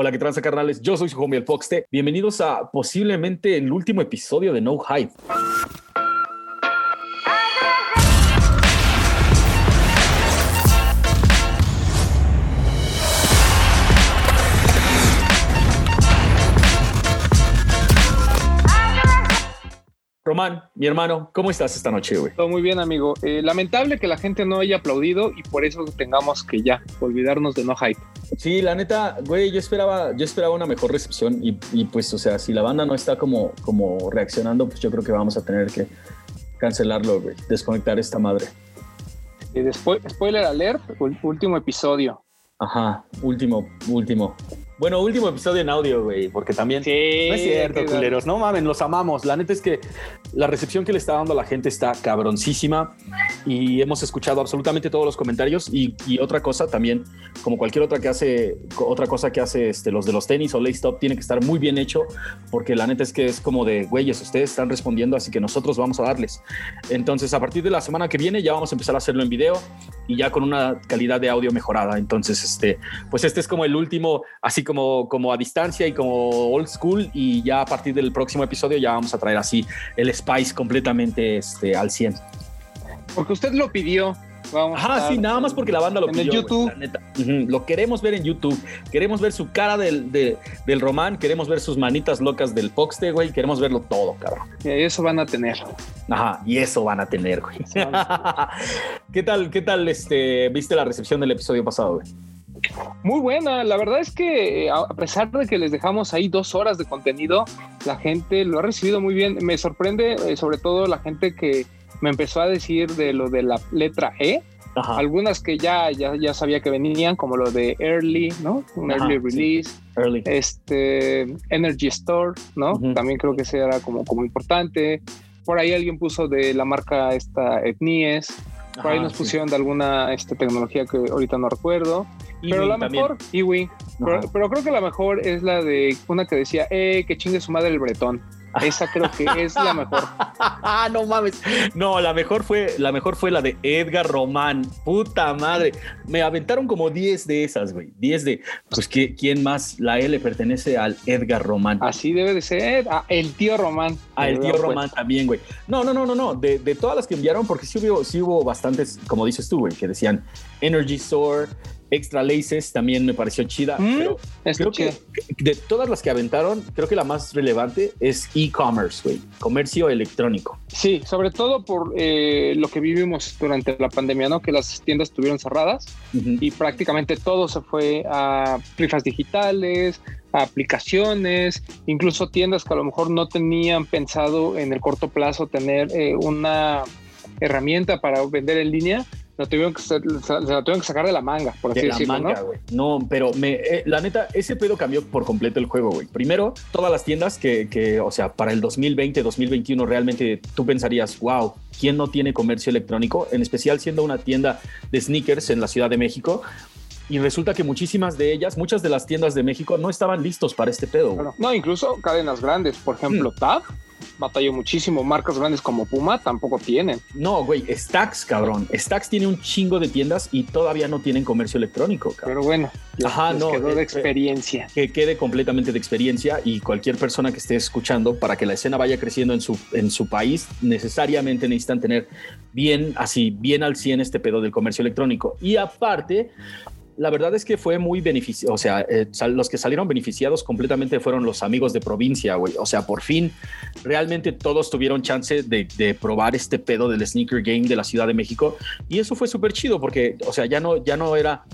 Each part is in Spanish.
Hola, ¿qué tranza carnales? Yo soy su homie el Foxte. Bienvenidos a posiblemente el último episodio de No Hype. Román, mi hermano, ¿cómo estás esta noche, güey? Todo muy bien, amigo. Eh, lamentable que la gente no haya aplaudido y por eso tengamos que ya olvidarnos de no hype. Sí, la neta, güey, yo esperaba, yo esperaba una mejor recepción y, y, pues, o sea, si la banda no está como, como reaccionando, pues yo creo que vamos a tener que cancelarlo, güey, desconectar esta madre. Y después, spoiler alert, último episodio. Ajá, último, último. Bueno, último episodio en audio, güey, porque también sí, no es cierto, culeros. No mamen, los amamos. La neta es que la recepción que le está dando a la gente está cabroncísima y hemos escuchado absolutamente todos los comentarios. Y, y otra cosa también, como cualquier otra que hace, otra cosa que hace este, los de los tenis o lace stop, tiene que estar muy bien hecho, porque la neta es que es como de güeyes, ustedes están respondiendo, así que nosotros vamos a darles. Entonces, a partir de la semana que viene, ya vamos a empezar a hacerlo en video y ya con una calidad de audio mejorada. Entonces, este, pues este es como el último, así como, como a distancia y como old school y ya a partir del próximo episodio ya vamos a traer así el Spice completamente este, al 100. Porque usted lo pidió. Vamos Ajá, sí, nada más porque la banda lo en pidió. el YouTube. Wey, neta. Uh -huh. Lo queremos ver en YouTube. Queremos ver su cara del, de, del Román. Queremos ver sus manitas locas del Foxte, güey. Queremos verlo todo, cabrón. Y eso van a tener. Ajá, y eso van a tener, güey. ¿Qué tal, qué tal este, viste la recepción del episodio pasado, güey? Muy buena, la verdad es que eh, a pesar de que les dejamos ahí dos horas de contenido, la gente lo ha recibido muy bien. Me sorprende eh, sobre todo la gente que me empezó a decir de lo de la letra E. Ajá. Algunas que ya, ya, ya sabía que venían, como lo de early, ¿no? Un Ajá, early release. Sí. Early. Este, Energy Store, ¿no? Uh -huh. También creo que ese era como, como importante. Por ahí alguien puso de la marca esta Etnies. Por Ajá, ahí nos pusieron sí. de alguna este, tecnología que ahorita no recuerdo. Pero la también. mejor, Iwi. Pero, pero, creo que la mejor es la de una que decía, eh, que chingue su madre el bretón. Esa creo que es la mejor. no mames. No, la mejor fue la mejor fue la de Edgar Román. Puta madre. Me aventaron como 10 de esas, güey. 10 de pues que quién más la le pertenece al Edgar Román. Así debe de ser. Ah, el tío Román. Ah, el tío Román también, güey. No, no, no, no, no. De, de, todas las que enviaron, porque sí hubo, sí hubo bastantes, como dices tú, güey, que decían Energy Store, Extra Laces también me pareció chida, mm, pero creo que de todas las que aventaron, creo que la más relevante es e-commerce, güey, comercio electrónico. Sí, sobre todo por eh, lo que vivimos durante la pandemia, ¿no? Que las tiendas estuvieron cerradas uh -huh. y prácticamente todo se fue a rifas digitales, a aplicaciones, incluso tiendas que a lo mejor no tenían pensado en el corto plazo tener eh, una herramienta para vender en línea, la tuvieron que, se, la tuvieron que sacar de la manga, por así de decirlo, la manga, güey. ¿no? ¿no? pero me, eh, la neta, ese pedo cambió por completo el juego, güey. Primero, todas las tiendas que, que, o sea, para el 2020, 2021, realmente tú pensarías, wow, ¿quién no tiene comercio electrónico? En especial siendo una tienda de sneakers en la Ciudad de México. Y resulta que muchísimas de ellas, muchas de las tiendas de México no estaban listos para este pedo. No, incluso cadenas grandes, por ejemplo, mm. TAG batalló muchísimo. Marcas grandes como Puma tampoco tienen. No, güey, Stacks, cabrón. Stacks tiene un chingo de tiendas y todavía no tienen comercio electrónico, cabrón. Pero bueno, Ajá, les no, quedó de experiencia. Que quede completamente de experiencia y cualquier persona que esté escuchando para que la escena vaya creciendo en su, en su país, necesariamente necesitan tener bien, así, bien al 100 este pedo del comercio electrónico. Y aparte, la verdad es que fue muy beneficioso. O sea, eh, los que salieron beneficiados completamente fueron los amigos de provincia, güey. O sea, por fin, realmente todos tuvieron chance de, de, probar este pedo del sneaker game de la Ciudad de México. Y eso fue súper chido porque, o sea, ya no, ya no era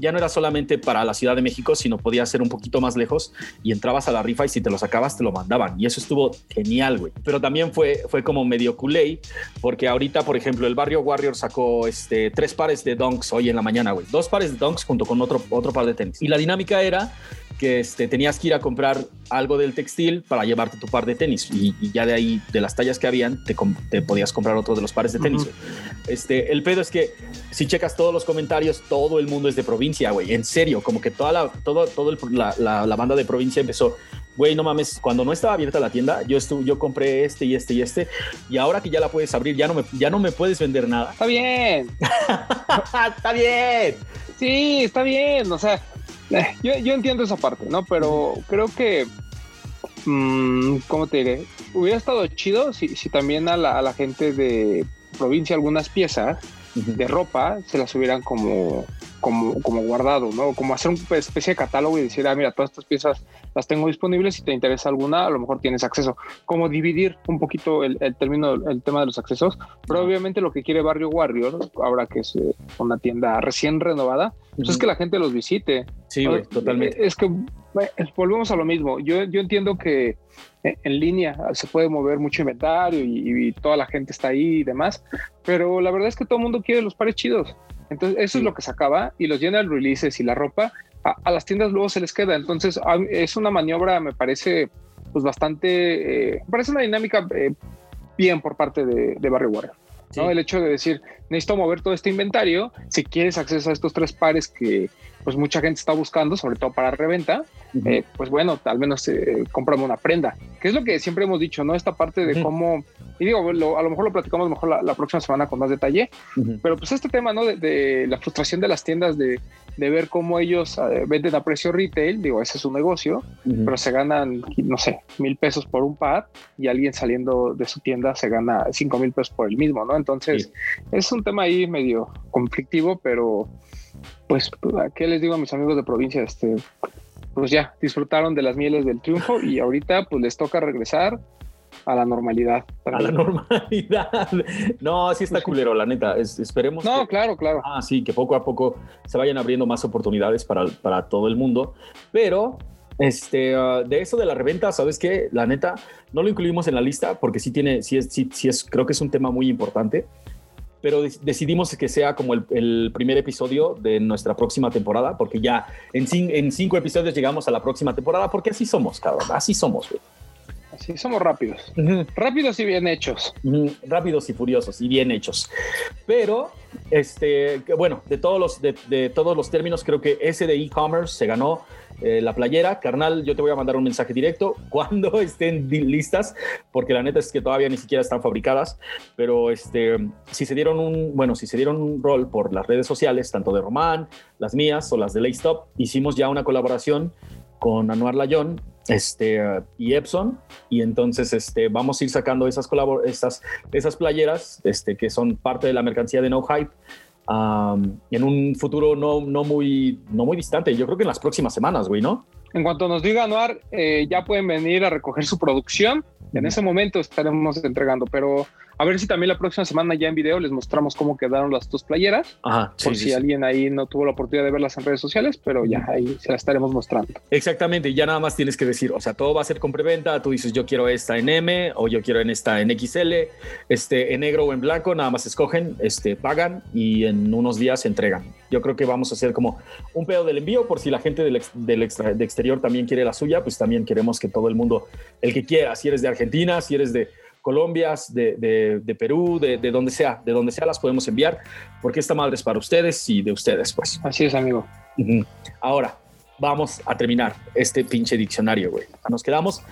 ya no era solamente para la Ciudad de México, sino podía ser un poquito más lejos y entrabas a la rifa y si te lo sacabas te lo mandaban. Y eso estuvo genial, güey. Pero también fue, fue como medio culé, porque ahorita, por ejemplo, el Barrio Warrior sacó este, tres pares de donks hoy en la mañana, güey. Dos pares de donks junto con otro, otro par de tenis. Y la dinámica era que este, tenías que ir a comprar algo del textil para llevarte tu par de tenis y, y ya de ahí, de las tallas que habían, te, te, podías comprar otro de los pares de tenis. Uh -huh. este, el pedo es que si checas todos los comentarios, todo el mundo es de provincia, güey. En serio, como que toda la, todo, todo el, la, la, la banda de provincia empezó, güey, no mames, cuando no estaba abierta la tienda, yo, estuve, yo compré este y este y este, y ahora que ya la puedes abrir, ya no me, ya no me puedes vender nada. Está bien. está bien. Sí, está bien. O sea, eh, yo, entiendo esa parte, ¿no? Pero creo que, mmm, ¿cómo te diré? Hubiera estado chido si, si también a la, a la gente de provincia algunas piezas de ropa se las hubieran como como, como guardado, ¿no? Como hacer una especie de catálogo y decir, ah, mira, todas estas piezas las tengo disponibles, si te interesa alguna, a lo mejor tienes acceso. Como dividir un poquito el, el término, el tema de los accesos, pero obviamente lo que quiere Barrio Warrior, ahora que es eh, una tienda recién renovada, pues es que la gente los visite. Sí, totalmente. Es que volvemos a lo mismo. Yo, yo entiendo que en línea se puede mover mucho inventario y, y, toda la gente está ahí y demás, pero la verdad es que todo el mundo quiere los pares chidos. Entonces, eso es lo que se acaba y los general releases y la ropa a, las tiendas luego se les queda. Entonces, es una maniobra, me parece, pues bastante, eh, me parece una dinámica eh, bien por parte de, de Barry Warrior. ¿no? El hecho de decir, necesito mover todo este inventario, si quieres acceso a estos tres pares que pues mucha gente está buscando, sobre todo para reventa, eh, pues bueno, al menos eh, una prenda, que es lo que siempre hemos dicho, ¿no? Esta parte de cómo, y digo, a lo mejor lo platicamos mejor la, próxima semana con más detalle, pero pues este tema, ¿no? De, la frustración de las tiendas de, de ver cómo ellos eh, venden a precio retail, digo, ese es su negocio, pero se ganan, no sé, mil pesos por un pad y alguien saliendo de su tienda se gana cinco mil pesos por el mismo, ¿no? Entonces, es un tema ahí medio conflictivo, pero pues, ¿qué les digo a mis amigos de provincia? Este, pues ya disfrutaron de las mieles del triunfo y ahorita pues les toca regresar a la normalidad. A la normalidad. No, así está culero, la neta. esperemos. No, claro, claro. Ah, sí, que poco a poco se vayan abriendo más oportunidades para, para todo el mundo. Pero este, ah, de eso de la reventa, ¿sabes qué? La neta, no lo incluimos en la lista porque sí tiene, sí es, sí, sí es, creo que es un tema muy importante pero decidimos que sea como el, primer episodio de nuestra próxima temporada, porque ya en, en, cinco episodios llegamos a la próxima temporada, porque así somos, cabrón, así somos, güey. Así somos rápidos. Rápidos y bien hechos. Rápidos y furiosos y bien hechos. Pero, este, bueno, de todos los, de, de todos los términos, creo que ese de e-commerce se ganó eh, la playera. Carnal, yo te voy a mandar un mensaje directo cuando estén listas, porque la neta es que todavía ni siquiera están fabricadas, pero este, si se dieron un, bueno, si se dieron un rol por las redes sociales, tanto de Román, las mías o las de Laystop, hicimos ya una colaboración con Anuar Layón este, y Epson, y entonces este, vamos a ir sacando esas, esas, esas playeras este, que son parte de la mercancía de No Hype en un futuro no, no, muy, no muy distante. Yo creo que en las próximas semanas, güey, ¿no? En cuanto nos diga Anuar, eh, ya pueden venir a recoger su producción. En ese momento estaremos entregando, pero a ver si también la próxima semana ya en video les mostramos cómo quedaron las dos playeras. Ajá, por si alguien ahí no tuvo la oportunidad de verlas en redes sociales, pero ya ahí se las estaremos mostrando. Exactamente, ya nada más tienes que decir, o sea, todo va a ser con preventa. Tú dices, yo quiero esta en M o yo quiero en esta en XL, este, en negro o en blanco, nada más escogen, este, pagan y en unos días se entregan. Yo creo que vamos a hacer como un pedo del envío por si la gente del, del extra, de exterior también quiere la suya, pues también queremos que todo el mundo, el que quiera, si eres de Argentina, si eres de Colombia, de, de, Perú, de, de, donde sea, de donde sea las podemos enviar, porque esta madre es para ustedes y de ustedes, pues. Así es, amigo. Ahora, vamos a terminar este pinche diccionario, güey. Nos quedamos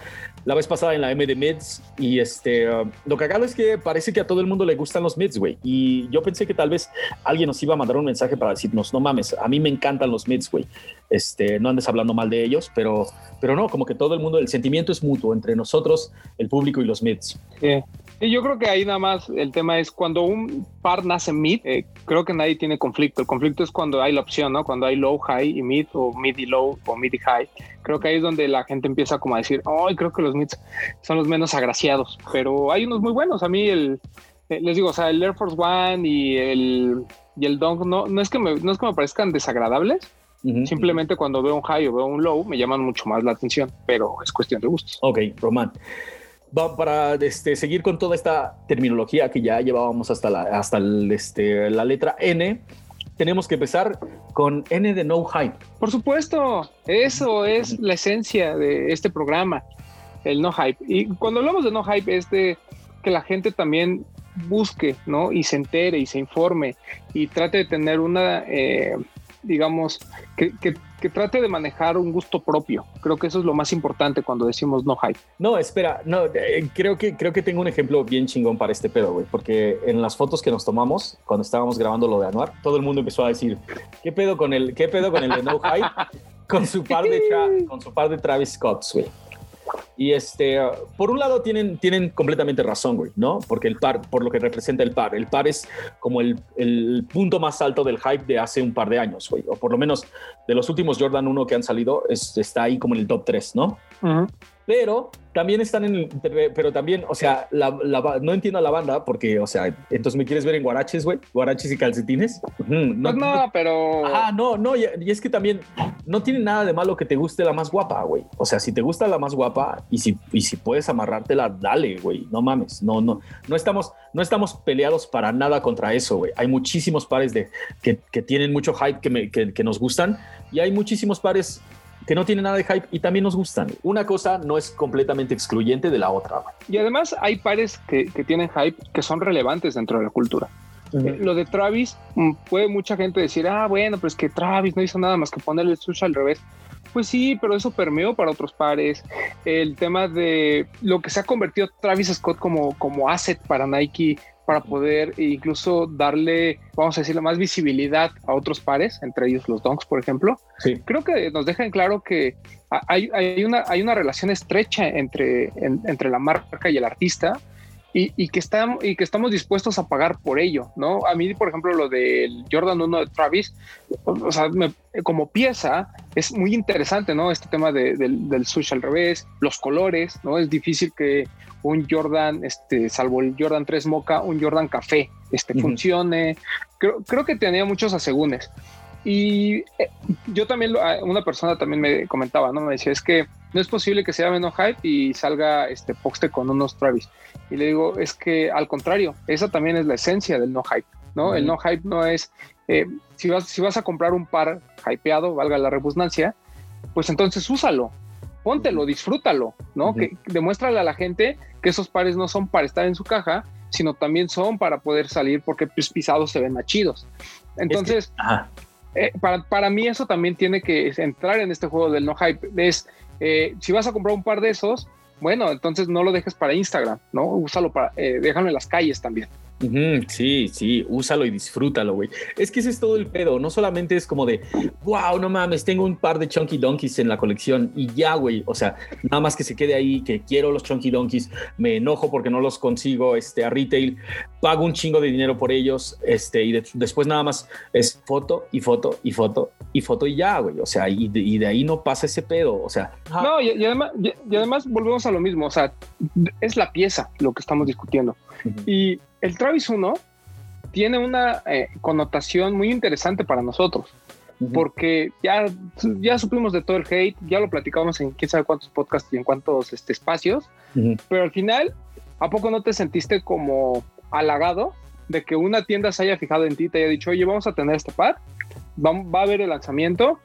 la vez pasada en la M de mids y este, uh, lo hago es que parece que a todo el mundo le gustan los mids, güey. Y yo pensé que tal vez alguien nos iba a mandar un mensaje para decirnos, no mames, a mí me encantan los mids, güey. Este, no andes hablando mal de ellos, pero, pero no, como que todo el mundo, el sentimiento es mutuo entre nosotros, el público y los mids. Y yo creo que ahí nada más el tema es cuando un par nace mid, eh, creo que nadie tiene conflicto. El conflicto es cuando hay la opción, ¿no? Cuando hay low, high y mid, o mid y low, o mid y high. Creo que ahí es donde la gente empieza como a decir, ay, creo que los mids son los menos agraciados. Pero hay unos muy buenos. A mí el, eh, les digo, o sea, el Air Force One y el, y el Dong no, no, es que me, no es que me parezcan desagradables. Simplemente cuando veo un high o veo un low me llaman mucho más la atención, pero es cuestión de gustos. Ok, Román para este, seguir con toda esta terminología que ya llevábamos hasta la, hasta este, la letra N, tenemos que empezar con N de No Hype. Por supuesto, eso es la esencia de este programa, el No Hype. Y cuando hablamos de No Hype es de que la gente también busque, ¿no? Y se entere y se informe y trate de tener una, eh, digamos, que, que, que trate de manejar un gusto propio. Creo que eso es lo más importante cuando decimos no hype. No, espera, no, eh, creo que, creo que tengo un ejemplo bien chingón para este pedo, güey, porque en las fotos que nos tomamos cuando estábamos grabando lo de Anuar, todo el mundo empezó a decir, ¿qué pedo con el, qué pedo con el de no hype? con su par de, con su par de Travis Scott, güey. Y este, por un lado tienen, tienen completamente razón, güey, ¿no? Porque el par, por lo que representa el par, el par es como el, el punto más alto del hype de hace un par de años, güey, o por lo menos de los últimos Jordan 1 que han salido, está ahí como en el top 3, ¿no? Pero también están en pero también, o sea, no entiendo a la banda porque, o sea, entonces me quieres ver en guaraches, güey, guaraches y calcetines. no, pues no, pero. Ah, no, no, y, es que también no tiene nada de malo que te guste la más guapa, güey. O sea, si te gusta la más guapa y si, y si puedes amarrártela, dale, güey, no mames, no, no, no estamos, no estamos peleados para nada contra eso, güey. Hay muchísimos pares de, que, que tienen mucho hype que, me, que, que nos gustan y hay muchísimos pares que no tienen nada de hype y también nos gustan. Una cosa no es completamente excluyente de la otra. Y además hay pares que, tienen hype que son relevantes dentro de la cultura. Eh, lo de Travis, mm, puede mucha gente decir, ah, bueno, pues que Travis no hizo nada más que ponerle el sushi al revés. Pues sí, pero eso permeó para otros pares. El tema de lo que se ha convertido Travis Scott como, como asset para Nike para poder incluso darle, vamos a decirle, más visibilidad a otros pares, entre ellos los donks, por ejemplo. Sí. Creo que nos deja en claro que hay, hay, una, hay una relación estrecha entre, entre la marca y el artista y, que estamos, y que estamos dispuestos a pagar por ello, ¿no? A mí, por ejemplo, lo del Jordan 1 de Travis, o sea, como pieza es muy interesante, ¿no? Este tema del, del sushi al revés, los colores, ¿no? Es difícil que un Jordan, este, salvo el Jordan 3 Mocha, un Jordan Café, este, funcione. Creo, creo que tenía muchos asegúnes. Y eh, yo también, una persona también me comentaba, ¿no? Me decía, es que no es posible que sea menos hype y salga este Poxte con unos Travis. Y le digo, es que al contrario, esa también es la esencia del no hype, ¿no? El no hype no es, eh, si, vas, si vas a comprar un par hypeado, valga la redundancia, pues entonces úsalo, póntelo, disfrútalo, ¿no? Que demuéstrale a la gente que esos pares no son para estar en su caja, sino también son para poder salir porque pues, pisados se ven más chidos. Entonces, eh, para, para, mí eso también tiene que entrar en este juego del no hype. Es, eh, si vas a comprar un par de esos, bueno, entonces no lo dejes para Instagram, ¿no? Úsalo para, eh, déjalo en las calles también sí, sí, úsalo y disfrútalo, güey. Es que ese es todo el pedo. No solamente es como de, wow, no mames, tengo un par de Chunky Donkeys en la colección y ya, güey. O sea, nada más que se quede ahí, que quiero los Chunky Donkeys, me enojo porque no los consigo este, a retail, pago un chingo de dinero por ellos, este, y después nada más es foto y foto y foto y foto y ya, güey. O sea, y de, ahí no pasa ese pedo. O sea, no, y, además, y, además volvemos a lo mismo. O sea, es la pieza lo que estamos discutiendo. Y el Travis 1 tiene una eh, connotación muy interesante para nosotros, porque ya, ya supimos de todo el hate, ya lo platicamos en quién sabe cuántos podcasts y en cuántos este, espacios, pero al final, ¿a poco no te sentiste como halagado de que una tienda se haya fijado en ti y te haya dicho, oye, vamos a tener este par, va, va a haber el lanzamiento,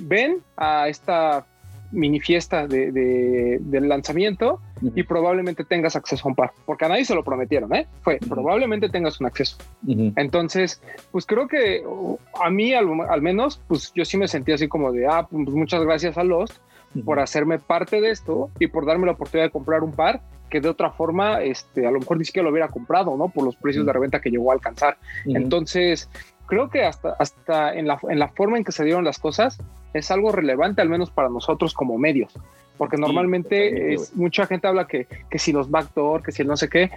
ven a esta mini fiesta de, del lanzamiento y probablemente tengas acceso a un par, porque a nadie se lo prometieron, ¿eh? Fue, probablemente tengas un acceso. Entonces, pues creo que uh, a mí al, menos, pues yo sí me sentí así como de, ah, pues muchas gracias a Lost por hacerme parte de esto y por darme la oportunidad de comprar un par que de otra forma, este, a lo mejor ni siquiera lo hubiera comprado, ¿no? Por los precios de reventa que llegó a alcanzar. Entonces, creo que hasta, hasta en, la, en la forma en que se dieron las cosas, es algo relevante, al menos para nosotros como medios, porque normalmente es, mucha gente habla que, que si los backdoor, que si el no sé qué,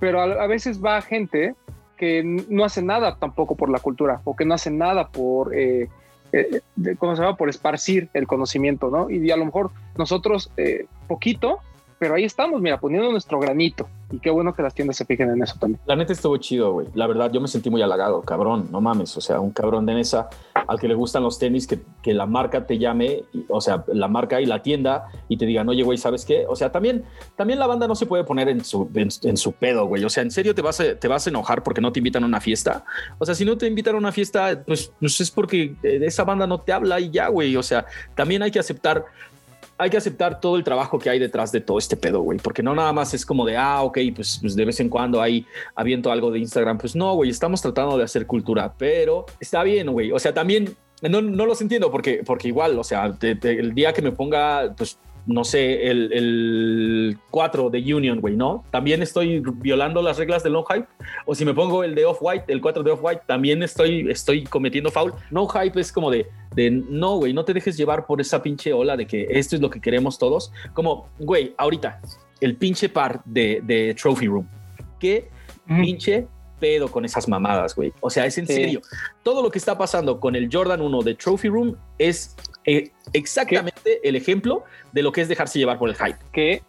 pero a, veces va gente que no hace nada tampoco por la cultura o que no hace nada por, eh, eh ¿cómo se llama? Por esparcir el conocimiento, ¿no? Y a lo mejor nosotros eh, poquito pero ahí estamos, mira, poniendo nuestro granito. Y qué bueno que las tiendas se fijen en eso también. La neta estuvo chido, güey. La verdad, yo me sentí muy halagado, cabrón, no mames. O sea, un cabrón de mesa al que le gustan los tenis, que, que la marca te llame, o sea, la marca y la tienda y te digan, oye, güey, ¿sabes qué? O sea, también, también la banda no se puede poner en su, en, su pedo, güey. O sea, ¿en serio te vas, a, te vas a enojar porque no te invitan a una fiesta? O sea, si no te invitan a una fiesta, pues, pues es porque eh, esa banda no te habla y ya, güey. O sea, también hay que aceptar hay que aceptar todo el trabajo que hay detrás de todo este pedo, güey, porque no nada más es como de, ah, ok, pues, pues de vez en cuando hay aviento algo de Instagram, pues no, güey, estamos tratando de hacer cultura, pero está bien, güey, o sea, también no, no los entiendo porque, porque igual, o sea, el día que me ponga, pues no sé, el, el 4 de Union, güey, ¿no? También estoy violando las reglas del no hype. O si me pongo el de Off-White, el 4 de Off-White, también estoy, estoy cometiendo foul. No hype es como de, de no, güey, no te dejes llevar por esa pinche ola de que esto es lo que queremos todos. Como, güey, ahorita, el pinche par de, de Trophy Room. ¿Qué pinche pedo con esas mamadas, güey? O sea, es en serio. Todo lo que está pasando con el Jordan 1 de Trophy Room es eh, exactamente el ejemplo de lo que es dejarse llevar por el hype. Que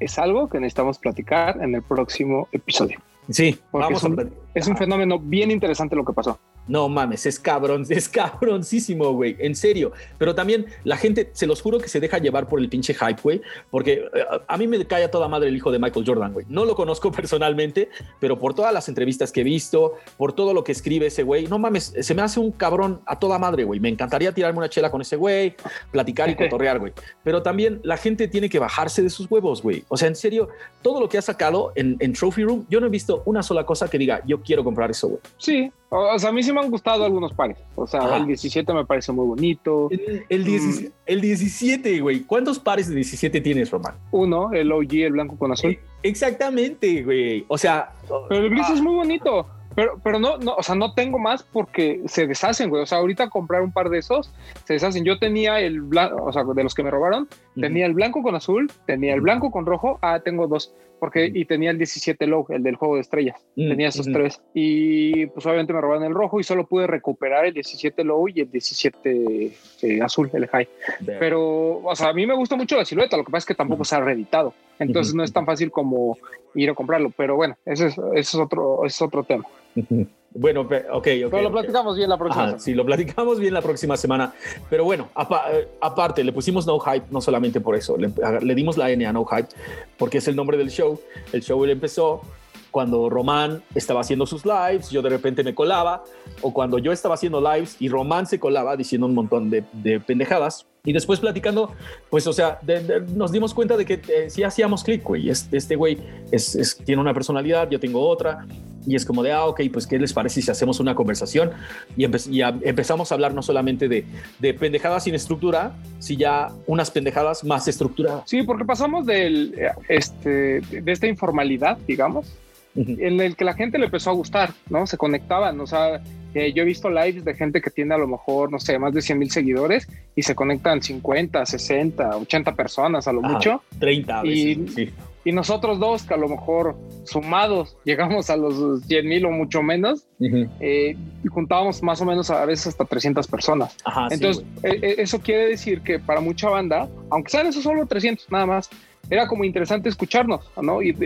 es algo que necesitamos platicar en el próximo episodio. Sí, vamos a es un fenómeno bien interesante lo que pasó. No mames, es cabrón, es cabroncísimo, güey, en serio. Pero también la gente, se los juro que se deja llevar por el pinche hype, güey, porque eh, a mí me cae a toda madre el hijo de Michael Jordan, güey. No lo conozco personalmente, pero por todas las entrevistas que he visto, por todo lo que escribe ese güey, no mames, se me hace un cabrón a toda madre, güey. Me encantaría tirarme una chela con ese güey, platicar y cotorrear, güey. Pero también la gente tiene que bajarse de sus huevos, güey. O sea, en serio, todo lo que ha sacado en, en Trophy Room, yo no he visto una sola cosa que diga, yo quiero comprar eso, güey. Sí, o sea, a mí sí me han gustado algunos pares. O sea, el 17 me parece muy bonito. El, el, 17, güey. ¿Cuántos pares de 17 tienes, Román? Uno, el OG, el blanco con azul. Exactamente, güey. O sea. Pero el gris ah. es muy bonito. Pero, pero no, no, o sea, no tengo más porque se deshacen, güey. O sea, ahorita comprar un par de esos se deshacen. Yo tenía el blanco, o sea, de los que me robaron, tenía el blanco con azul, tenía el blanco con rojo. Ah, tengo dos porque y tenía el 17 low, el del juego de estrellas. Mm, tenía esos tres. Y pues obviamente me robaron el rojo y solo pude recuperar el 17 low y el 17 eh, azul, el high. Pero, o sea, a mí me gusta mucho la silueta, lo que pasa es que tampoco se ha reeditado. Entonces no es tan fácil como ir a comprarlo. Pero bueno, ese es, ese es, otro, ese es otro tema. Bueno, ok, ok. Pero lo platicamos bien la próxima semana. Sí, lo platicamos bien la próxima semana. Pero bueno, eh, aparte, le pusimos No Hype no solamente por eso. Le, le, dimos la N a No Hype porque es el nombre del show. El show empezó cuando Román estaba haciendo sus lives, yo de repente me colaba, o cuando yo estaba haciendo lives y Román se colaba diciendo un montón de, de pendejadas. Y después platicando, pues, o sea, nos dimos cuenta de que eh, sí hacíamos clic, güey. Este güey es, tiene una personalidad, yo tengo otra. Y es como de, ah, ok, pues, ¿qué les parece si hacemos una conversación? Y, empezamos a hablar no solamente de, de, pendejadas sin estructura, sino ya unas pendejadas más estructuradas. Sí, porque pasamos del, este, de esta informalidad, digamos, en el que la gente le empezó a gustar, ¿no? Se conectaban, o sea, eh, yo he visto lives de gente que tiene a lo mejor, no sé, más de 100 mil seguidores y se conectan 50, 60, 80 personas a lo mucho. 30 y, sí. Y nosotros dos, que a lo mejor sumados llegamos a los 100 mil o mucho menos, eh, y juntábamos más o menos a veces hasta 300 personas. Entonces, eh, eso quiere decir que para mucha banda, aunque sean esos solo 300 nada más, era como interesante escucharnos, ¿no? Y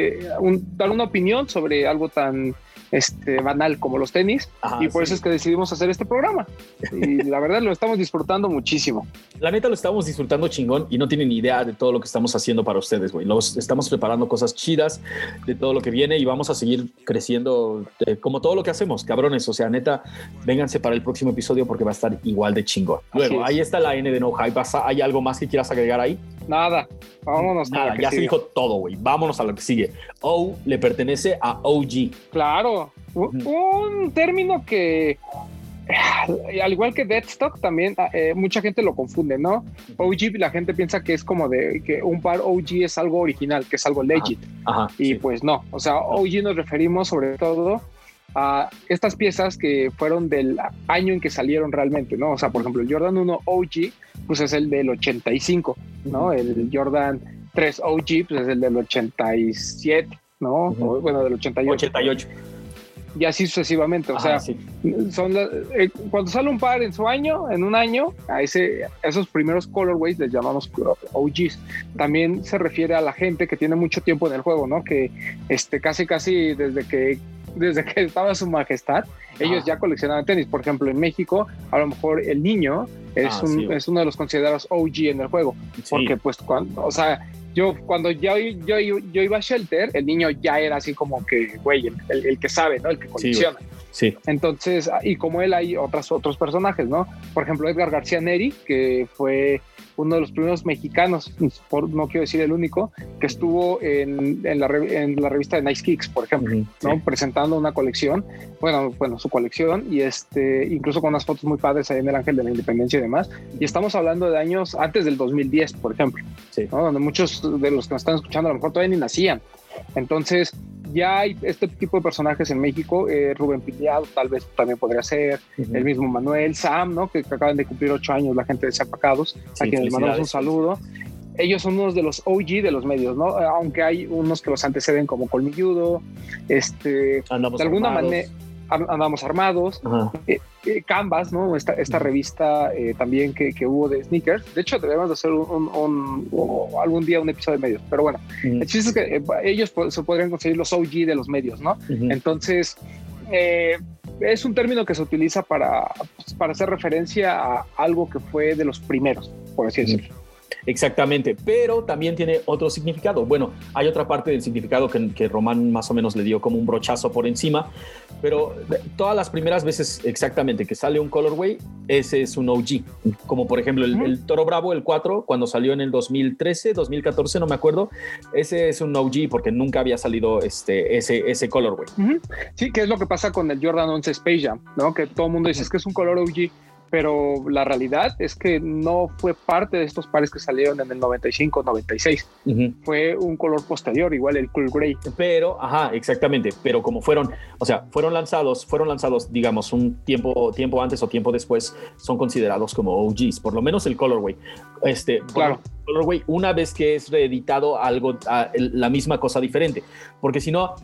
dar una opinión sobre algo tan este, banal como los tenis. y por eso es que decidimos hacer este programa. Y la verdad lo estamos disfrutando muchísimo. La neta lo estamos disfrutando chingón y no tienen ni idea de todo lo que estamos haciendo para ustedes, güey. Los estamos preparando cosas chidas de todo lo que viene y vamos a seguir creciendo eh, como todo lo que hacemos, cabrones. O sea, neta, vénganse para el próximo episodio porque va a estar igual de chingón. Luego, ahí está la N de No Hype. ¿Hay algo más que quieras agregar ahí? Nada. Vámonos. Nada, ya se dijo todo, güey. Vámonos a lo que sigue. O le pertenece a OG. Claro. Un término que, al igual que Deadstock, también ah, eh, mucha gente lo confunde, ¿no? OG, la gente piensa que es como de que un par OG es algo original, que es algo legit. y pues no. O sea, OG nos referimos sobre todo a estas piezas que fueron del año en que salieron realmente, ¿no? O sea, por ejemplo, el Jordan 1 OG, pues es el del 85, ¿no? El Jordan 3 OG, pues es el del 87, ¿no? bueno, del 88. 88 y así sucesivamente. O sea, son eh, cuando sale un par en su año, en un año, a, ese, esos primeros colorways les llamamos OGs. También se refiere a la gente que tiene mucho tiempo en el juego, ¿no? Que este, casi, casi desde que desde que estaba su majestad, ellos ya coleccionaban tenis. Por ejemplo, en México, a lo mejor el niño es, ah, un, es uno de los considerados OG en el juego. Porque, pues, cuando, o sea, yo cuando yo, yo, yo, iba a Shelter, el niño ya era así como que, güey, el, el, que sabe, ¿no? El que colecciona. Sí, Entonces, y como él hay otras, otros personajes, ¿no? Por ejemplo, Edgar García Neri, que fue uno de los primeros mexicanos, por, no quiero decir el único, que estuvo en, en, la, en la, revista de Nice Kicks, por ejemplo, ¿no? presentando una colección, bueno, bueno, su colección, y este, incluso con unas fotos muy padres ahí en el Ángel de la Independencia y demás. Y estamos hablando de años antes del 2010, por ejemplo, donde muchos de los que nos están escuchando a lo mejor todavía ni nacían. Entonces, ya hay este tipo de personajes en México, eh, Rubén Pillado tal vez también podría ser, el mismo Manuel, Sam, ¿no? que, acaban de cumplir ocho años, la gente de Zapacados, a quienes les mandamos un saludo. Ellos son unos de los OG de los medios, ¿no? Aunque hay unos que los anteceden como Colmilludo, este, de alguna manera andamos armados. Eh, eh, Canvas, ¿no? Esta, esta revista eh, también que, que, hubo de sneakers. De hecho, debemos de hacer un, algún día un episodio de medios. Pero bueno, el chiste es que ellos se podrían conseguir los OG de los medios, ¿no? Entonces, es un término que se utiliza para, pues, para hacer referencia a algo que fue de los primeros, por así decirlo. Exactamente, pero también tiene otro significado. Bueno, hay otra parte del significado que, que, Román más o menos le dio como un brochazo por encima, pero todas las primeras veces exactamente que sale un colorway, ese es un OG. Como por ejemplo el, Toro Bravo, el 4, cuando salió en el 2013, 2014, no me acuerdo, ese es un OG porque nunca había salido este, ese, ese colorway. Sí, que es lo que pasa con el Jordan 11 Space Jam, ¿no? Que todo el mundo dice es que es un color OG pero la realidad es que no fue parte de estos pares que salieron en el 95, 96. Fue un color posterior, igual el Cool Gray. Pero, ajá, exactamente. Pero como fueron, o sea, fueron lanzados, fueron lanzados, digamos, un tiempo, tiempo antes o tiempo después, son considerados como OGs, por lo menos el colorway. Este, claro. Colorway, una vez que es reeditado algo, la misma cosa diferente, porque si no,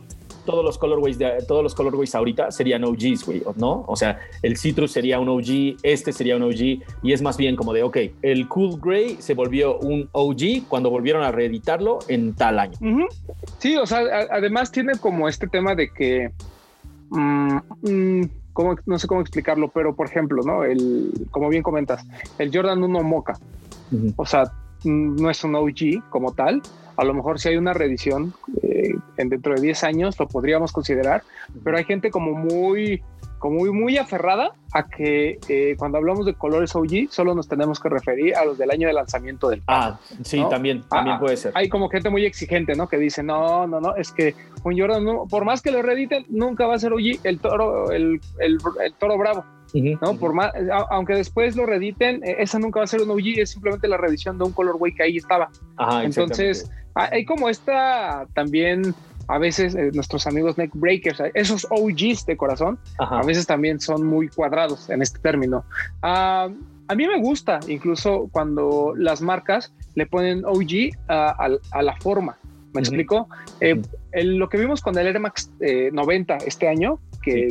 todos los colorways de, todos los colorways ahorita serían OGs, güey, ¿no? O sea, el Citrus sería un OG, este sería un OG y es más bien como de, ok, el Cool Gray se volvió un OG cuando volvieron a reeditarlo en tal año. Sí, o sea, además tiene como este tema de que mm, mm, no sé cómo explicarlo, pero por ejemplo, ¿no? El, como bien comentas, el Jordan 1 Mocha, o sea, mm, no es un OG como tal, a lo mejor si hay una reedición eh, en dentro de 10 años lo podríamos considerar, pero hay gente como muy como muy, muy aferrada a que eh, cuando hablamos de colores OG solo nos tenemos que referir a los del año de lanzamiento del Ah, sí, también, también ah, puede ser. Hay como gente muy exigente, ¿no? Que dice, no, no, no, es que un Jordan, por más que lo reediten, nunca va a ser OG el toro, el, el, el toro bravo. ¿No? Por más, aunque después lo reediten, e, esa nunca va a ser un OG, es simplemente la reedición de un colorway que ahí estaba. Ajá, Entonces, Ah, hay como esta también a veces eh, nuestros amigos neck breakers, esos OGs de corazón, a veces también son muy cuadrados en este término. Ah, a mí me gusta incluso cuando las marcas le ponen OG a, la forma. ¿Me explico? Eh, lo que vimos con el Air Max 90 eh, este año, que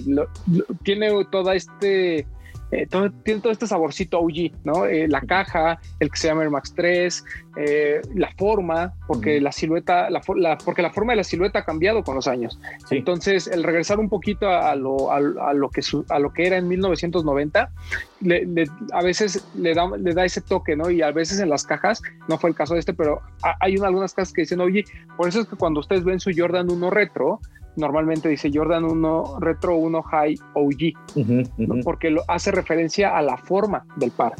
tiene toda este eh, tiene todo este saborcito OG, ¿no? Eh, la caja, el que se llama el Max 3, eh, la forma, porque la silueta, la, porque la forma de la silueta ha cambiado con los años. Entonces, el regresar un poquito a, lo, a, lo, que a lo que era en 1990, a veces le da, le da ese toque, ¿no? Y a veces en las cajas, no fue el caso de este, pero hay algunas cajas que dicen, oye, por eso es que cuando ustedes ven su Jordan 1 retro, normalmente dice Jordan 1 Retro 1 High OG, porque lo hace referencia a la forma del par.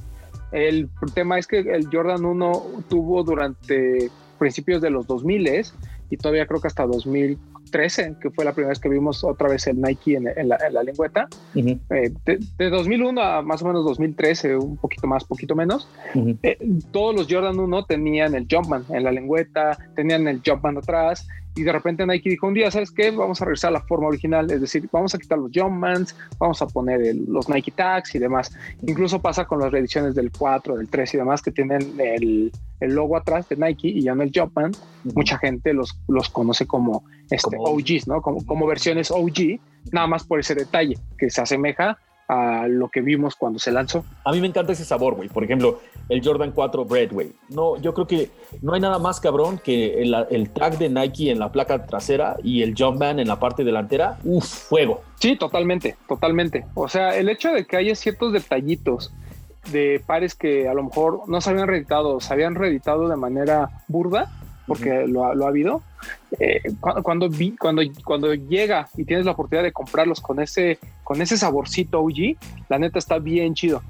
El tema es que el Jordan 1 tuvo durante principios de los 2000 y todavía creo que hasta 2013, que fue la primera vez que vimos otra vez el Nike en, la, lengüeta. Eh, de, 2001 a más o menos 2013, un poquito más, poquito menos, eh, todos los Jordan 1 tenían el Jumpman en la lengüeta, tenían el Jumpman atrás y de repente Nike dijo un día, ¿sabes qué? Vamos a regresar a la forma original, es decir, vamos a quitar los Jumpmans, vamos a poner los Nike Tags y demás. Incluso pasa con las reediciones del 4, del 3 y demás que tienen el, el logo atrás de Nike y ya no el Jumpman. Mucha gente los, los conoce como, este, OGs, ¿no? Como, como versiones OG, nada más por ese detalle que se asemeja a lo que vimos cuando se lanzó. A mí me encanta ese sabor, güey. Por ejemplo, el Jordan 4 Bread, güey. No, yo creo que no hay nada más cabrón que el, el, tag de Nike en la placa trasera y el Jumpman en la parte delantera. Uf, fuego. Sí, totalmente, totalmente. O sea, el hecho de que haya ciertos detallitos de pares que a lo mejor no se habían reeditado, se habían reeditado de manera burda, porque lo, ha habido. Eh, cuando, vi, cuando, cuando llega y tienes la oportunidad de comprarlos con ese, con ese saborcito OG, la neta está bien chido.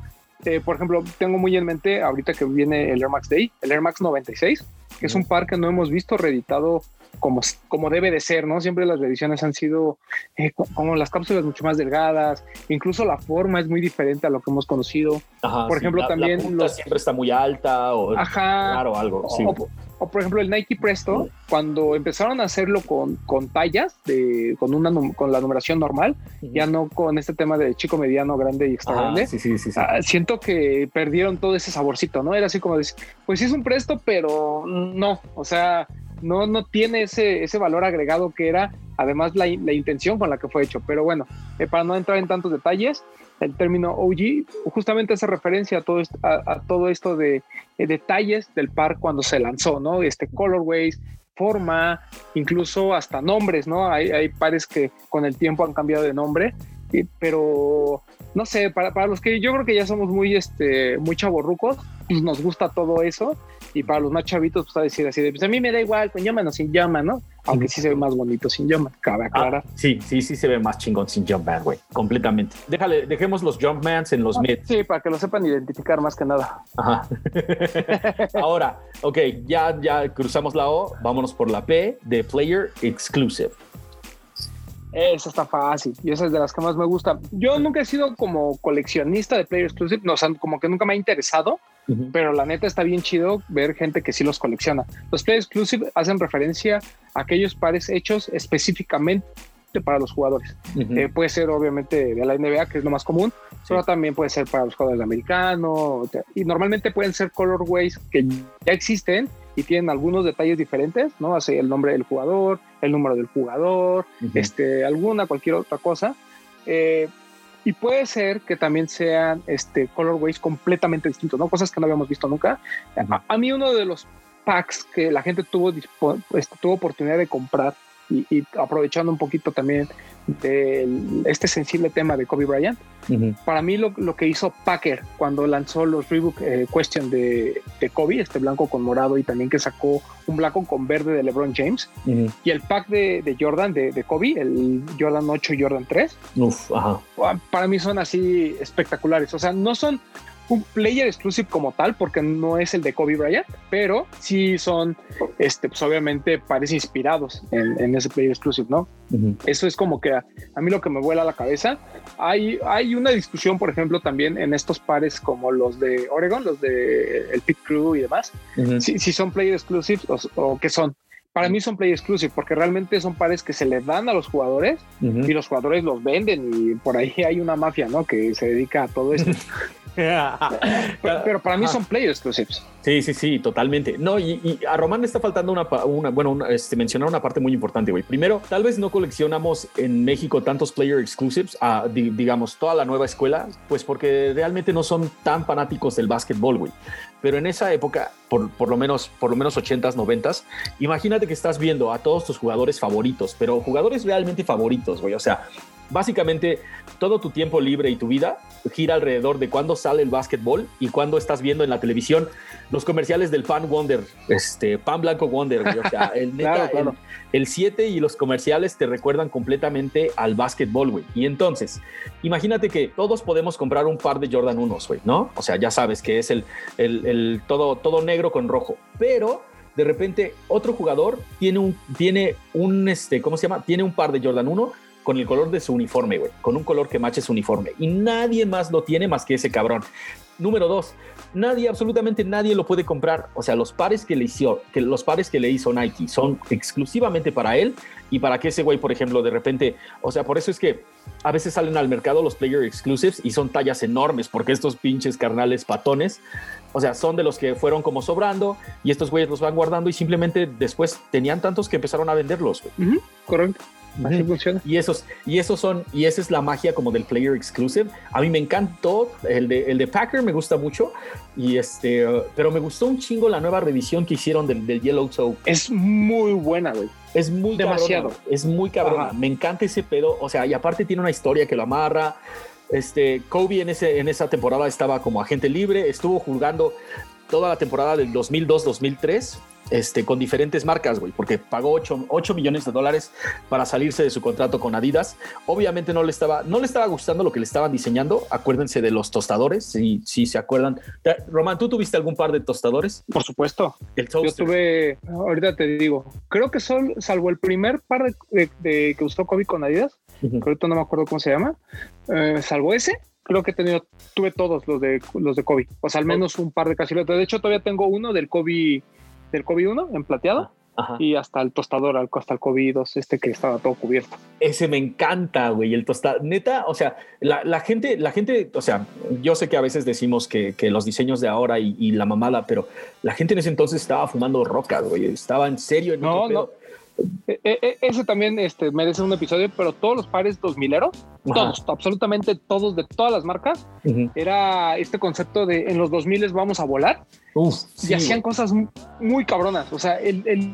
Eh, por ejemplo, tengo muy en mente ahorita que viene el Air Max Day, el Air Max 96, que es un par que no hemos visto reeditado como, como debe de ser, ¿no? Siempre las reediciones han sido eh, como las cápsulas mucho más delgadas, incluso la forma es muy diferente a lo que hemos conocido. por ejemplo, también... siempre está muy alta o claro, algo. O, por ejemplo el Nike Presto, cuando empezaron a hacerlo con, con tallas, de, con, una, con la numeración normal, ya no con este tema de chico, mediano, grande y extra grande, sí, sí, sí, ah, siento que perdieron todo ese saborcito, ¿no? Era así como decir, pues sí es un Presto, pero no, o sea no, no tiene ese, ese valor agregado que era además la, la intención con la que fue hecho. Pero bueno, eh, para no entrar en tantos detalles, el término OG justamente hace referencia a todo esto, a, todo esto de, detalles del par cuando se lanzó, ¿no? Este colorways, forma, incluso hasta nombres, ¿no? Hay, hay pares que con el tiempo han cambiado de nombre, pero no sé, para, para, los que yo creo que ya somos muy, este, muy chavorrucos, pues nos gusta todo eso y para los más chavitos, pues a decir así de, pues a mí me da igual con llama o sin llama, ¿no? Aunque sí se ve más bonito sin llama, cabe ah, aclarar. sí, sí, sí se ve más chingón sin Jumpman, güey, completamente. Déjale, dejemos los Jumpmans en los ah, mid. Sí, para que lo sepan identificar más que nada. Ajá. Ahora, ok, ya, ya cruzamos la O, vámonos por la P de Player Exclusive. Esa está fácil y esa es de las que más me gusta. Yo nunca he sido como coleccionista de Player Exclusive, no, o sea, como que nunca me ha interesado, pero la neta está bien chido ver gente que sí los colecciona. Los Player Exclusive hacen referencia a aquellos pares hechos específicamente para los jugadores. Eh, puede ser obviamente de la NBA, que es lo más común, pero también puede ser para los jugadores americanos y normalmente pueden ser colorways que ya existen y tienen algunos detalles diferentes, ¿no? Así el nombre del jugador, el número del jugador, este, alguna, cualquier otra cosa. Eh, y puede ser que también sean este, colorways completamente distintos, ¿no? Cosas que no habíamos visto nunca. a, mí uno de los packs que la gente tuvo, este, tuvo oportunidad de comprar y, aprovechando un poquito también de este sensible tema de Kobe Bryant, para mí lo, lo, que hizo Packer cuando lanzó los Reebok eh, Question de, de, Kobe, este blanco con morado y también que sacó un blanco con verde de LeBron James, y el pack de, de Jordan de, de, Kobe, el Jordan 8 y Jordan 3, para mí son así espectaculares. O sea, no son un player exclusive como tal, porque no es el de Kobe Bryant, pero sí son, este, pues obviamente parece inspirados en, ese player exclusive, ¿no? Eso es como que a, mí lo que me vuela a la cabeza. Hay, hay una discusión, por ejemplo, también en estos pares como los de Oregon, los de el Pit Crew y demás, si, son player exclusive o, o qué son para mí son play exclusive porque realmente son pares que se le dan a los jugadores y los jugadores los venden y por ahí hay una mafia, ¿no? Que se dedica a todo esto. pero, para mí son play exclusives. Sí, sí, sí, totalmente. No, y, a Román le está faltando una, una bueno, este, mencionar una parte muy importante, güey. Primero, tal vez no coleccionamos en México tantos player exclusives, a, digamos, toda la nueva escuela, pues porque realmente no son tan fanáticos del básquetbol, güey pero en esa época, por, por, lo menos por lo menos 80s, 90s, imagínate que estás viendo a todos tus jugadores favoritos, pero jugadores realmente favoritos, güey. O sea, básicamente todo tu tiempo libre y tu vida gira alrededor de cuándo sale el básquetbol y cuándo estás viendo en la televisión los comerciales del Pan Wonder, este Pan Blanco Wonder, O sea, el neta, el 7 y los comerciales te recuerdan completamente al básquetbol, güey. Y entonces, imagínate que todos podemos comprar un par de Jordan 1, güey, ¿no? O sea, ya sabes que es el, el, el todo, todo negro con rojo, pero de repente otro jugador tiene un, tiene un, este, ¿cómo se llama? Tiene un par de Jordan 1 con el color de su uniforme, güey, con un color que mache su uniforme. Y nadie más lo tiene más que ese cabrón. Número dos, nadie, absolutamente nadie lo puede comprar. O sea, los pares que le hizo, que los pares que le hizo Nike son exclusivamente para él y para que ese güey, por ejemplo, de repente, o sea, por eso es que a veces salen al mercado los player exclusives y son tallas enormes, porque estos pinches carnales patones, o sea, son de los que fueron como sobrando y estos güeyes los van guardando y simplemente después tenían tantos que empezaron a venderlos. correcto. Así funciona. Y esos, y esos son, y esa es la magia como del player exclusive. A mí me encantó el de, el de Packer, me gusta mucho. Y este, pero me gustó un chingo la nueva revisión que hicieron del, del Yellow Toe. Es muy buena, güey. Es muy demasiado. es muy cabrón. Me encanta ese pedo. O sea, y aparte tiene una historia que lo amarra. Este, Kobe en, ese, en esa temporada estaba como agente libre, estuvo jugando toda la temporada del 2002-2003 este, con diferentes marcas, güey, porque pagó 8, millones de dólares para salirse de su contrato con Adidas. Obviamente no le estaba, no le estaba gustando lo que le estaban diseñando. Acuérdense de los tostadores, si, si se acuerdan. Román, ¿tú tuviste algún par de tostadores? Por supuesto. El Yo tuve, ahorita te digo, creo que son, salvo el primer par de, que usó Kobe con Adidas, ahorita no me acuerdo cómo se llama, eh, salvo ese, creo que he tenido, tuve todos los de los de Kobe, o sea, al menos un par de casi. De hecho, todavía tengo uno del Kobe del COVID-1 en plateado. Y hasta el tostador, hasta el COVID-2, este que estaba todo cubierto. Ese me encanta, güey, el tostador. Neta, o sea, la, gente, la gente, o sea, yo sé que a veces decimos que, los diseños de ahora y, la mamada, pero la gente en ese entonces estaba fumando rocas, güey, estaba en serio en no, no. E, e, e, ese también este, merece un episodio, pero todos los pares 2000 todos, absolutamente todos de todas las marcas, era este concepto de en los 2000 vamos a volar y hacían cosas muy cabronas. O sea, el, el,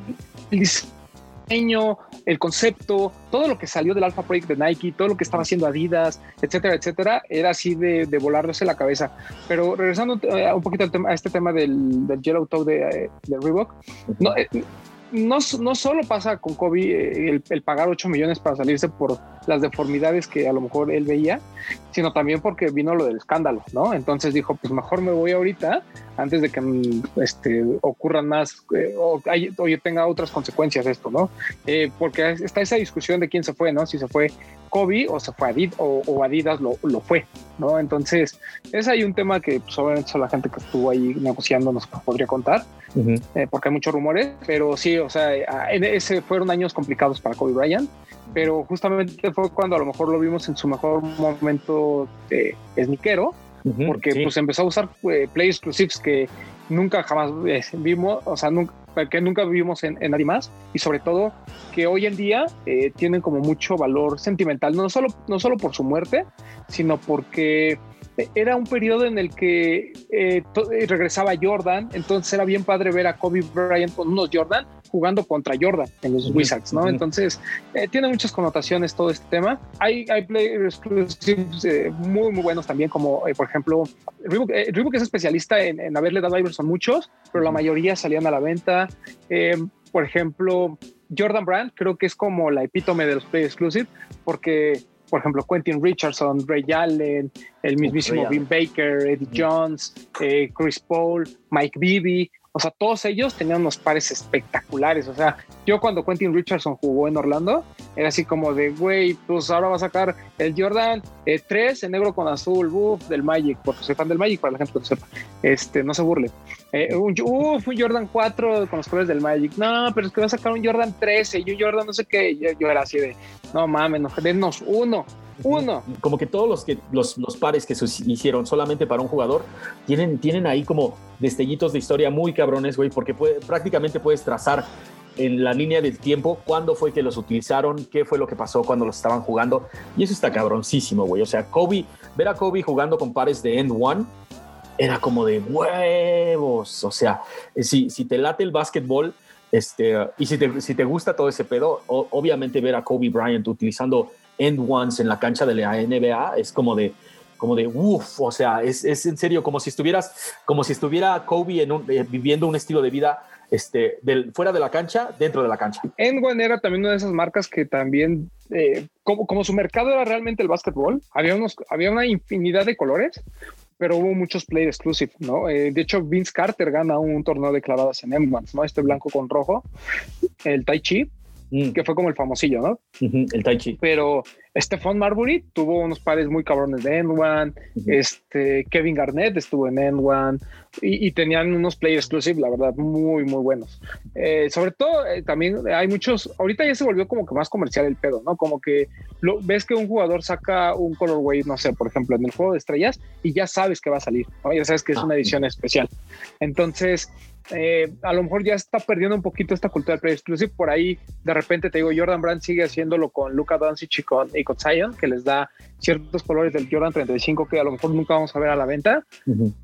diseño, el concepto, todo lo que salió del Alpha Project de Nike, todo lo que estaba haciendo Adidas, etcétera, etcétera, era así de, de volarse la cabeza. Pero regresando eh, un poquito a este tema del, del Yellow Toe de, eh, de Reebok, no, eh, no, no solo pasa con Kobe eh, el, pagar 8 millones para salirse por las deformidades que a lo mejor él veía, sino también porque vino lo del escándalo, ¿no? Entonces dijo, pues mejor me voy ahorita antes de que mm, este, ocurran más eh, o, tenga otras consecuencias esto, ¿no? Eh, porque está esa discusión de quién se fue, ¿no? Si se fue Kobe o se fue Adidas o, Adidas lo, lo, fue, ¿no? Entonces, es ahí un tema que pues, obviamente la gente que estuvo ahí negociando nos podría contar, eh, porque hay muchos rumores, pero sí, o sea, ese fueron años complicados para Kobe Bryant, pero justamente fue cuando a lo mejor lo vimos en su mejor momento de porque pues empezó a usar eh, play exclusives que nunca jamás eh, vimos, o sea, nunca, que nunca vivimos en, en, nadie más y sobre todo que hoy en día eh, tienen como mucho valor sentimental, no solo, no solo por su muerte, sino porque era un periodo en el que eh, eh, regresaba Jordan, entonces era bien padre ver a Kobe Bryant con unos Jordan jugando contra Jordan en los Wizards, ¿no? Entonces, eh, tiene muchas connotaciones todo este tema. Hay, hay players exclusives muy, muy buenos también, como por ejemplo, Reebok, es especialista en, haberle dado a Iverson muchos, pero la mayoría salían a la venta. por ejemplo, Jordan Brand creo que es como la epítome de los play exclusive, porque por ejemplo, Quentin Richardson, Ray Allen, el mismísimo Vin Baker, Eddie Jones, eh, Chris Paul, Mike Bibby. O sea, todos ellos tenían unos pares espectaculares. O sea, yo cuando Quentin Richardson jugó en Orlando, era así como de, güey, pues ahora va a sacar el Jordan 3 eh, en negro con azul, buff, del Magic, porque soy fan del Magic, para la gente que no sepa. Este, no se burle. Eh, un, un Jordan 4 con los colores del Magic. No, pero es que va a sacar un Jordan 13 y un Jordan no sé qué. Yo, era así de, no mames, no, denos uno uno. Como que todos los, que, los, los pares que se hicieron solamente para un jugador tienen, tienen ahí como destellitos de historia muy cabrones, güey, porque puede, prácticamente puedes trazar en la línea del tiempo cuándo fue que los utilizaron, qué fue lo que pasó cuando los estaban jugando. Y eso está cabroncísimo, güey. O sea, Kobe, ver a Kobe jugando con pares de End One era como de huevos. O sea, si, si te late el básquetbol, este, y si te, si te gusta todo ese pedo, obviamente ver a Kobe Bryant utilizando end ones en la cancha de la NBA es como de como de uff, o sea, es, es, en serio como si estuvieras, como si estuviera Kobe en un, eh, viviendo un estilo de vida este, del, fuera de la cancha, dentro de la cancha. End One era también una de esas marcas que también, eh, como, como su mercado era realmente el básquetbol, había, unos, había una infinidad de colores, pero hubo muchos play exclusive, ¿no? Eh, de hecho, Vince Carter gana un torneo de clavadas en M1, ¿no? Este blanco con rojo, el Tai Chi, Mm. que fue como el famosillo, ¿no? el Tai Chi. Pero Stephon Marbury tuvo unos pares muy cabrones de N1, este, Kevin Garnett estuvo en N1 y, tenían unos play exclusive, la verdad, muy, muy buenos. Eh, sobre todo, eh, también hay muchos, ahorita ya se volvió como que más comercial el pedo, ¿no? Como que lo, ves que un jugador saca un colorway, no sé, por ejemplo, en el juego de estrellas y ya sabes que va a salir, ya sabes que es ah, una edición especial. Entonces, eh, a lo mejor ya está perdiendo un poquito esta cultura del play exclusive. Por ahí, de repente, te digo, Jordan Brand sigue haciéndolo con Luca Doncic y con, y con Zion, que les da ciertos colores del Jordan 35 que a lo mejor nunca vamos a ver a la venta.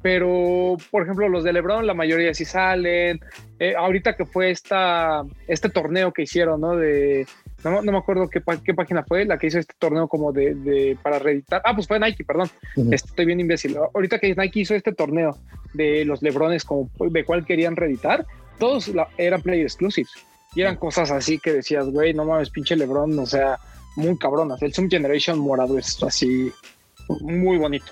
Pero, por ejemplo, los de LeBron, la mayoría sí salen. eh, ahorita que fue esta, este torneo que hicieron, ¿no? De, no, me acuerdo qué, qué, página fue la que hizo este torneo como de, de para reeditar. Ah, pues fue Nike, perdón. Estoy bien imbécil. Ahorita que Nike hizo este torneo de los Lebrones, como de cuál querían reeditar, todos eran player exclusives. Y eran cosas así que decías, güey, no mames, pinche Lebron, o sea, muy cabronas. El Zoom Generation morado es así muy bonito.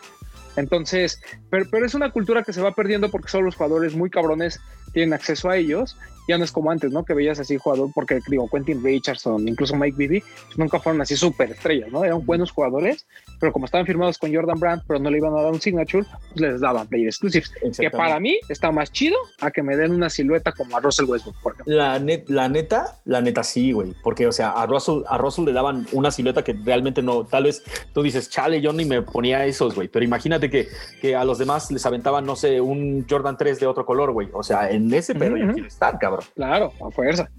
Entonces, pero, pero, es una cultura que se va perdiendo porque solo los jugadores muy cabrones tienen acceso a ellos ya no es como antes, ¿no? Que veías así jugador, porque digo, Quentin Richardson, incluso Mike Bibby, nunca fueron así súper estrellas, ¿no? Eran buenos jugadores, pero como estaban firmados con Jordan Brand, pero no le iban a dar un signature, pues les daban player exclusives. Que para mí está más chido a que me den una silueta como a Russell Westbrook, por ejemplo. La, la neta, la neta sí, güey, porque, o sea, a Russell, a Russell le daban una silueta que realmente no, tal vez tú dices, chale, yo ni me ponía esos, güey, pero imagínate que, que a los demás les aventaban, no sé, un Jordan 3 de otro color, güey, o sea, en ese pedo ya quiere estar, cabrón. Claro, a fuerza.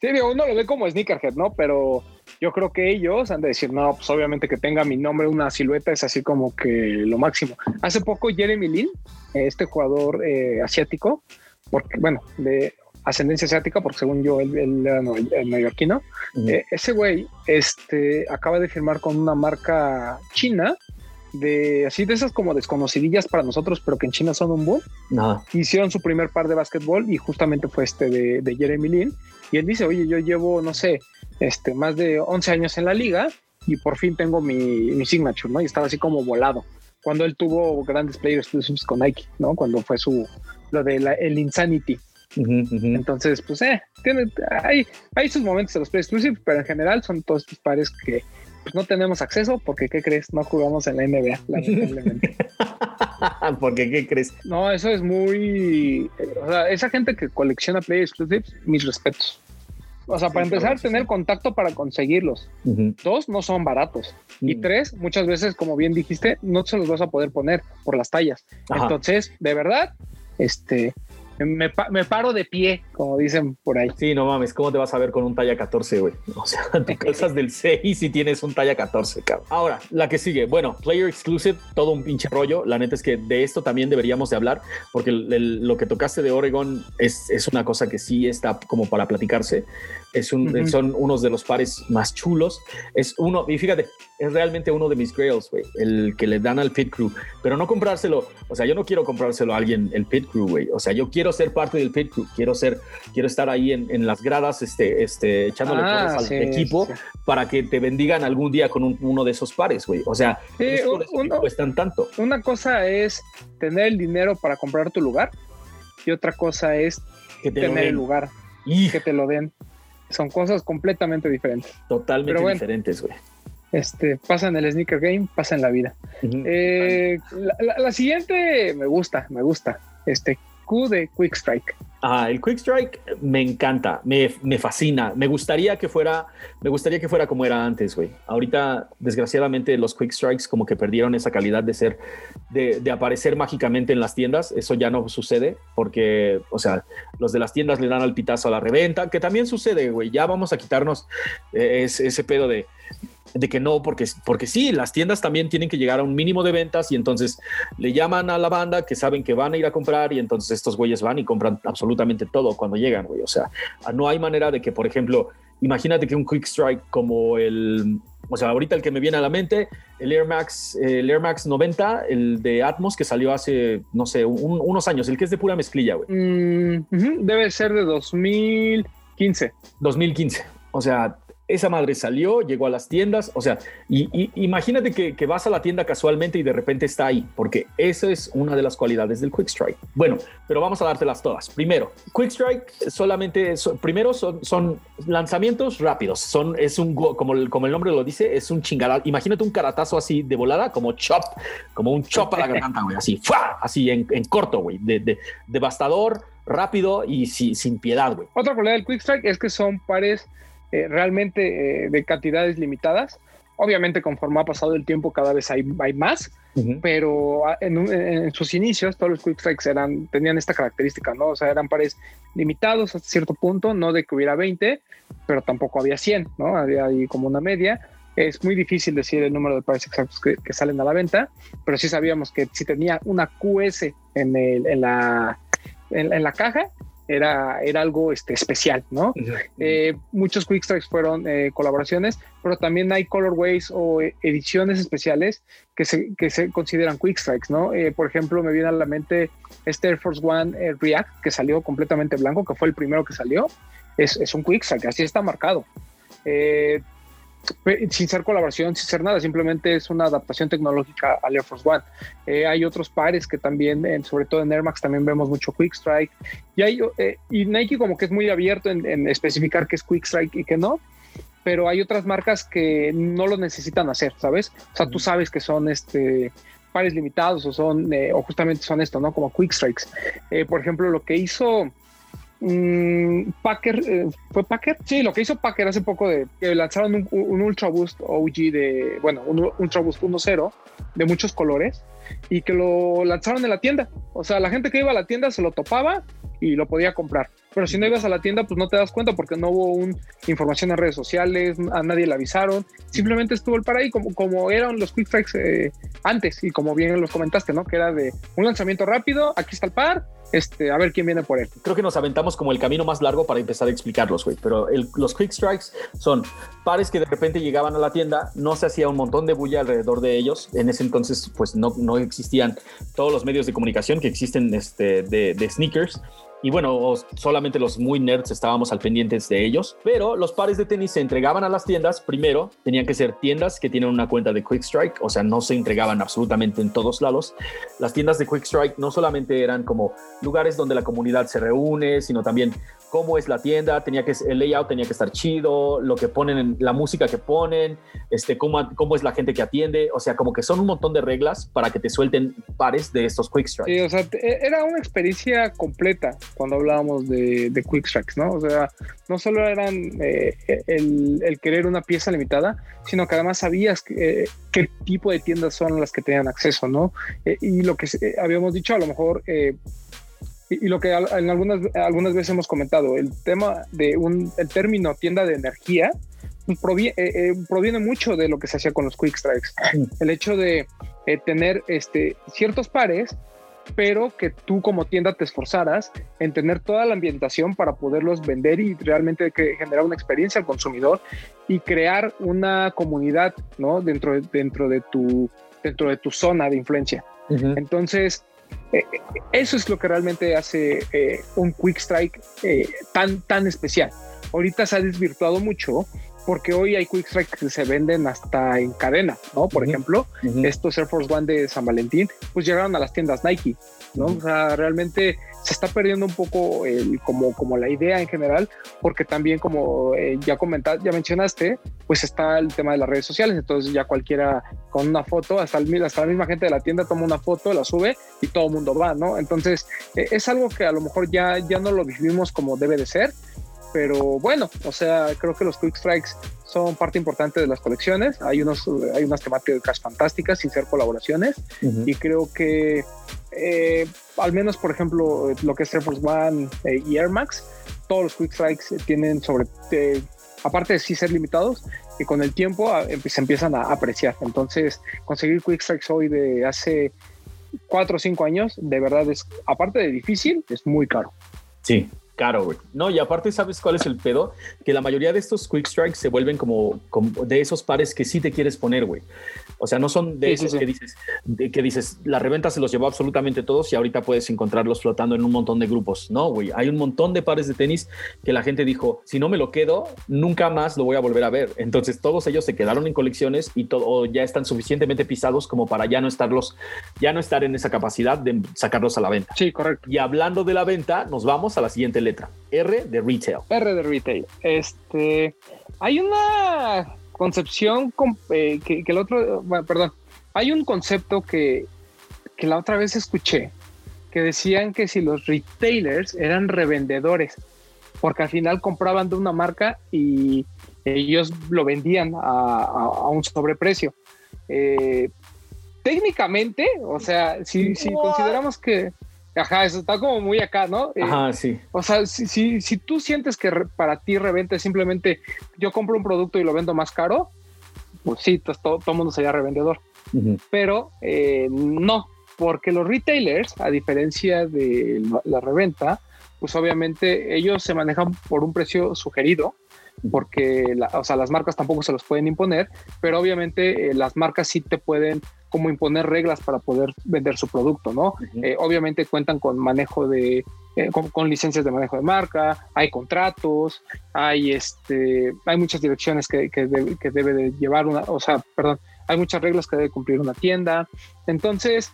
Sí, digo, uno lo ve como sneakerhead, ¿no? Pero yo creo que ellos han de decir, no, pues obviamente que tenga mi nombre, una silueta, es así como que lo máximo. Hace poco Jeremy Lin, este jugador eh, asiático, porque, bueno, de ascendencia asiática, porque según yo, él, era neoyorquino, eh, ese güey este, acaba de firmar con una marca china de así de esas como desconocidillas para nosotros, pero que en China son un boom. Hicieron su primer par de básquetbol y justamente fue este de, de, Jeremy Lin. Y él dice, oye, yo llevo, no sé, este, más de 11 años en la liga y por fin tengo mi, mi signature, ¿no? Y estaba así como volado. Cuando él tuvo grandes players exclusives con Nike, ¿no? Cuando fue su, lo de el Insanity. Entonces, pues, eh, tiene, hay, hay sus momentos de los players exclusives, pero en general son todos estos pares que no tenemos acceso porque, ¿qué crees? No jugamos en la NBA, lamentablemente. porque, ¿qué crees? No, eso es muy... O sea, esa gente que colecciona Play Exclusives, mis respetos. O sea, para empezar, tener contacto para conseguirlos. Dos, no son baratos. Y mm. tres, muchas veces, como bien dijiste, no se los vas a poder poner por las tallas. Entonces, de verdad, este, me, me, paro de pie, como dicen por ahí. Sí, no mames, ¿cómo te vas a ver con un talla 14, güey? O sea, tú calzas del 6 y tienes un talla 14, cabrón. Ahora, la que sigue, bueno, Player Exclusive, todo un pinche rollo. La neta es que de esto también deberíamos de hablar, porque lo que tocaste de Oregon es, es una cosa que sí está como para platicarse. Es un, Son unos de los pares más chulos. Es uno, y fíjate, es realmente uno de mis grails, güey, el que le dan al pit crew. Pero no comprárselo, o sea, yo no quiero comprárselo a alguien, el pit crew, güey. O sea, yo quiero ser parte del pit crew, quiero ser, quiero estar ahí en, en las gradas, este, este, echándole ah, al equipo para que te bendigan algún día con uno de esos pares, güey. O sea, no cuestan tanto. Una cosa es tener el dinero para comprar tu lugar y otra cosa es tener el lugar y que te lo den son cosas completamente diferentes. Totalmente diferentes, güey. Este, pasa en el sneaker game, pasa en la vida. Eh, la, siguiente me gusta, me gusta. Este, Q de Quick Strike. Ah, el Quick Strike me encanta, me, me, fascina. Me gustaría que fuera, me gustaría que fuera como era antes, güey. Ahorita, desgraciadamente, los Quick Strikes como que perdieron esa calidad de ser, de, de, aparecer mágicamente en las tiendas. Eso ya no sucede porque, o sea, los de las tiendas le dan al pitazo a la reventa, que también sucede, güey. Ya vamos a quitarnos eh, ese pedo de de que no, porque, porque sí, las tiendas también tienen que llegar a un mínimo de ventas y entonces le llaman a la banda que saben que van a ir a comprar y entonces estos güeyes van y compran absolutamente todo cuando llegan, güey. O sea, no hay manera de que, por ejemplo, imagínate que un quick strike como el, o sea, ahorita el que me viene a la mente, el Air Max, el Air Max 90, el de Atmos que salió hace, no sé, unos años, el que es de pura mezclilla, güey. Mm, debe ser de 2015. 2015. O sea, esa madre salió, llegó a las tiendas, o sea, y, imagínate que, vas a la tienda casualmente y de repente está ahí, porque esa es una de las cualidades del Quick Strike. Bueno, pero vamos a dártelas todas. Primero, Quick Strike solamente, primero son, son, lanzamientos rápidos, son, es un, como el, como el nombre lo dice, es un chingada. Imagínate un caratazo así de volada, como chop, como un chop a la garganta, güey, así, así en, corto, güey, de, devastador, rápido y sin piedad, güey. Otra cualidad del Quick Strike es que son pares eh, realmente eh, de cantidades limitadas. Obviamente conforme ha pasado el tiempo cada vez hay, hay más, pero ah, en, sus inicios todos los quick strikes eran, tenían esta característica, ¿no? O sea, eran pares limitados hasta cierto punto, no de que hubiera 20, pero tampoco había 100, ¿no? Había ahí como una media. Es muy difícil decir el número de pares exactos que, salen a la venta, pero sí sabíamos que si tenía una QS en, el, en, la, en, la caja, era, era algo este, especial, ¿no? Eh, muchos Quick Strikes fueron eh, colaboraciones, pero también hay colorways o ediciones especiales que se, que se consideran Quick Strikes, ¿no? Eh, por ejemplo, me viene a la mente este Air Force One React, que salió completamente blanco, que fue el primero que salió. Es, es un Quick Strike, así está marcado sin ser colaboración, sin ser nada, simplemente es una adaptación tecnológica al Air Force One. Eh, hay otros pares que también, sobre todo en Air Max, también vemos mucho Quick Strike. Y, hay, eh, y Nike como que es muy abierto en, especificar qué es Quick Strike y qué no, pero hay otras marcas que no lo necesitan hacer, ¿sabes? O sea, tú sabes que son este pares limitados o son, eh, o justamente son esto, ¿no? Como Quick Strikes. por ejemplo, lo que hizo Mm, Packer, eh, ¿fue Packer? Sí, lo que hizo Packer hace poco de que lanzaron un, un Ultra Boost OG de, bueno, un Ultra Boost 1.0 de muchos colores y que lo lanzaron en la tienda. O sea, la gente que iba a la tienda se lo topaba y lo podía comprar. Pero si no ibas a la tienda, pues no te das cuenta porque no hubo un, información en redes sociales, a nadie le avisaron. Simplemente estuvo el para ahí como, como eran los Quick Strikes eh, antes y como bien los comentaste, ¿no? Que era de un lanzamiento rápido, aquí está el par, este, a ver quién viene por él. Creo que nos aventamos como el camino más largo para empezar a explicarlos, güey. Pero los quick strikes son pares que de repente llegaban a la tienda, no se hacía un montón de bulla alrededor de ellos. En ese entonces, pues no, no existían todos los medios de comunicación que existen este, de, de sneakers y bueno, solamente los muy nerds estábamos al pendientes de ellos, pero los pares de tenis se entregaban a las tiendas, primero tenían que ser tiendas que tienen una cuenta de Quick Strike, o sea, no se entregaban absolutamente en todos lados. Las tiendas de Quick Strike no solamente eran como lugares donde la comunidad se reúne, sino también cómo es la tienda, tenía que el layout tenía que estar chido, lo que ponen, la música que ponen, este, cómo, cómo es la gente que atiende, o sea, como que son un montón de reglas para que te suelten pares de estos quick strikes. Sí, o sea, era una experiencia completa cuando hablábamos de, de quick strikes, ¿no? O sea, no solo eran eh, el, el, querer una pieza limitada, sino que además sabías que, eh, qué tipo de tiendas son las que tenían acceso, ¿no? Eh, y lo que habíamos dicho, a lo mejor y, lo que en algunas, algunas veces hemos comentado, el tema de un, el término tienda de energía proviene, eh, eh, proviene mucho de lo que se hacía con los quick strikes. El hecho de eh, tener este, ciertos pares, pero que tú como tienda te esforzaras en tener toda la ambientación para poderlos vender y realmente generar una experiencia al consumidor y crear una comunidad, ¿no? Dentro de, dentro de tu dentro de tu zona de influencia. Entonces, eh, eso es lo que realmente hace eh, un Quick Strike eh, tan, tan especial. Ahorita se ha desvirtuado mucho porque hoy hay Quick Strike que se venden hasta en cadena, ¿no? Por ejemplo, estos Air Force One de San Valentín, pues llegaron a las tiendas Nike, ¿no? O sea, realmente se está perdiendo un poco el, como, como la idea en general, porque también como eh, ya comentaste, ya mencionaste, pues está el tema de las redes sociales, entonces ya cualquiera con una foto, hasta, el, hasta la misma gente de la tienda toma una foto, la sube y todo el mundo va, ¿no? Entonces eh, es algo que a lo mejor ya, ya no lo vivimos como debe de ser, pero bueno, o sea, creo que los Quick Strikes son parte importante de las colecciones. Hay, unos, hay unas temáticas fantásticas sin ser colaboraciones y creo que eh, al menos, por ejemplo, lo que es Air Force One eh, y Air Max, todos los Quick Strikes tienen sobre, eh, aparte de sí ser limitados, y con el tiempo ah, se empiezan a apreciar. Entonces, conseguir Quick Strikes hoy de hace cuatro o cinco años, de verdad es, aparte de difícil, es muy caro. Sí, caro, güey. No, y aparte, ¿sabes cuál es el pedo? Que la mayoría de estos quick strikes se vuelven como, como de esos pares que sí te quieres poner, güey. O sea, no son de esos que dices, que dices, la reventa se los llevó absolutamente todos y ahorita puedes encontrarlos flotando en un montón de grupos. No, güey. Hay un montón de pares de tenis que la gente dijo, si no me lo quedo, nunca más lo voy a volver a ver. Entonces, todos ellos se quedaron en colecciones y todo, ya están suficientemente pisados como para ya no estarlos, ya no estar en esa capacidad de sacarlos a la venta. Sí, correcto. Y hablando de la venta, nos vamos a la siguiente letra. R de retail. R de retail. Este, hay una concepción eh, que, el otro, perdón, hay un concepto que, que la otra vez escuché que decían que si los retailers eran revendedores, porque al final compraban de una marca y ellos lo vendían a, un sobreprecio. Eh, técnicamente, o sea, si, si consideramos que, Ajá, eso está como muy acá, ¿no? Eh, Ajá, sí. O sea, si, si, tú sientes que para ti reventa es simplemente yo compro un producto y lo vendo más caro, pues sí, todo, el mundo sería revendedor. Pero eh, no, porque los retailers, a diferencia de la reventa, pues obviamente ellos se manejan por un precio sugerido, porque o sea, las marcas tampoco se los pueden imponer, pero obviamente eh, las marcas sí te pueden como imponer reglas para poder vender su producto, ¿no? Eh, obviamente cuentan con manejo de, eh, con, licencias de manejo de marca, hay contratos, hay este, hay muchas direcciones que, que, debe de llevar una, o sea, perdón, hay muchas reglas que debe cumplir una tienda. Entonces,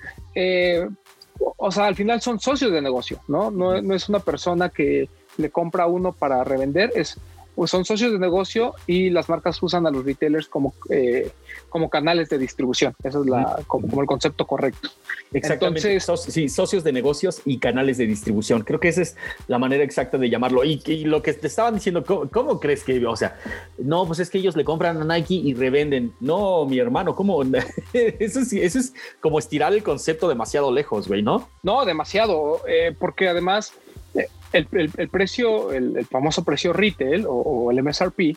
o sea, al final son socios de negocio, ¿no? No, no es una persona que le compra a uno para revender, es pues son socios de negocio y las marcas usan a los retailers como, eh, como canales de distribución. Eso es la, como, el concepto correcto. Exactamente. Entonces, sí, socios de negocios y canales de distribución. Creo que esa es la manera exacta de llamarlo. Y, lo que te estaban diciendo, ¿cómo, crees que, o sea, no, pues es que ellos le compran a Nike y revenden? No, mi hermano, ¿cómo? eso, es, eso es como estirar el concepto demasiado lejos, güey, ¿no? No, demasiado, eh, porque además el, precio, el, famoso precio retail o, el MSRP,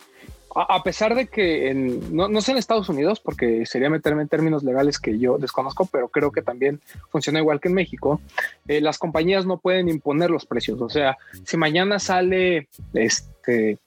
a, pesar de que no, sé en Estados Unidos, porque sería meterme en términos legales que yo desconozco, pero creo que también funciona igual que en México, eh, las compañías no pueden imponer los precios. O sea, si mañana sale, este,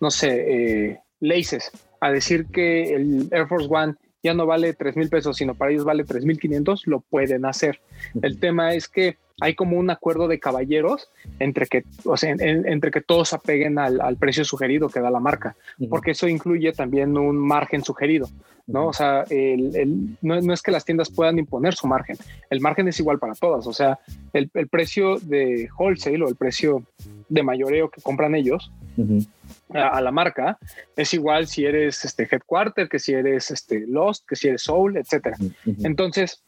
no sé, eh, Laces a decir que el Air Force One ya no vale 3 mil pesos, sino para ellos vale 3 mil 500, lo pueden hacer. El tema es que hay como un acuerdo de caballeros entre que, o sea, entre que todos apeguen al, precio sugerido que da la marca, porque eso incluye también un margen sugerido, ¿no? O sea, el, no, es que las tiendas puedan imponer su margen, el margen es igual para todas, o sea, el, precio de wholesale o el precio de mayoreo que compran ellos a, la marca es igual si eres este headquarter, que si eres este Lost, que si eres Soul, etcétera. Entonces,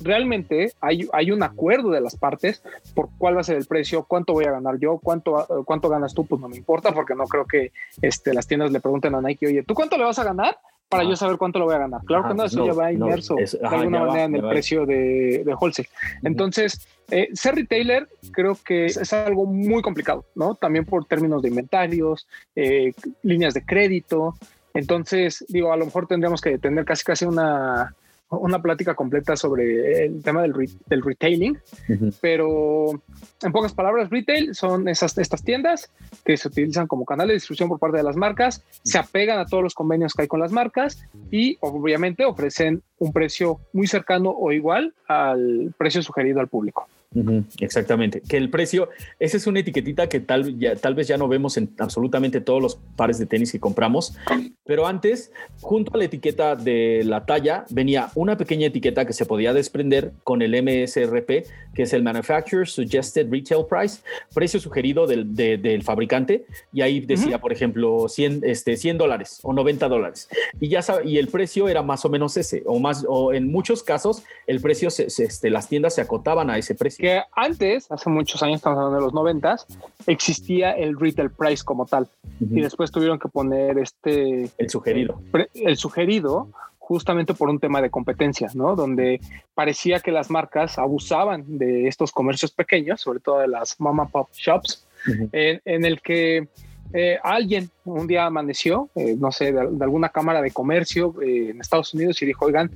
realmente hay, hay un acuerdo de las partes por cuál va a ser el precio, cuánto voy a ganar yo, cuánto, cuánto ganas tú, pues no me importa, porque no creo que este, las tiendas le pregunten a Nike, oye, ¿tú cuánto le vas a ganar? Para yo saber cuánto lo voy a ganar. Claro que no, eso ya va inmerso de alguna manera en el precio de, de, wholesale. Entonces, eh, ser retailer creo que es, algo muy complicado, ¿no? También por términos de inventarios, eh, líneas de crédito. Entonces, digo, a lo mejor tendríamos que tener casi casi una una plática completa sobre el tema del, del retailing, pero en pocas palabras, retail son esas, estas tiendas que se utilizan como canal de distribución por parte de las marcas, se apegan a todos los convenios que hay con las marcas y obviamente ofrecen un precio muy cercano o igual al precio sugerido al público exactamente. Que el precio, esa es una etiquetita que tal, ya, tal vez ya no vemos en absolutamente todos los pares de tenis que compramos, pero antes, junto a la etiqueta de la talla, venía una pequeña etiqueta que se podía desprender con el MSRP, que es el Manufacturer Suggested Retail Price, precio sugerido del, del fabricante, y ahí decía, por ejemplo, 100, este, 100 dólares o 90 dólares. Y ya y el precio era más o menos ese, o más, o en muchos casos, el precio, este, las tiendas se acotaban a ese precio que antes, hace muchos años, estamos hablando de los noventas, existía el retail price como tal. Y después tuvieron que poner este... El sugerido. El sugerido justamente por un tema de competencia, ¿no? Donde parecía que las marcas abusaban de estos comercios pequeños, sobre todo de las mama pop shops, en, el que eh, alguien un día amaneció, eh, no sé, de, alguna cámara de comercio eh, en Estados Unidos y dijo, oigan,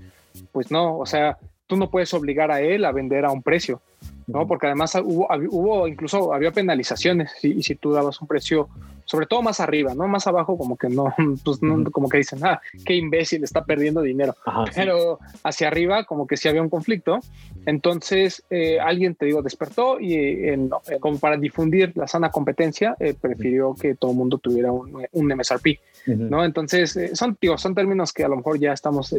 pues no, o sea, tú no puedes obligar a él a vender a un precio. ¿No? Porque además hubo, hubo incluso había penalizaciones y, si tú dabas un precio, sobre todo más arriba, ¿no? Más abajo como que no, pues como que dicen, ah, qué imbécil, está perdiendo dinero. Pero hacia arriba como que sí había un conflicto. Entonces eh, alguien, te digo, despertó y eh, como para difundir la sana competencia, eh, prefirió que todo el mundo tuviera un, un MSRP, ¿no? Entonces son, digo, son términos que a lo mejor ya estamos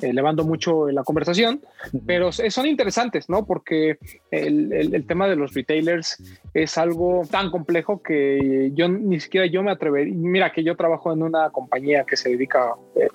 elevando mucho la conversación, pero son interesantes, ¿no? Porque el, tema de los retailers es algo tan complejo que yo ni siquiera yo me atrevería. Mira que yo trabajo en una compañía que se dedica eh,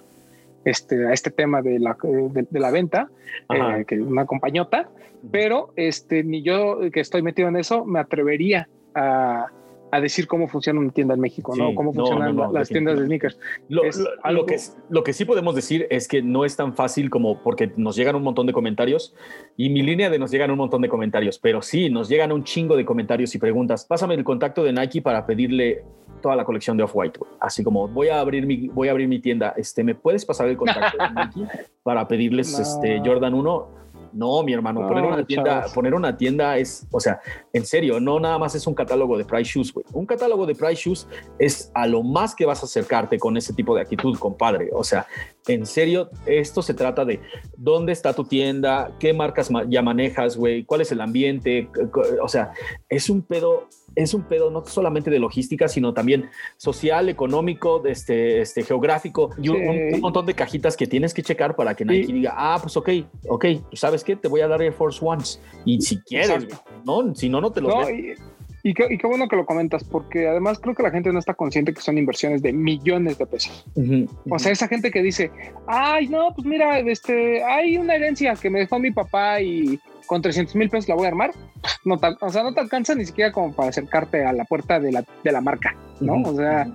este, a este tema de la, de, la venta, eh, que una compañota, pero este, ni yo que estoy metido en eso me atrevería a a decir cómo funciona una tienda en México, ¿no? Cómo funcionan las tiendas de sneakers. Lo, lo, que, lo que sí podemos decir es que no es tan fácil como porque nos llegan un montón de comentarios y mi línea de nos llegan un montón de comentarios, pero sí, nos llegan un chingo de comentarios y preguntas. Pásame el contacto de Nike para pedirle toda la colección de Off-White. Así como voy a abrir mi, voy a abrir mi tienda, este, ¿me puedes pasar el contacto de Nike para pedirles este, Jordan 1? No, mi hermano, poner una tienda, poner una tienda es, o sea, en serio, no nada más es un catálogo de price shoes, güey. Un catálogo de price shoes es a lo más que vas a acercarte con ese tipo de actitud, compadre. O sea, en serio, esto se trata de dónde está tu tienda, qué marcas ya manejas, güey, cuál es el ambiente, o sea, es un pedo es un pedo no solamente de logística, sino también social, económico, este, este, geográfico y un, montón de cajitas que tienes que checar para que Nike diga, ah, pues ok, ok, ¿sabes qué? Te voy a dar Air Force Ones. Y si quieres, ¿no? Si no, no te los no, y, qué, bueno que lo comentas, porque además creo que la gente no está consciente que son inversiones de millones de pesos. O sea, esa gente que dice, ay, no, pues mira, este, hay una herencia que me dejó mi papá y con 300 mil pesos la voy a armar, no o sea, no te alcanza ni siquiera como para acercarte a la puerta de la, de la marca, ¿no? O sea,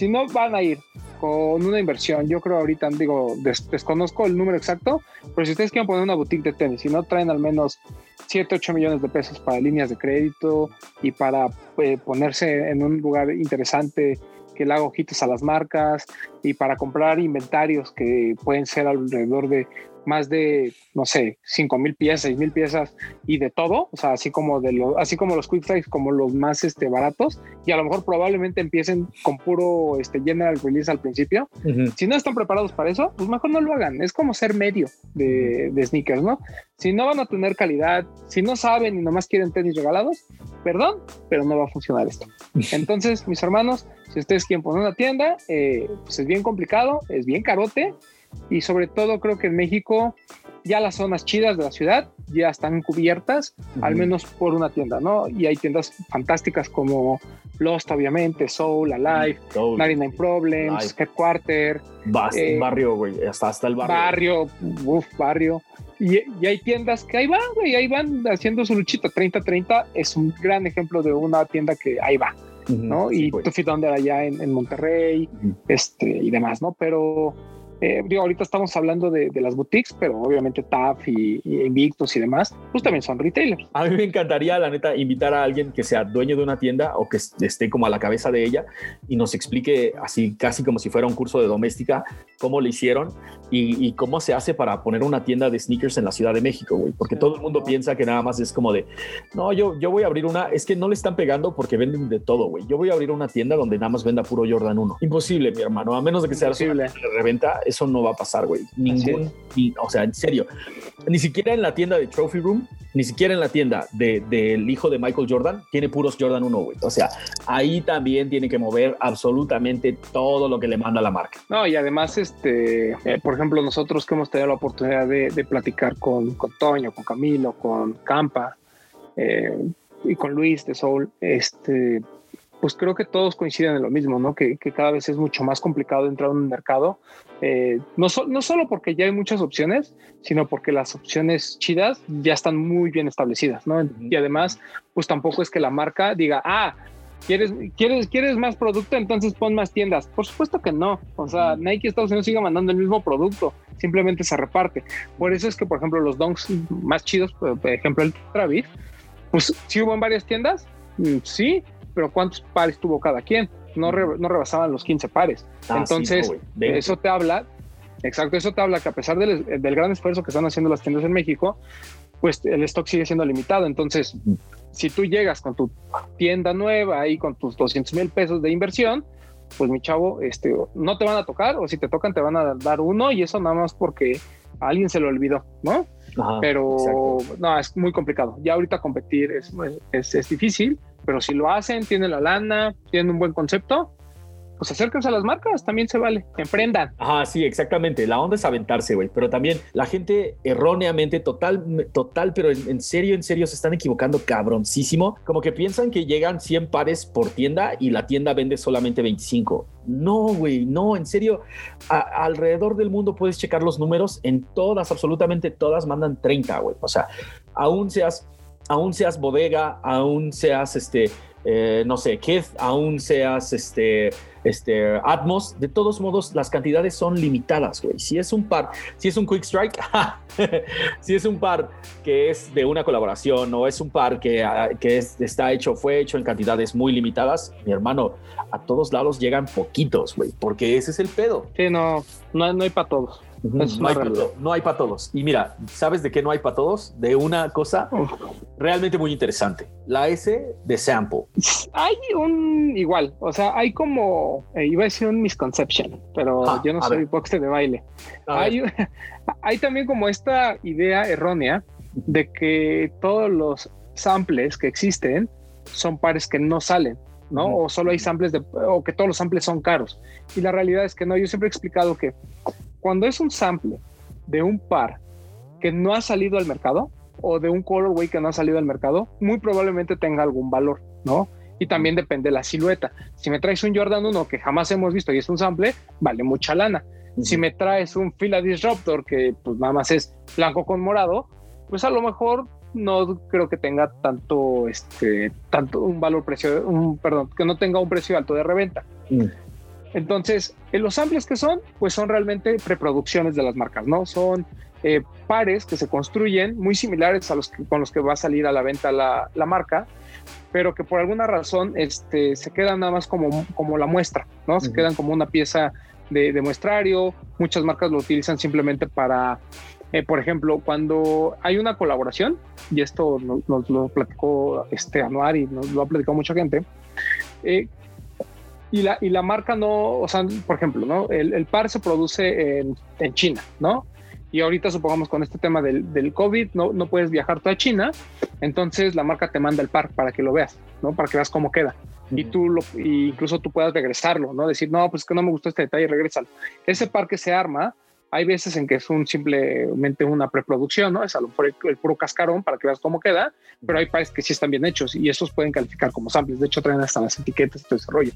si no van a ir con una inversión, yo creo ahorita, digo, desconozco el número exacto, pero si ustedes quieren poner una boutique de tenis, si no traen al menos 7, 8 millones de pesos para líneas de crédito y para eh, ponerse en un lugar interesante que le haga ojitos a las marcas y para comprar inventarios que pueden ser alrededor de más de, no sé, 5 mil piezas, 6 mil piezas y de todo, o sea, así como, de lo, así como los quick strikes, como los más este, baratos, y a lo mejor probablemente empiecen con puro este, general release al principio. Si no están preparados para eso, pues mejor no lo hagan. Es como ser medio de, de sneakers, ¿no? Si no van a tener calidad, si no saben y nomás quieren tenis regalados, perdón, pero no va a funcionar esto. Entonces, mis hermanos, si ustedes quieren poner una tienda, eh, pues es bien complicado, es bien carote y sobre todo creo que en México ya las zonas chidas de la ciudad ya están cubiertas, al menos por una tienda, ¿no? Y hay tiendas fantásticas como Lost, obviamente, Soul, Alive, 99 Problems, Headquarter. Eh, barrio, güey, hasta, hasta el barrio. Barrio, uff, barrio. Y, hay tiendas que ahí van, güey, ahí van haciendo su luchita. 30-30 es un gran ejemplo de una tienda que ahí va, ¿no? y tú Fit Under allá en, en Monterrey, este, y demás, ¿no? Pero eh, digo, ahorita estamos hablando de, las boutiques, pero obviamente TAF y, Invictus y demás, pues también son retailers. A mí me encantaría, la neta, invitar a alguien que sea dueño de una tienda o que esté como a la cabeza de ella y nos explique así, casi como si fuera un curso de doméstica, cómo le hicieron y, cómo se hace para poner una tienda de sneakers en la Ciudad de México, güey. Porque todo el mundo piensa que nada más es como de, no, yo, yo voy a abrir una, es que no le están pegando porque venden de todo, güey. Yo voy a abrir una tienda donde nada más venda puro Jordan 1. Imposible, mi hermano, a menos de que sea posible reventa eso no va a pasar, güey. Ningún, o sea, en serio, ni siquiera en la tienda de Trophy Room, ni siquiera en la tienda del de, hijo de Michael Jordan, tiene puros Jordan 1, güey. O sea, ahí también tiene que mover absolutamente todo lo que le manda la marca. No, y además, este, eh, por ejemplo, nosotros que hemos tenido la oportunidad de, platicar con, con, Toño, con Camilo, con Campa eh, y con Luis de Soul, este pues creo que todos coinciden en lo mismo, ¿no? Que, cada vez es mucho más complicado entrar en un mercado, eh, no, no solo porque ya hay muchas opciones, sino porque las opciones chidas ya están muy bien establecidas, ¿no? Y además, pues tampoco es que la marca diga, ah, ¿Quieres, quieres, ¿Quieres más producto? Entonces pon más tiendas. Por supuesto que no. O sea, Nike Estados Unidos sigue mandando el mismo producto, simplemente se reparte. Por eso es que, por ejemplo, los donks más chidos, por ejemplo, el Travis, pues sí hubo en varias tiendas, mm, sí, pero ¿cuántos pares tuvo cada quien? No, no rebasaban los 15 pares. Ah, Entonces, eso te habla, exacto, eso te habla que a pesar del, gran esfuerzo que están haciendo las tiendas en México, pues el stock sigue siendo limitado. Entonces, si tú llegas con tu tienda nueva y con tus 200 mil pesos de inversión, pues mi chavo, este, no te van a tocar o si te tocan te van a dar uno y eso nada más porque a alguien se lo olvidó, ¿no? Pero no, es muy complicado. Ya ahorita competir es, es, es difícil pero si lo hacen, tienen la lana, tienen un buen concepto, pues acérquense a las marcas, también se vale, emprendan. Ajá, sí, exactamente. La onda es aventarse, güey. Pero también la gente erróneamente, total, total, pero en, serio, en serio, se están equivocando cabroncísimo. Como que piensan que llegan 100 pares por tienda y la tienda vende solamente 25. No, güey, no, en serio. alrededor del mundo puedes checar los números. En todas, absolutamente todas, mandan 30, güey. O sea, aún seas aún seas bodega, aún seas este, eh, no sé, Keith, aún seas este, este, Atmos, de todos modos las cantidades son limitadas, güey. Si es un par, si es un Quick Strike, si es un par que es de una colaboración o es un par que, ah, que está hecho, fue hecho en cantidades muy limitadas, mi hermano, a todos lados llegan poquitos, güey, porque ese es el pedo. Sí, no, no, no hay para todos. No, hay para, no, hay para, todos. Y mira, ¿sabes de qué no hay para todos? De una cosa realmente muy interesante. La S de sample. Hay un igual, o sea, hay como, eh, iba a decir un misconception, pero ah, yo no soy boxe de baile. Hay, hay también como esta idea errónea de que todos los samples que existen son pares que no salen. ¿no? O solo hay samples de, o que todos los samples son caros. Y la realidad es que no, yo siempre he explicado que cuando es un sample de un par que no ha salido al mercado o de un colorway que no ha salido al mercado, muy probablemente tenga algún valor, ¿no? Y también depende de la silueta. Si me traes un Jordan 1 que jamás hemos visto y es un sample, vale mucha lana. Si me traes un Fila Disruptor que pues nada más es blanco con morado, pues a lo mejor no creo que tenga tanto, este, tanto un valor precio, un, perdón, que no tenga un precio alto de reventa. Mm. Entonces, en los samples que son, pues son realmente preproducciones de las marcas, ¿no? Son eh, pares que se construyen muy similares a los que, con los que va a salir a la venta la, la marca, pero que por alguna razón este, se quedan nada más como, como la muestra, ¿no? Se quedan como una pieza de, de, muestrario. Muchas marcas lo utilizan simplemente para eh, por ejemplo, cuando hay una colaboración, y esto nos, lo platicó este Anuar y nos lo ha platicado mucha gente, eh, y, la, y la marca no, o sea, por ejemplo, ¿no? El, par se produce en, en, China, ¿no? Y ahorita supongamos con este tema del, del COVID, no, no puedes viajar a China, entonces la marca te manda el par para que lo veas, ¿no? Para que veas cómo queda. Y tú lo, incluso tú puedas regresarlo, ¿no? Decir, no, pues que no me gustó este detalle, regresa. Ese par que se arma, hay veces en que es un simplemente una preproducción, ¿no? Es a lo mejor el, puro cascarón para que veas cómo queda, pero hay pares que sí están bien hechos y estos pueden calificar como samples. De hecho, traen hasta las etiquetas y todo ese rollo.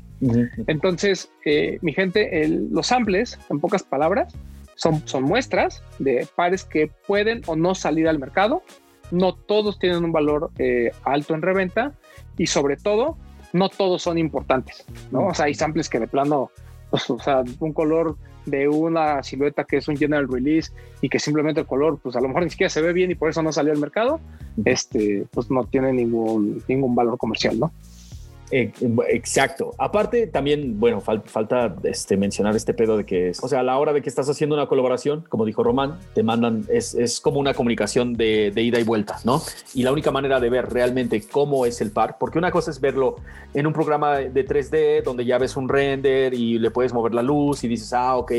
Entonces, eh, mi gente, los samples, en pocas palabras, son, son muestras de pares que pueden o no salir al mercado. No todos tienen un valor eh, alto en reventa y sobre todo, no todos son importantes, ¿no? O sea, hay samples que de plano, pues, o sea, un color de una silueta que es un general release y que simplemente el color, pues a lo mejor ni siquiera se ve bien y por eso no salió al mercado, este, pues no tiene ningún, ningún valor comercial, ¿no? Eh, exacto. Aparte, también, bueno, falta este, mencionar este pedo de que, o sea, a la hora de que estás haciendo una colaboración, como dijo Román, te mandan, es, es como una comunicación de, de, ida y vuelta, ¿no? Y la única manera de ver realmente cómo es el par, porque una cosa es verlo en un programa de 3D donde ya ves un render y le puedes mover la luz y dices, ah, ok,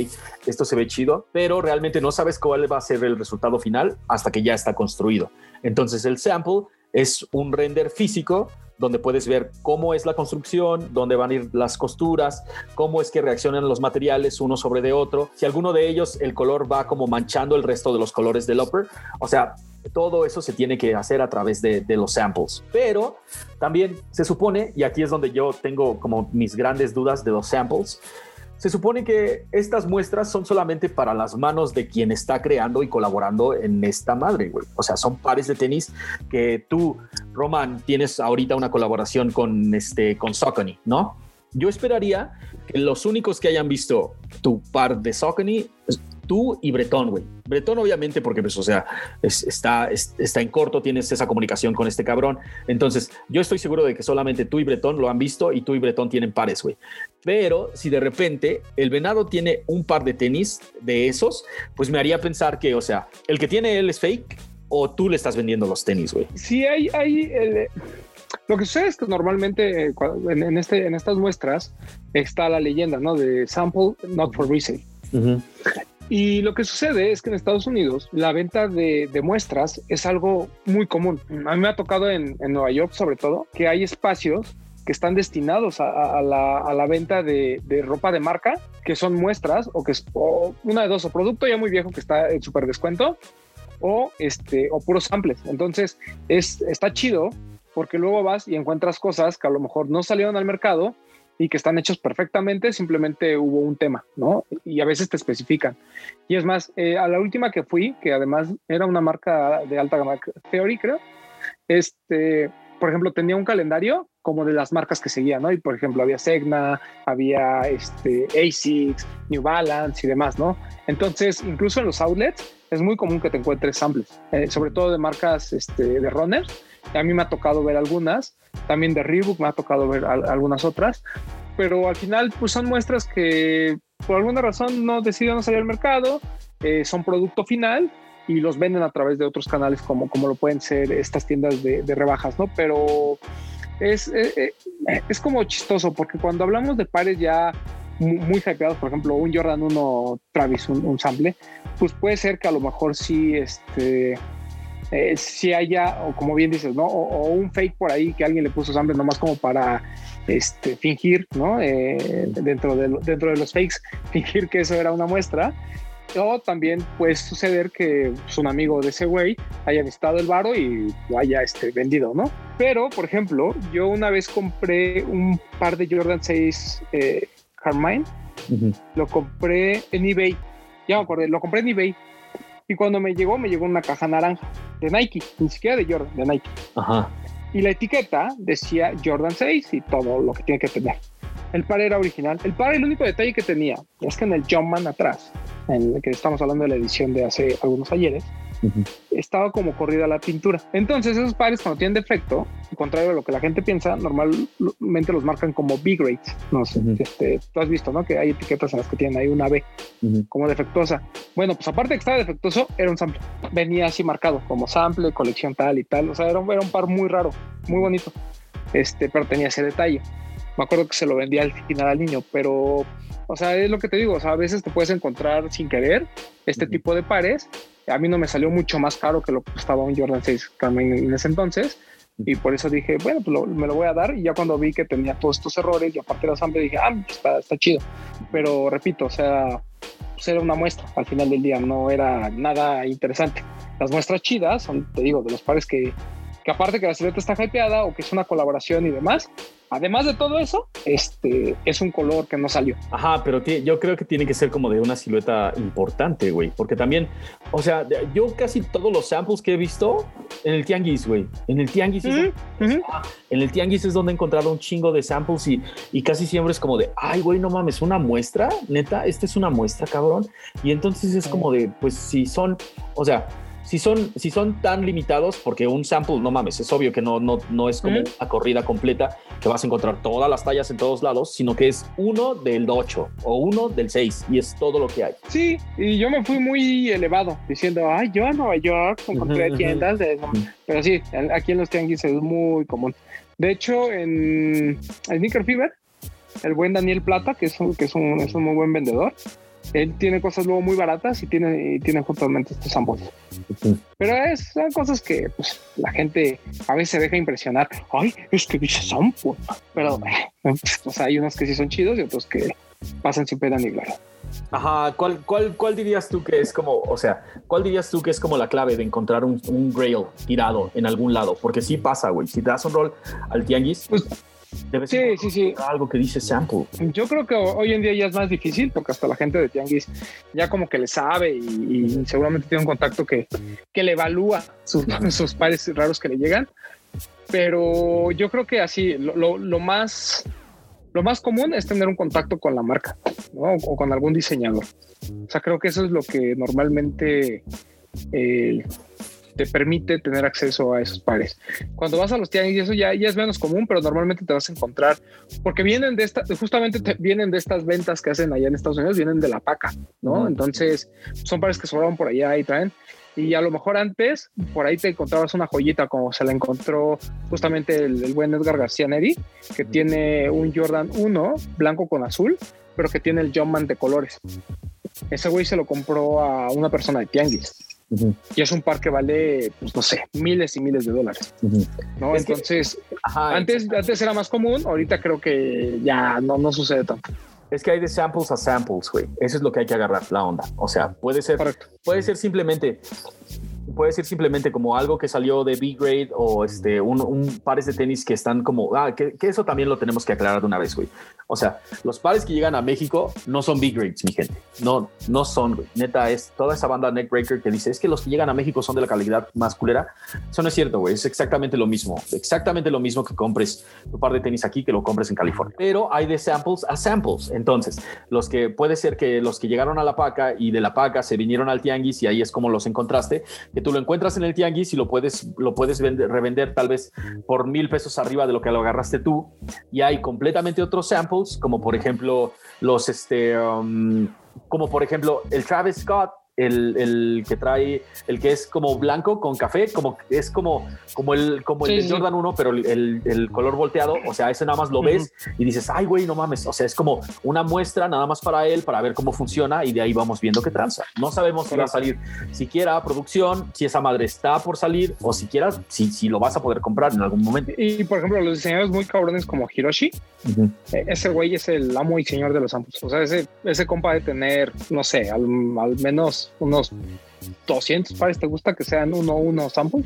esto se ve chido, pero realmente no sabes cuál va a ser el resultado final hasta que ya está construido. Entonces, el sample es un render físico donde puedes ver cómo es la construcción, dónde van a ir las costuras, cómo es que reaccionan los materiales uno sobre de otro, si alguno de ellos el color va como manchando el resto de los colores del upper, o sea, todo eso se tiene que hacer a través de, de, los samples. Pero también se supone, y aquí es donde yo tengo como mis grandes dudas de los samples, se supone que estas muestras son solamente para las manos de quien está creando y colaborando en esta madre, güey. O sea, son pares de tenis que tú, Roman, tienes ahorita una colaboración con este con Saucony, ¿no? Yo esperaría que los únicos que hayan visto tu par de Saucony tú y Bretón, güey. Bretón, obviamente, porque, pues, o sea, está, está en corto, tienes esa comunicación con este cabrón. Entonces, yo estoy seguro de que solamente tú y Bretón lo han visto y tú y Bretón tienen pares, güey. Pero si de repente el venado tiene un par de tenis de esos, pues me haría pensar que, o sea, el que tiene él es fake o tú le estás vendiendo los tenis, güey. Sí, hay, hay lo que sucede es que normalmente en, este, en estas muestras está la leyenda, ¿no? De sample not for resale. Y lo que sucede es que en Estados Unidos la venta de, muestras es algo muy común. A mí me ha tocado en, Nueva York sobre todo que hay espacios que están destinados a, la, venta de, ropa de marca, que son muestras o que es una de dos, o producto ya muy viejo que está en super descuento o, este, o puros samples. Entonces es, está chido porque luego vas y encuentras cosas que a lo mejor no salieron al mercado y que están hechos perfectamente, simplemente hubo un tema, ¿no? Y a veces te especifican. Y es más, eh, a la última que fui, que además era una marca de alta gama, Theory, creo, este, por ejemplo, tenía un calendario como de las marcas que seguía, ¿no? Y por ejemplo, había Segna, había este, ASICS, New Balance y demás, ¿no? Entonces, incluso en los outlets es muy común que te encuentres samples, eh, sobre todo de marcas este, de runners. A mí me ha tocado ver algunas también de Reebok me ha tocado ver algunas otras, pero al final pues son muestras que por alguna razón no decidieron salir al mercado, eh, son producto final y los venden a través de otros canales como, como lo pueden ser estas tiendas de, rebajas, ¿no? Pero es, eh, eh, es como chistoso porque cuando hablamos de pares ya muy, hypeados, por ejemplo, un Jordan 1 Travis, un, sample, pues puede ser que a lo mejor sí, este, eh, si haya, o como bien dices, ¿no? O, un fake por ahí que alguien le puso sample nomás como para este, fingir, ¿no? dentro, de, dentro de los fakes, fingir que eso era una muestra. O también puede suceder que pues, un amigo de ese güey haya visitado el baro y lo haya este, vendido, ¿no? Pero, por ejemplo, yo una vez compré un par de Jordan 6 eh, Carmine, lo compré en eBay. Ya me acordé, lo compré en eBay. Y cuando me llegó, me llegó una caja naranja de Nike, ni siquiera de Jordan, de Nike. Ajá. Y la etiqueta decía Jordan 6 y todo lo que tiene que tener. El par era original. El par, el único detalle que tenía es que en el Jumpman atrás, en el que estamos hablando de la edición de hace algunos ayeres, estaba como corrida la pintura. Entonces, esos pares, cuando tienen defecto, contrario a lo que la gente piensa, normalmente los marcan como B-grades. No sé, este, tú has visto, ¿no? Que hay etiquetas en las que tienen ahí una B como defectuosa. Bueno, pues aparte de que estaba defectuoso, era un sample. Venía así marcado como sample, colección tal y tal. O sea, era, era un par muy raro, muy bonito. Este, pero tenía ese detalle me acuerdo que se lo vendía al final al niño, pero, o sea, es lo que te digo, o sea, a veces te puedes encontrar sin querer este tipo de pares. A mí no me salió mucho más caro que lo que costaba un Jordan 6 en ese entonces. Y por eso dije, bueno, pues me lo voy a dar. Y ya cuando vi que tenía todos estos errores y aparte de la sangre, dije, ah, pues está, está chido. Pero repito, o sea, pues era una muestra al final del día, no era nada interesante. Las muestras chidas son, te digo, de los pares que, que aparte que la silueta está hypeada o que es una colaboración y demás, Además de todo eso, este es un color que no salió. Ajá, pero yo creo que tiene que ser como de una silueta importante, güey, porque también, o sea, yo casi todos los samples que he visto en el tianguis, güey, en el tianguis, es, en el tianguis es donde he encontrado un chingo de samples y, y casi siempre es como de, ay, güey, no mames, una muestra, neta, esta es una muestra, cabrón. Y entonces es como de, pues si son, o sea, si son, si son tan limitados, porque un sample, no mames, es obvio que no, no, no es como una corrida completa que vas a encontrar todas las tallas en todos lados, sino que es uno del 8 o uno del 6 y es todo lo que hay. Sí, y yo me fui muy elevado diciendo, ay, yo a Nueva York encontré tiendas de Pero sí, aquí en los tianguis es muy común. De hecho, en Sneaker Fever, el buen Daniel Plata, que es que es un, es un muy buen vendedor, él tiene cosas luego muy baratas y tiene, y tiene justamente estos ambos. Pero es, son cosas que pues, la gente a veces se deja impresionar. Ay, es que dice sample. Pero pues, hay unos que sí son chidos y otros que pasan sin pena ni gloria. Ajá, ¿Cuál, cuál, ¿cuál dirías tú que es como, o sea, cuál dirías tú que es como la clave de encontrar un, un grail tirado en algún lado? Porque sí pasa, güey. Si te das un rol al tianguis, pues Debe sí, sí, sí. algo que dice sample. Yo creo que hoy en día ya es más difícil porque hasta la gente de Tianguis ya como que le sabe y, seguramente tiene un contacto que, que le evalúa sus, sus, pares raros que le llegan. Pero yo creo que así, lo, lo, más, lo más común es tener un contacto con la marca o con algún diseñador. O sea, creo que eso es lo que normalmente eh, te permite tener acceso a esos pares. Cuando vas a los tianguis, eso ya, ya es menos común, pero normalmente te vas a encontrar, porque vienen de esta, justamente vienen de estas ventas que hacen allá en Estados Unidos, vienen de la paca, ¿no? Entonces, son pares que sobraban por allá y traen. Y a lo mejor antes, por ahí te encontrabas una joyita, como se la encontró justamente el, buen Edgar García Neri, que tiene un Jordan 1 blanco con azul, pero que tiene el Jumpman de colores. Ese güey se lo compró a una persona de Tianguis. Y es un par que vale, pues no sé, miles y miles de dólares. ¿no? Entonces, antes, antes era más común, ahorita creo que ya no, no sucede tanto. Es que hay de samples a samples, güey. Eso es lo que hay que agarrar, la onda. O sea, puede ser, puede ser simplemente puede ser simplemente como algo que salió de B-grade o este, un, un, pares de tenis que están como, ah, que, eso también lo tenemos que aclarar de una vez, güey. O sea, los pares que llegan a México no son B-grades, mi gente. No, no son, güey. Neta, es toda esa banda neckbreaker que dice, es que los que llegan a México son de la calidad más culera. Eso no es cierto, güey. Es exactamente lo mismo. Exactamente lo mismo que compres tu par de tenis aquí que lo compres en California. Pero hay de samples a samples. Entonces, los que puede ser que los que llegaron a la paca y de la paca se vinieron al tianguis y ahí es como los encontraste, que tú lo encuentras en el tianguis y lo puedes, lo puedes revender tal vez por mil pesos arriba de lo que lo agarraste tú. Y hay completamente otros samples, como por ejemplo los, este, um, como por ejemplo el Travis Scott el, el, que trae, el que es como blanco con café, como es como, como el, como el de Jordan 1, pero el, el, color volteado. O sea, ese nada más lo ves y dices, ay, güey, no mames. O sea, es como una muestra nada más para él, para ver cómo funciona y de ahí vamos viendo qué tranza. No sabemos si va a salir siquiera a producción, si esa madre está por salir o siquiera si, si lo vas a poder comprar en algún momento. Y por ejemplo, los diseñadores muy cabrones como Hiroshi, e, ese güey es el amo y señor de los samples. O sea, ese, ese compa de tener, no sé, al, al menos unos 200 pares, ¿te gusta que sean uno uno samples?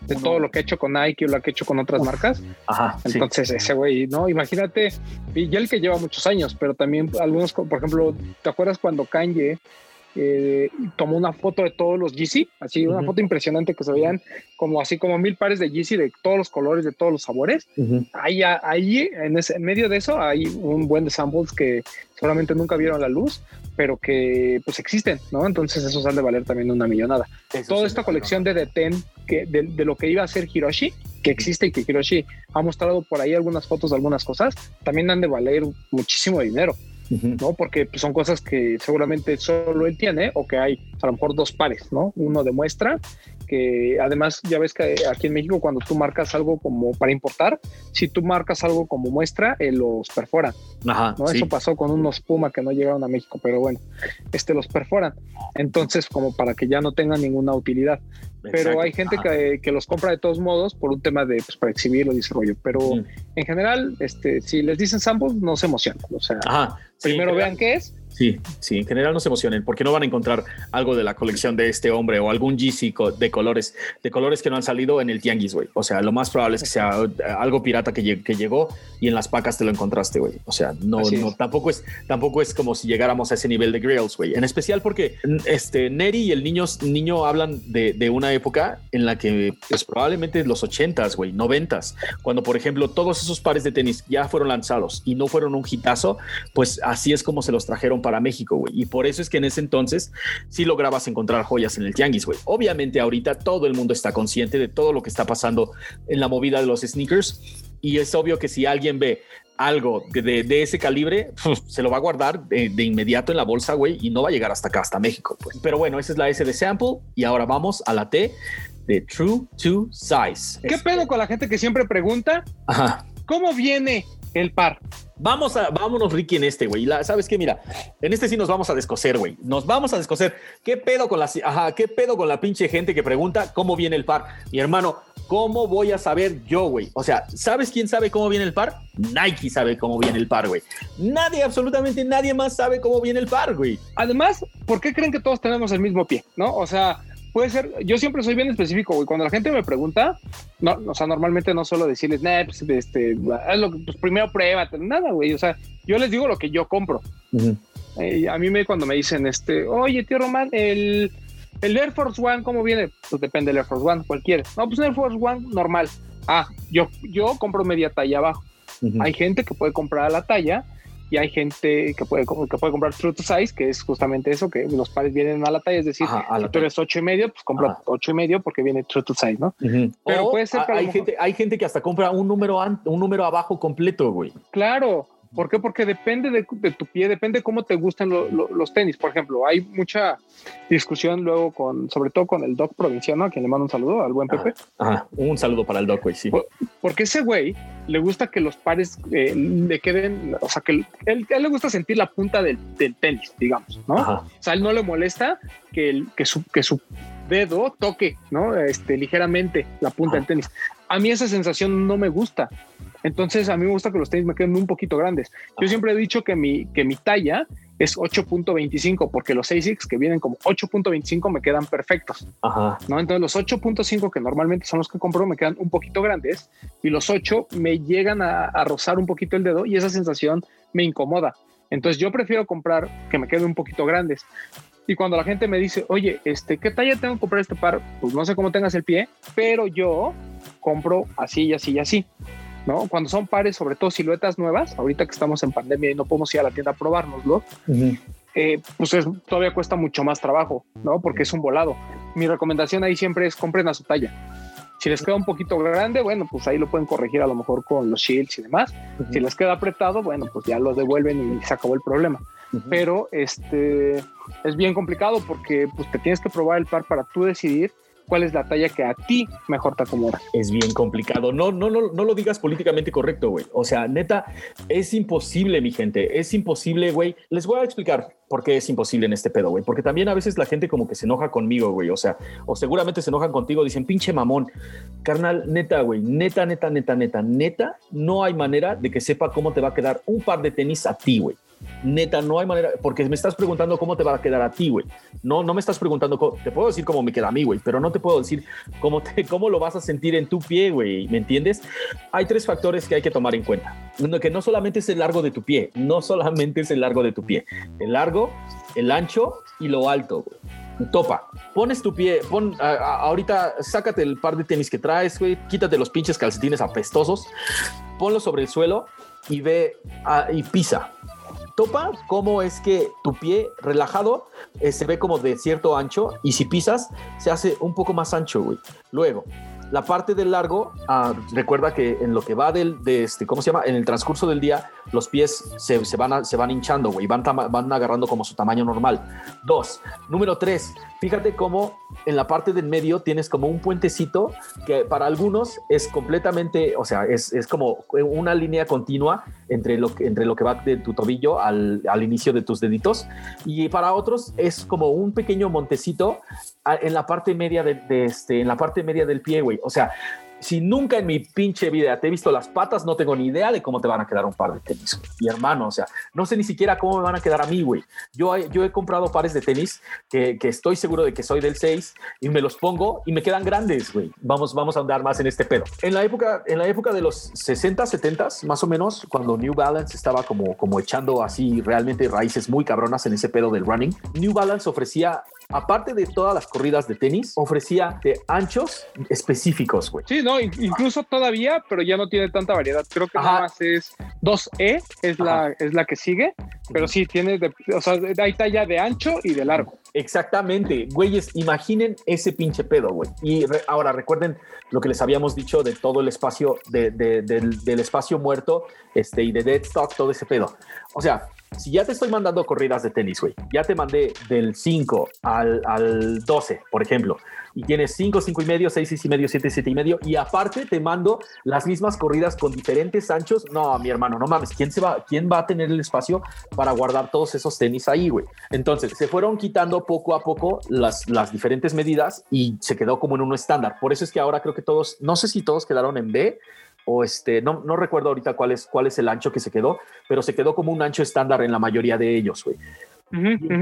De todo lo que he hecho con Nike o lo que he hecho con otras marcas. Ajá. Entonces, ese güey, ¿no? Imagínate, y el que lleva muchos años, pero también algunos, por ejemplo, ¿te acuerdas cuando Kanye eh, tomó una foto de todos los GC, así una foto impresionante que se veían como así como mil pares de GC de todos los colores, de todos los sabores. ahí, ahí en, ese, en medio de eso hay un buen de samples que solamente nunca vieron la luz, pero que pues existen, ¿no? Entonces eso sale de valer también una millonada. Toda esta colección de Deten, que, de, de, lo que iba a ser Hiroshi, que existe y que Hiroshi ha mostrado por ahí algunas fotos de algunas cosas, también han de valer muchísimo dinero. ¿No? Porque pues, son cosas que seguramente solo él tiene o que hay a lo mejor dos pares, ¿no? Uno de muestra que además ya ves que aquí en México cuando tú marcas algo como para importar, si tú marcas algo como muestra, eh, los perforan. Ajá, ¿no? Eso pasó con unos Puma que no llegaron a México, pero bueno, este los perforan. Entonces, como para que ya no tengan ninguna utilidad. Pero hay gente que, que, los compra de todos modos por un tema de pues, para exhibirlo y desarrollo. Pero en general, este, si les dicen samples, no se emocionan. O sea, primero vean qué es Sí, sí, en general no se emocionen porque no van a encontrar algo de la colección de este hombre o algún GC de colores, de colores que no han salido en el tianguis, güey. O sea, lo más probable es que sea algo pirata que, que llegó y en las pacas te lo encontraste, güey. O sea, no, no, tampoco es, tampoco es como si llegáramos a ese nivel de grails, güey. En especial porque este Neri y el niño, niño hablan de, de una época en la que, pues probablemente los ochentas, güey, noventas, cuando por ejemplo todos esos pares de tenis ya fueron lanzados y no fueron un hitazo, pues así es como se los trajeron para México, güey. Y por eso es que en ese entonces sí lograbas encontrar joyas en el tianguis, güey. Obviamente ahorita todo el mundo está consciente de todo lo que está pasando en la movida de los sneakers y es obvio que si alguien ve algo de, ese calibre, se lo va a guardar de, inmediato en la bolsa, güey, y no va a llegar hasta acá, hasta México, pues. Pero bueno, esa es la S de sample y ahora vamos a la T de True to Size. ¿Qué pedo con la gente que siempre pregunta? Ajá. ¿Cómo viene el par? Vamos a, vámonos, Ricky, en este, güey. ¿Sabes qué? Mira, en este sí nos vamos a descoser, güey. Nos vamos a descoser. ¿Qué pedo con la, ajá, qué pedo con la pinche gente que pregunta cómo viene el par? Mi hermano, ¿cómo voy a saber yo, güey? O sea, ¿sabes quién sabe cómo viene el par? Nike sabe cómo viene el par, güey. Nadie, absolutamente nadie más sabe cómo viene el par, güey. Además, ¿por qué creen que todos tenemos el mismo pie? ¿No? O sea, puede ser, yo siempre soy bien específico, güey. Cuando la gente me pregunta, no, o sea, normalmente no suelo decirles, nah, pues, este, lo que, pues primero pruébate, nada, güey. O sea, yo les digo lo que yo compro. Eh, a mí me, cuando me dicen, este, oye, tío Román, el, el Air Force One, ¿cómo viene? Pues depende del Air Force One, cualquiera. No, pues un Air Force One normal. Ah, yo, yo compro media talla abajo. Hay gente que puede comprar a la talla y hay gente que puede, que puede comprar True to Size, que es justamente eso, que los pares vienen a la talla, es decir, si tú eres ocho y medio, pues compra ocho y medio porque viene True to Size, ¿no? Pero puede ser que hay, gente, hay gente que hasta compra un número, un número abajo completo, güey. Claro, ¿Por qué? Porque depende de, tu pie, depende de cómo te gustan los tenis. Por ejemplo, hay mucha discusión luego con, sobre todo con el Doc provinciano, a quien le mando un saludo, al buen Pepe. Ajá, un saludo para el Doc, güey, sí. porque ese güey le gusta que los pares eh, le queden, o sea, que él, él, le gusta sentir la punta del, tenis, digamos, ¿no? O sea, él no le molesta que, el, que, su, que su dedo toque, ¿no? Este, ligeramente la punta del tenis. A mí esa sensación no me gusta. Entonces a mí me gusta que los tenis me queden un poquito grandes. Yo siempre he dicho que mi, que mi talla es 8.25 porque los ASICs que vienen como 8.25 me quedan perfectos. Ajá. ¿no? Entonces los 8.5 que normalmente son los que compro me quedan un poquito grandes y los 8 me llegan a, a rozar un poquito el dedo y esa sensación me incomoda. Entonces yo prefiero comprar que me queden un poquito grandes. Y cuando la gente me dice, oye, este, ¿qué talla tengo que comprar este par? Pues no sé cómo tengas el pie, pero yo compro así y así y así. ¿No? Cuando son pares, sobre todo siluetas nuevas, ahorita que estamos en pandemia y no podemos ir a la tienda a probárnoslo, eh, pues todavía cuesta mucho más trabajo, ¿no? Porque es un volado. Mi recomendación ahí siempre es compren a su talla. Si les queda un poquito grande, bueno, pues ahí lo pueden corregir a lo mejor con los shields y demás. Si les queda apretado, bueno, pues ya lo devuelven y se acabó el problema. pero este es bien complicado porque pues te tienes que probar el par para tú decidir cuál es la talla que a ti mejor te acomoda. Es bien complicado. No, no, no, no lo digas políticamente correcto, güey. O sea, neta, es imposible, mi gente. Es imposible, güey. Les voy a explicar por qué es imposible en este pedo, güey. Porque también a veces la gente como que se enoja conmigo, güey. O sea, o seguramente se enojan contigo, dicen, pinche mamón. Carnal, neta, güey. Neta, neta, neta, neta, neta. No hay manera de que sepa cómo te va a quedar un par de tenis a ti, güey. Neta, no hay manera, porque me estás preguntando cómo te va a quedar a ti, güey. No, no me estás preguntando, te puedo decir cómo me queda a mí, güey, pero no te puedo decir cómo, te, cómo lo vas a sentir en tu pie, güey. ¿Me entiendes? Hay tres factores que hay que tomar en cuenta. Uno, que no solamente es el largo de tu pie, no solamente es el largo de tu pie. El largo, el ancho y lo alto. Topa, pones tu pie, pon, ahorita sácate el par de tenis que traes, güey, quítate los pinches calcetines apestosos, ponlo sobre el suelo y ve y pisa topa cómo es que tu pie relajado eh, se ve como de cierto ancho y si pisas se hace un poco más ancho, güey. Luego, la parte del largo, ah, recuerda que en lo que va del, de este, ¿cómo se llama? En el transcurso del día, los pies se, se van, se van hinchando, güey, van, van agarrando como su tamaño normal. Dos, número tres, fíjate cómo en la parte del medio tienes como un puentecito que para algunos es completamente, o sea, es, es como una línea continua entre lo, entre lo que va de tu tobillo al, al inicio de tus deditos y para otros es como un pequeño montecito en la parte media de, este, en la parte media del pie, güey. O sea, si nunca en mi pinche vida te he visto las patas, no tengo ni idea de cómo te van a quedar un par de tenis. Mi hermano, o sea, no sé ni siquiera cómo me van a quedar a mí, güey. Yo, he comprado pares de tenis que, que, estoy seguro de que soy del 6 y me los pongo y me quedan grandes, güey. Vamos, vamos a andar más en este pedo. En la época, en la época de los 60, 70, más o menos, cuando New Balance estaba como, como echando así realmente raíces muy cabronas en ese pedo del running, New Balance ofrecía aparte de todas las corridas de tenis, ofrecía de anchos específicos, güey. Sí, no, incluso todavía, pero ya no tiene tanta variedad. Creo que nada más es 2E, es la, es la que sigue, pero sí tiene, de, o sea, hay talla de ancho y de largo. Exactamente, güeyes, imaginen ese pinche pedo, güey. Y ahora recuerden lo que les habíamos dicho de todo el espacio, de, del, del, espacio muerto este, y de dead stock, todo ese pedo. O sea, si ya te estoy mandando corridas de tenis, güey, ya te mandé del 5 al, al 12, por ejemplo, y tienes 5, 5 y medio, 6, 6 y medio, 7, 7 y medio, y aparte te mando las mismas corridas con diferentes anchos, no, mi hermano, no mames, ¿quién, se va, quién va a tener el espacio para guardar todos esos tenis ahí, güey? Entonces, se fueron quitando poco a poco las, las diferentes medidas y se quedó como en uno estándar. Por eso es que ahora creo que todos, no sé si todos quedaron en B, o este, no, no recuerdo ahorita cuál es, cuál es el ancho que se quedó, pero se quedó como un ancho estándar en la mayoría de ellos, güey.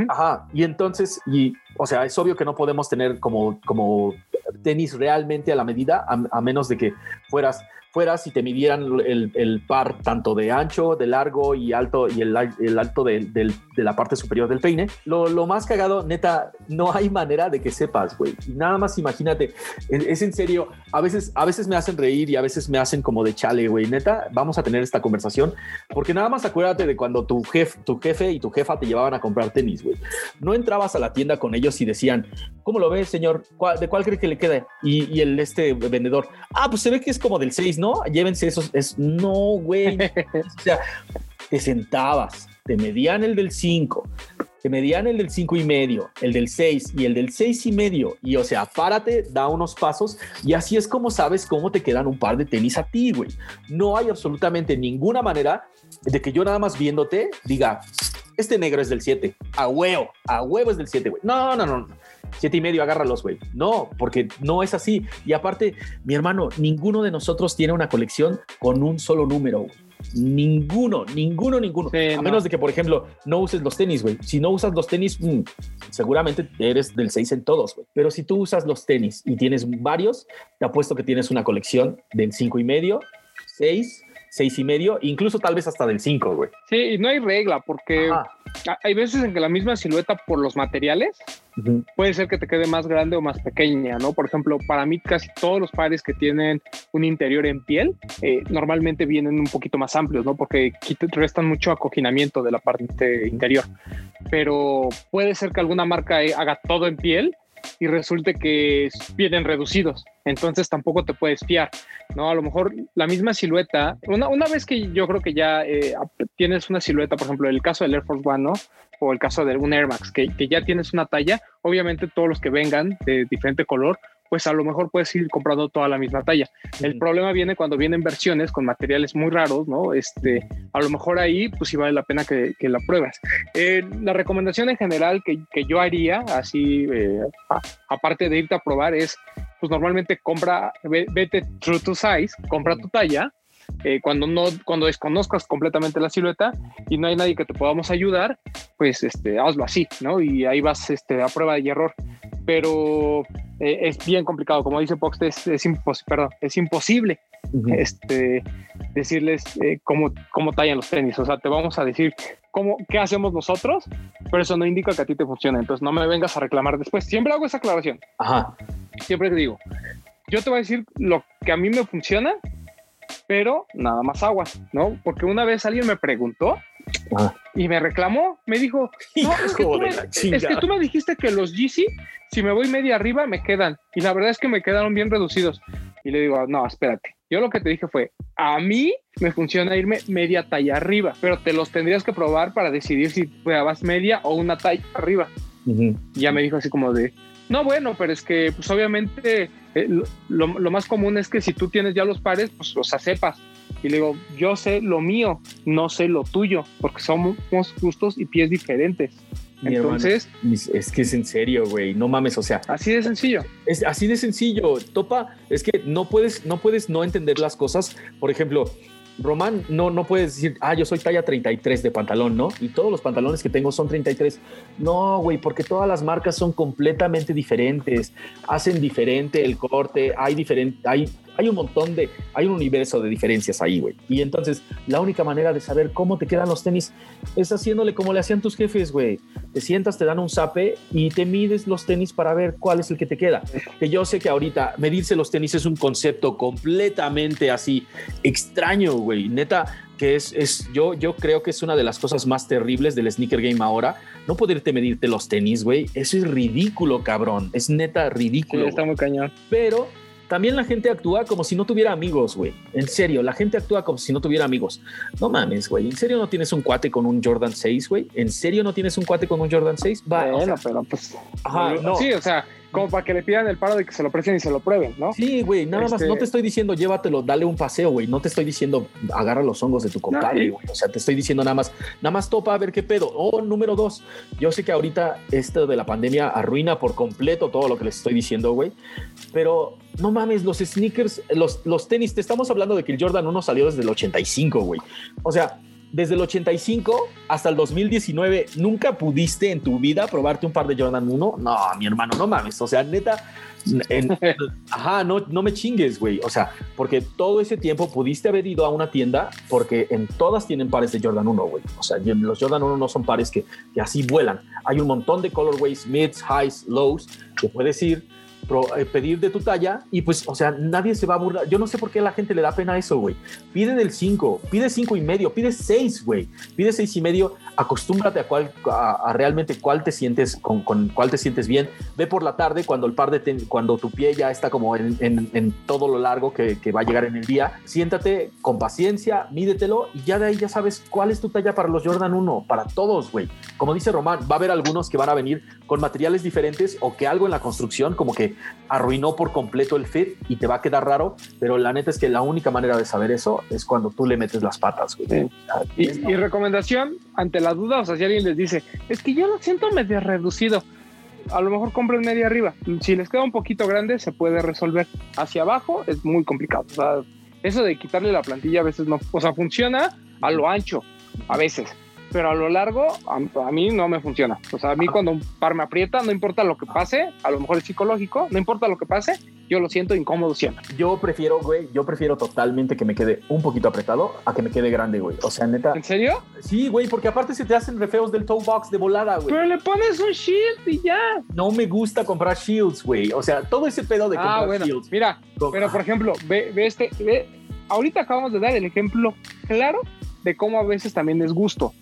Ajá, y entonces, y, o sea, es obvio que no podemos tener como, como tenis realmente a la medida, a menos de que fueras fuera si te midieran el, par tanto de ancho, de largo y alto y el, alto de, la parte superior del peine. Lo, más cagado, neta, no hay manera de que sepas, güey. Y nada más imagínate, es, en serio, a veces, a veces me hacen reír y a veces me hacen como de chale, güey. Neta, vamos a tener esta conversación porque nada más acuérdate de cuando tu, jefe, tu jefe y tu jefa te llevaban a comprar tenis, güey. No entrabas a la tienda con ellos y decían, ¿cómo lo ves, señor? ¿De cuál cree que le quede? Y, y el este vendedor, ah, pues se ve que es como del 6, ¿no? Llévense esos. Es, no, güey. o sea, te sentabas, te medían el del 5, te medían el del 5 y medio, el del 6 y el del 6 y medio. Y o sea, párate, da unos pasos y así es como sabes cómo te quedan un par de tenis a ti, güey. No hay absolutamente ninguna manera de que yo nada más viéndote diga, este negro es del 7, a huevo, a huevo es del 7, güey. No, no, no, no siete y medio, agárralos, güey. No, porque no es así. Y aparte, mi hermano, ninguno de nosotros tiene una colección con un solo número. Ninguno, ninguno, ninguno. a menos de que, por ejemplo, no uses los tenis, güey. Si no usas los tenis, mm, seguramente eres del 6 en todos, güey. Pero si tú usas los tenis y tienes varios, te apuesto que tienes una colección del cinco y medio, 6 seis y medio, incluso tal vez hasta del 5, güey. Sí, y no hay regla, porque hay veces en que la misma silueta por los materiales puede ser que te quede más grande o más pequeña, ¿no? Por ejemplo, para mí casi todos los pares que tienen un interior en piel eh, normalmente vienen un poquito más amplios, ¿no? Porque restan mucho acoginamiento de la parte interior. Pero puede ser que alguna marca haga todo en piel y resulte que vienen reducidos. Entonces tampoco te puedes fiar, ¿no? A lo mejor la misma silueta, una, una vez que yo creo que ya eh, tienes una silueta, por ejemplo, el caso del Air Force One, ¿no? O el caso de un Air Max, que, que ya tienes una talla, obviamente todos los que vengan de diferente color pues a lo mejor puedes ir comprando toda la misma talla. El problema viene cuando vienen versiones con materiales muy raros, ¿no? Este, a lo mejor ahí, pues sí vale la pena que, la pruebas. Eh, la recomendación en general que, yo haría, así, eh, aparte de irte a probar, es, pues normalmente compra, vete true to size, compra tu talla, eh, cuando no cuando desconozcas completamente la silueta y no hay nadie que te podamos ayudar pues este hazlo así no y ahí vas este a prueba y error pero eh, es bien complicado. Como dice Pox, es, es, perdón, es imposible este, decirles eh, cómo, cómo tallan los tenis. O sea, te vamos a decir cómo, qué hacemos nosotros, pero eso no indica que a ti te funcione. Entonces no me vengas a reclamar después. Siempre hago esa aclaración. Ajá. Siempre te digo, yo te voy a decir lo que a mí me funciona, pero nada más agua, ¿no? Porque una vez alguien me preguntó y me reclamó, me dijo, no, es que, tú me, es que, tú me, dijiste que los GC, si me voy media arriba, me quedan. Y la verdad es que me quedaron bien reducidos. Y le digo, no, espérate. Yo lo que te dije fue, a mí me funciona irme media talla arriba, pero te los tendrías que probar para decidir si vas media o una talla arriba. Y ya me dijo así como de, no, bueno, pero es que pues obviamente eh, lo, lo, más común es que si tú tienes ya los pares, pues los sepas. Y le digo, yo sé lo mío, no sé lo tuyo, porque somos gustos y pies diferentes. Entonces, es que es en serio, güey, no mames, o sea, así de sencillo. Es así de sencillo. Topa, es que no puedes no puedes no entender las cosas. Por ejemplo, Román, no, no puedes decir, ah, yo soy talla 33 de pantalón, ¿no? Y todos los pantalones que tengo son 33. No, güey, porque todas las marcas son completamente diferentes, hacen diferente el corte, hay diferente, hay hay un montón de, hay un universo de diferencias ahí, güey. Y entonces la única manera de saber cómo te quedan los tenis es haciéndole como le hacían tus jefes, güey. Te sientas, te dan un zape y te mides los tenis para ver cuál es el que te queda. Que yo sé que ahorita medirse los tenis es un concepto completamente así extraño, güey. Neta, que es, es yo, yo creo que es una de las cosas más terribles del sneaker game ahora. No poderte medirte los tenis, güey. Eso es ridículo, cabrón. Es neta ridículo. está muy cañón. Pero también la gente actúa como si no tuviera amigos, güey. En serio, la gente actúa como si no tuviera amigos. No mames, güey. ¿En serio no tienes un cuate con un Jordan 6, güey? ¿En serio no tienes un cuate con un Jordan 6? Va, bueno, pero pues. Ajá, no. Sí, o sea, como para que le pidan el paro de que se lo presten y se lo prueben, ¿no? Sí, güey, nada más, no te este estoy diciendo llévatelo, dale un paseo, güey, no te estoy diciendo agarra los hongos de tu compadre, güey, o sea, te estoy diciendo nada más, nada más topa a ver qué pedo. Oh, número dos, yo sé que ahorita esto de la pandemia arruina por completo todo lo que les estoy diciendo, güey, pero no mames, los sneakers, los, los tenis, te estamos hablando de que el Jordan 1 salió desde el 85, güey. O sea, desde el 85 hasta el 2019, ¿nunca pudiste en tu vida probarte un par de Jordan 1? No, mi hermano, no mames. O sea, neta, ajá, no, no me chingues, güey. O sea, porque todo ese tiempo pudiste haber ido a una tienda porque en todas tienen pares de Jordan 1, güey. O sea, los Jordan 1 no son pares que, que así vuelan. Hay un montón de colorways, mids, highs, lows, que puedes ir pedir de tu talla y pues, o sea, nadie se va a burlar. Yo no sé por qué a la gente le da pena eso, güey. Pide del 5, pide 5 y medio, pide 6, güey. Pide 6 y medio, acostúmbrate a, cuál, a, realmente cuál te sientes, con, con, cuál te sientes bien. Ve por la tarde cuando el par de, cuando tu pie ya está como en, en, todo lo largo que, que, va a llegar en el día. Siéntate con paciencia, mídetelo y ya de ahí ya sabes cuál es tu talla para los Jordan 1, para todos, güey. Como dice Román, va a haber algunos que van a venir con materiales diferentes o que algo en la construcción como que arruinó por completo el fit y te va a quedar raro, pero la neta es que la única manera de saber eso es cuando tú le metes las patas. Y, recomendación, ante la duda, o sea, si alguien les dice, es que yo lo siento medio reducido, a lo mejor compren media arriba. Si les queda un poquito grande, se puede resolver. Hacia abajo es muy complicado. O sea, eso de quitarle la plantilla a veces no, o sea, funciona a lo ancho, a veces pero a lo largo a, mí no me funciona. O sea, a mí cuando un par me aprieta, no importa lo que pase, a lo mejor es psicológico, no importa lo que pase, yo lo siento incómodo siempre. Yo prefiero, güey, yo prefiero totalmente que me quede un poquito apretado a que me quede grande, güey. O sea, neta. ¿En serio? Sí, güey, porque aparte se te hacen refeos del toe box de volada, güey. Pero le pones un shield y ya. No me gusta comprar shields, güey. O sea, todo ese pedo de ah, comprar bueno, shields. Mira, pero por ejemplo, ve, ve este, ve, ahorita acabamos de dar el ejemplo claro de cómo a veces también es gusto.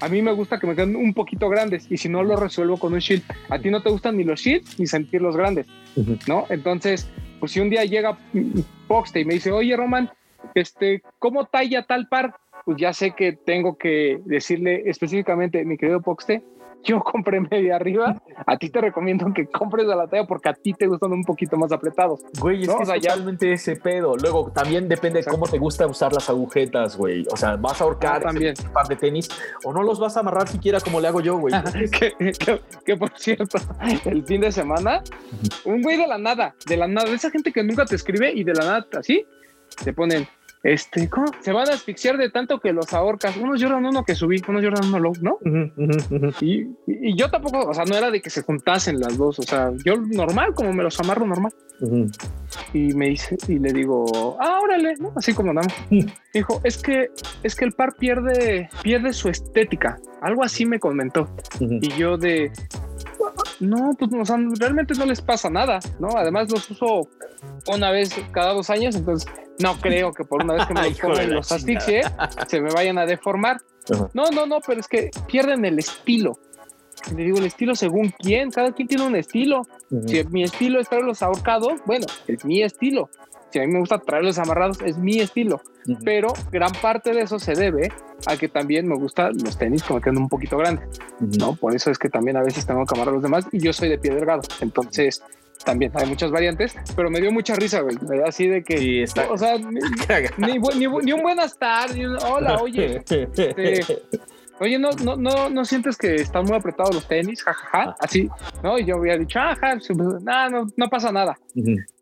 A mí me gusta que me queden un poquito grandes y si no lo resuelvo con un shield. A ti no te gustan ni los shields ni sentirlos grandes, ¿no? Entonces, pues si un día llega Poxte y me dice, oye Roman, este, ¿cómo talla tal par? Pues ya sé que tengo que decirle específicamente, mi querido Poxte, yo compré media arriba, a ti te recomiendo que compres a la talla porque a ti te gustan un poquito más apretados. Güey, es que totalmente ese pedo. Luego también depende de cómo te gusta usar las agujetas, güey. O sea, vas a ahorcar ah, también. un par de tenis o no los vas a amarrar siquiera como le hago yo, güey. que, por cierto, el fin de semana, un güey de la nada, de la nada, de esa gente que nunca te escribe y de la nada, así, te ponen este, ¿cómo? Se van a asfixiar de tanto que los ahorcas. Unos lloran uno que subí, unos lloran uno low, ¿no? Y, y, yo tampoco, o sea, no era de que se juntasen las dos, o sea, yo normal, como me los amarro normal. Y me dice, y le digo, ah, órale, ¿no? Así como andamos. Dijo, es que, es que el par pierde, pierde su estética. Algo así me comentó. Y yo de, no, pues o sea, realmente no les pasa nada, ¿no? Además los uso una vez cada dos años, entonces no creo que por una vez que me los pongan los asfixie se me vayan a deformar. No, no, no, pero es que pierden el estilo. Le digo el estilo según quién, cada quien tiene un estilo. Si mi estilo es traerlos ahorcados, bueno, es mi estilo. Si a mí me gusta traerlos amarrados, es mi estilo. Pero gran parte de eso se debe a que también me gustan los tenis como quedan un poquito grandes, ¿no? Por eso es que también a veces tengo que amarrar los demás y yo soy de pie delgado. Entonces, también hay muchas variantes, pero me dio mucha risa, güey. Así de que, está, o sea, ni, un buenas tardes, hola, oye. Este, oye, no, no, no, no sientes que están muy apretados los tenis, jajaja, así, ¿no? Y yo había dicho, ajá, no, no, no pasa nada.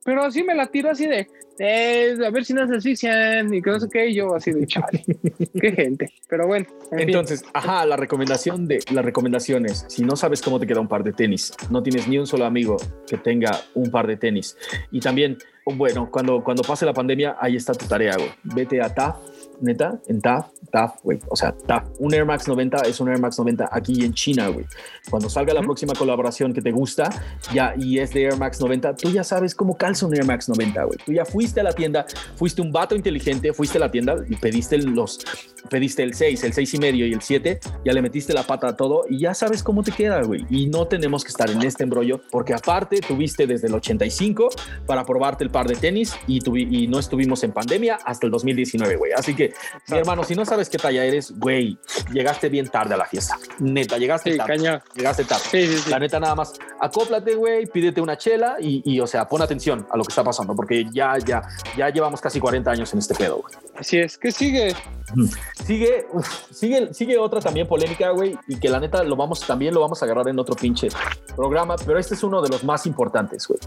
Pero así me la tiro así de, a ver si no se asfixian y que no sé qué, y yo así de chale, qué gente. Pero bueno. Entonces, ajá, la recomendación de las recomendaciones, si no sabes cómo te queda un par de tenis, no tienes ni un solo amigo que tenga un par de tenis. Y también, bueno, cuando, cuando pase la pandemia, ahí está tu tarea, güey. Vete a TAF neta, en TAF, TAF, güey. O sea, TAF, un Air Max 90 es un Air Max 90 aquí en China, güey. Cuando salga la próxima colaboración que te gusta ya y es de Air Max 90, tú ya sabes cómo calza un Air Max 90, güey. Tú ya fuiste a la tienda, fuiste un vato inteligente, fuiste a la tienda y pediste los, pediste el 6, el 6 y medio y el 7, ya le metiste la pata a todo y ya sabes cómo te queda, güey. Y no tenemos que estar en este embrollo porque aparte tuviste desde el 85 para probarte el par de tenis y, y no estuvimos en pandemia hasta el 2019, güey. Así que mi hermano, si no sabes qué talla eres, güey, llegaste bien tarde a la fiesta. Neta, llegaste tarde. Llegaste tarde. la neta, nada más, acóplate, güey, pídete una chela y, o sea, pon atención a lo que está pasando, porque ya, ya, ya llevamos casi 40 años en este pedo, güey. Así es. ¿Qué sigue? Sigue, sigue, sigue otra también polémica, güey, y que la neta lo vamos, también lo vamos a agarrar en otro pinche programa, pero este es uno de los más importantes, güey.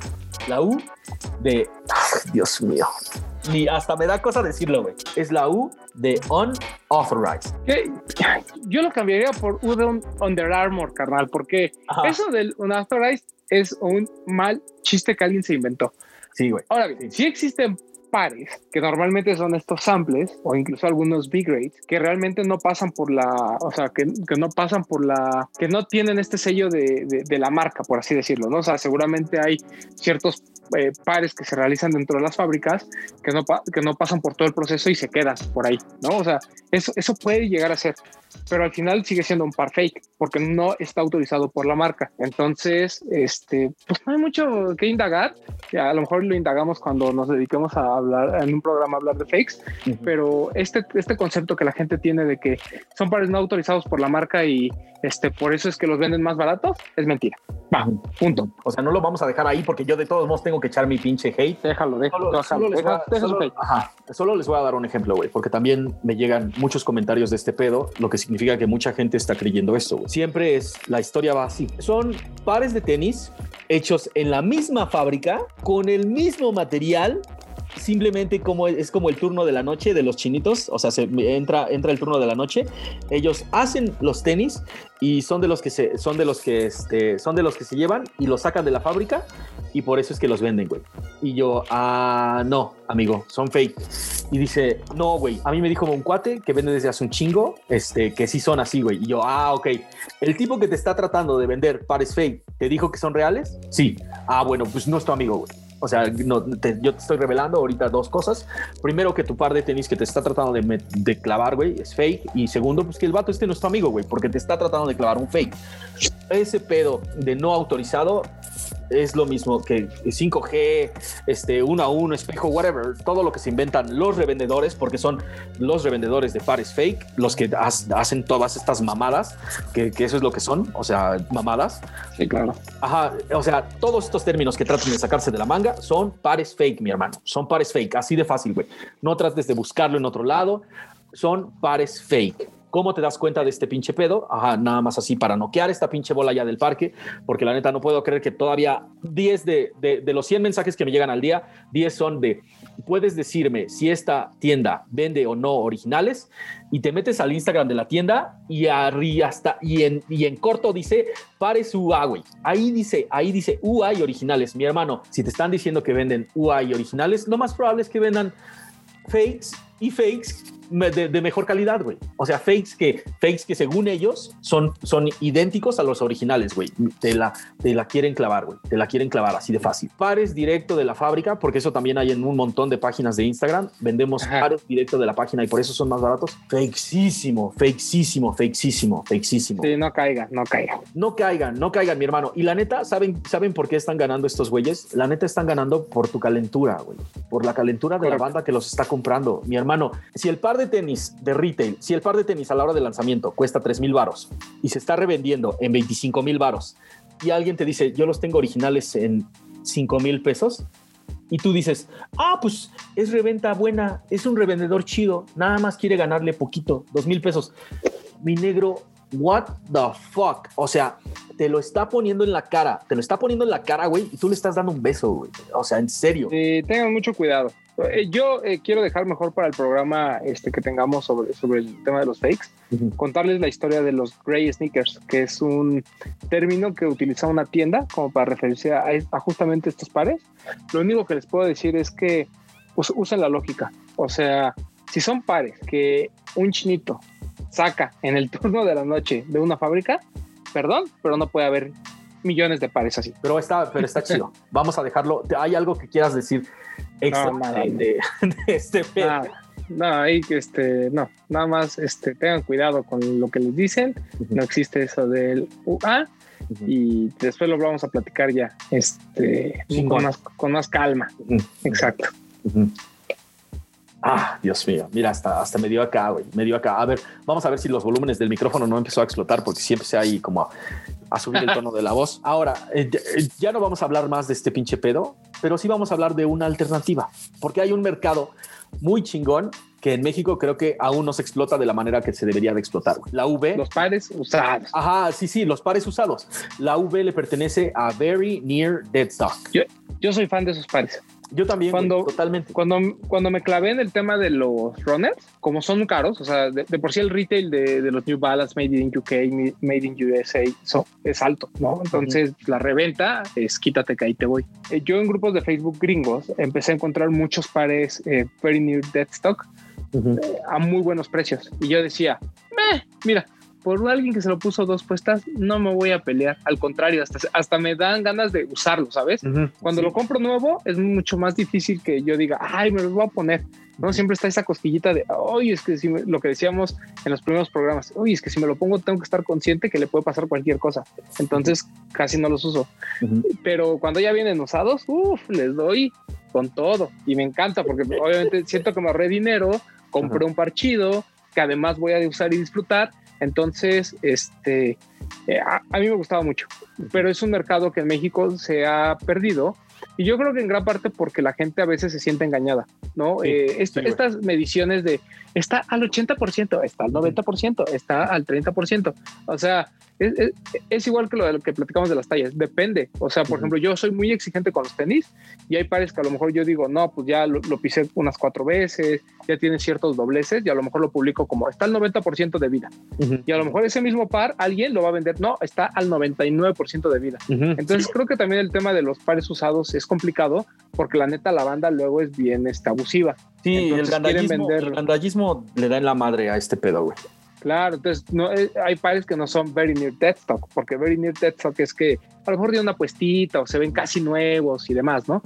La U de, Dios mío, ni hasta me da cosa decirlo, güey. Es la U de unauthorized. Yo lo cambiaría por U de Under Armour, carnal, porque eso del unauthorized es un mal chiste que alguien se inventó. Sí, güey. Ahora bien, sí. existen pares, que normalmente son estos samples o incluso algunos big grades, que realmente no pasan por la, o sea, que, que no pasan por la, que no tienen este sello de, de, de, la marca, por así decirlo, ¿no? O sea, seguramente hay ciertos eh, pares que se realizan dentro de las fábricas que no, que no pasan por todo el proceso y se quedan por ahí, ¿no? O sea, eso, eso puede llegar a ser, pero al final sigue siendo un par fake porque no está autorizado por la marca. Entonces, este, pues no hay mucho que indagar. A lo mejor lo indagamos cuando nos dediquemos a hablar en un programa a hablar de fakes, pero este, este concepto que la gente tiene de que son pares no autorizados por la marca y este, por eso es que los venden más baratos, es mentira. Va, punto. O sea, no lo vamos a dejar ahí porque yo de todos modos tengo que echar mi pinche hate. Déjalo, déjalo. Solo, les, voy a, dar un ejemplo, güey, porque también me llegan muchos comentarios de este pedo, lo que significa que mucha gente está creyendo esto. Siempre es, la historia va así. Son pares de tenis hechos en la misma fábrica, con el mismo material, simplemente como es como el turno de la noche de los chinitos, o sea, se entra entra el turno de la noche, ellos hacen los tenis y son de los que se son de los que este, son de los que se llevan y los sacan de la fábrica y por eso es que los venden, güey. Y yo, ah, no, amigo, son fake. Y dice, no, güey, a mí me dijo un cuate que vende desde hace un chingo, este, que sí son así, güey. Y yo, ah, ok. El tipo que te está tratando de vender pares fake, ¿te dijo que son reales? Sí. Ah, bueno, pues no es tu amigo, güey. O sea, yo te estoy revelando ahorita dos cosas. Primero, que tu par de tenis que te está tratando de, de clavar, güey, es fake. Y segundo, pues que el vato este no es tu amigo, güey, porque te está tratando de clavar un fake. Ese pedo de no autorizado es lo mismo que 5G, este, uno a uno, espejo, whatever, todo lo que se inventan los revendedores, porque son los revendedores de pares fake, los que hacen todas estas mamadas, que, eso es lo que son, o sea, mamadas. Sí, claro. Ajá, o sea, todos estos términos que tratan de sacarse de la manga son pares fake, mi hermano, son pares fake, así de fácil, güey. No trates de buscarlo en otro lado, son pares fake. ¿Cómo te das cuenta de este pinche pedo? Ajá, nada más así para noquear esta pinche bola ya del parque, porque la neta no puedo creer que todavía 10 de, de, los 100 mensajes que me llegan al día, 10 son de, puedes decirme si esta tienda vende o no originales y te metes al Instagram de la tienda y hasta y en, y en corto dice pare su güey. Ahí dice, ahí dice UI originales. Mi hermano, si te están diciendo que venden UI originales, lo más probable es que vendan fakes y fakes de, mejor calidad, güey. O sea, fakes que, fakes que según ellos son, son idénticos a los originales, güey. Te la, te la quieren clavar, güey. Te la quieren clavar así de fácil. Pares directo de la fábrica, porque eso también hay en un montón de páginas de Instagram. Vendemos pares directo de la página y por eso son más baratos. Fakesísimo, fakesísimo, fakesísimo, fakesísimo. Sí, no caigan, no caigan. No caigan, no caigan, mi hermano. Y la neta, ¿saben, ¿saben por qué están ganando estos güeyes? La neta están ganando por tu calentura, güey. Por la calentura de la banda que los está comprando. Mi hermano, si el par de tenis de retail, si el par de tenis a la hora de lanzamiento cuesta 3 mil varos y se está revendiendo en 25 mil varos y alguien te dice, yo los tengo originales en 5 mil pesos, y tú dices, ah, pues es reventa buena, es un revendedor chido, nada más quiere ganarle poquito, dos mil pesos. Mi negro, what the fuck? O sea, te lo está poniendo en la cara, te lo está poniendo en la cara, güey, y tú le estás dando un beso, güey. O sea, en serio. Tengan mucho cuidado. Eh, yo eh, quiero dejar mejor para el programa este, que tengamos sobre, sobre el tema de los fakes, contarles la historia de los gray sneakers, que es un término que utiliza una tienda como para referirse a, justamente estos pares. Lo único que les puedo decir es que pues, usen la lógica. O sea, si son pares que un chinito saca en el turno de la noche de una fábrica, perdón, pero no puede haber millones de pares así. Pero está, pero está chido. Vamos a dejarlo. ¿Hay algo que quieras decir extra de, este No, ahí este, no, nada más este, tengan cuidado con lo que les dicen. No existe eso del UA. Y después lo vamos a platicar ya este, con, más, con más calma. Exacto. Ah, Dios mío, mira, hasta, hasta me dio acá, güey, me dio acá. A ver, vamos a ver si los volúmenes del micrófono no empezó a explotar, porque siempre se ahí como a, subir el tono de la voz. Ahora, eh, eh, ya no vamos a hablar más de este pinche pedo, pero sí vamos a hablar de una alternativa, porque hay un mercado muy chingón que en México creo que aún no se explota de la manera que se debería de explotar. La V. Los pares usados. Ajá, sí, sí, los pares usados. La V le pertenece a Very Near Dead Stock. Yo, yo soy fan de esos pares. Yo también, cuando, totalmente. Cuando, cuando me clavé en el tema de los runners, como son caros, o sea, de, por sí el retail de, de, los New Balance Made in UK, Made in USA, es alto, ¿no? Entonces, la reventa es quítate que ahí te voy. Eh, yo en grupos de Facebook gringos empecé a encontrar muchos pares eh, very new dead stock eh, a muy buenos precios. Y yo decía, mira, por alguien que se lo puso dos puestas, no me voy a pelear. Al contrario, hasta, hasta me dan ganas de usarlo, ¿sabes? Cuando lo compro nuevo, es mucho más difícil que yo diga, ay, me lo voy a poner. No siempre está esa cosquillita de, oye, es que si lo que decíamos en los primeros programas, oye, es que si me lo pongo, tengo que estar consciente que le puede pasar cualquier cosa. Entonces, casi no los uso. Pero cuando ya vienen usados, uff, les doy con todo. Y me encanta porque obviamente siento que me ahorré dinero, compré un parchido que además voy a usar y disfrutar entonces, este, eh, a, mí me gustaba mucho, pero es un mercado que en México se ha perdido y yo creo que en gran parte porque la gente a veces se siente engañada, ¿no? Eh, estas mediciones de está al 80%, está al 90%, está al 30%. O sea, es, igual que lo, que platicamos de las tallas, depende. O sea, por ejemplo, yo soy muy exigente con los tenis y hay pares que a lo mejor yo digo, no, pues ya lo, pisé unas cuatro veces, ya tiene ciertos dobleces y a lo mejor lo publico como está al 90% de vida. Y a lo mejor ese mismo par alguien lo va a vender, no, está al 99% de vida. Entonces creo que también el tema de los pares usados es complicado porque la neta la banda luego es bien está abusiva. Sí, el gandallismo, el gandallismo le da en la madre a este pedo, güey. Claro, entonces no, eh, hay pares que no son very near dead stock, porque very near dead stock es que a lo mejor tiene una puestita o se ven casi nuevos y demás, ¿no?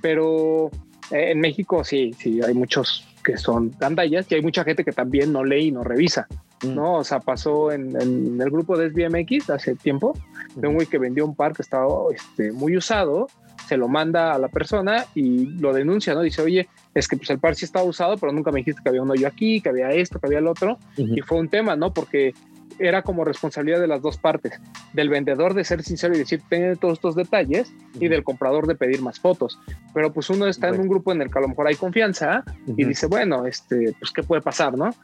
Pero eh, en México sí, sí, hay muchos que son gandallas y hay mucha gente que también no lee y no revisa, mm. ¿no? O sea, pasó en, el grupo de SBMX hace tiempo, de un güey que vendió un par que estaba este, muy usado, se lo manda a la persona y lo denuncia, ¿no? Dice, oye, es que pues el par sí estaba usado, pero nunca me dijiste que había un hoyo aquí, que había esto, que había el otro. Y fue un tema, ¿no? Porque era como responsabilidad de las dos partes, del vendedor de ser sincero y decir, tiene todos estos detalles, y del comprador de pedir más fotos. Pero pues uno está en un grupo en el que a lo mejor hay confianza y dice, bueno, este, pues qué puede pasar, ¿no?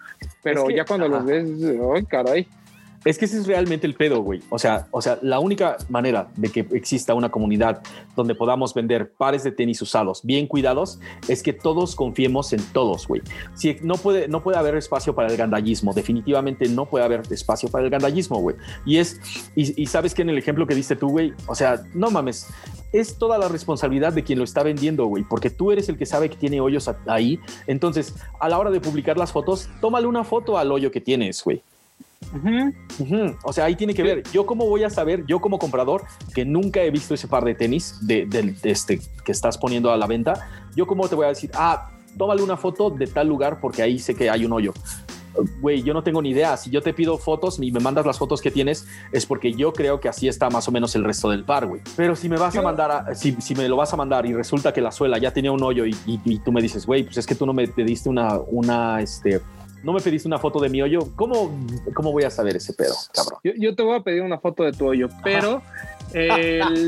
Pero ya cuando los ves, ay, caray. Es que ese es realmente el pedo, güey. O sea, o sea, la única manera de que exista una comunidad donde podamos vender pares de tenis usados bien cuidados es que todos confiemos en todos, güey. Si no puede, no puede haber espacio para el gandallismo, definitivamente no puede haber espacio para el gandallismo, güey. Y es, y, sabes que en el ejemplo que diste tú, güey, o sea, no mames, es toda la responsabilidad de quien lo está vendiendo, güey, porque tú eres el que sabe que tiene hoyos ahí. Entonces, a la hora de publicar las fotos, tómale una foto al hoyo que tienes, güey. O sea, ahí tiene que ver. Yo cómo voy a saber, yo como comprador, que nunca he visto ese par de tenis de, este que estás poniendo a la venta, yo cómo te voy a decir, ah, tómale una foto de tal lugar porque ahí sé que hay un hoyo. Güey, yo no tengo ni idea. Si yo te pido fotos y me mandas las fotos que tienes, es porque yo creo que así está más o menos el resto del par, güey. Pero si me vas a mandar, a, si, me lo vas a mandar y resulta que la suela ya tenía un hoyo y, y tú me dices, güey, pues es que tú no me pediste una, una, este, no me pediste una foto de mi hoyo. ¿Cómo, cómo voy a saber ese pedo, cabrón? Yo, te voy a pedir una foto de tu hoyo, pero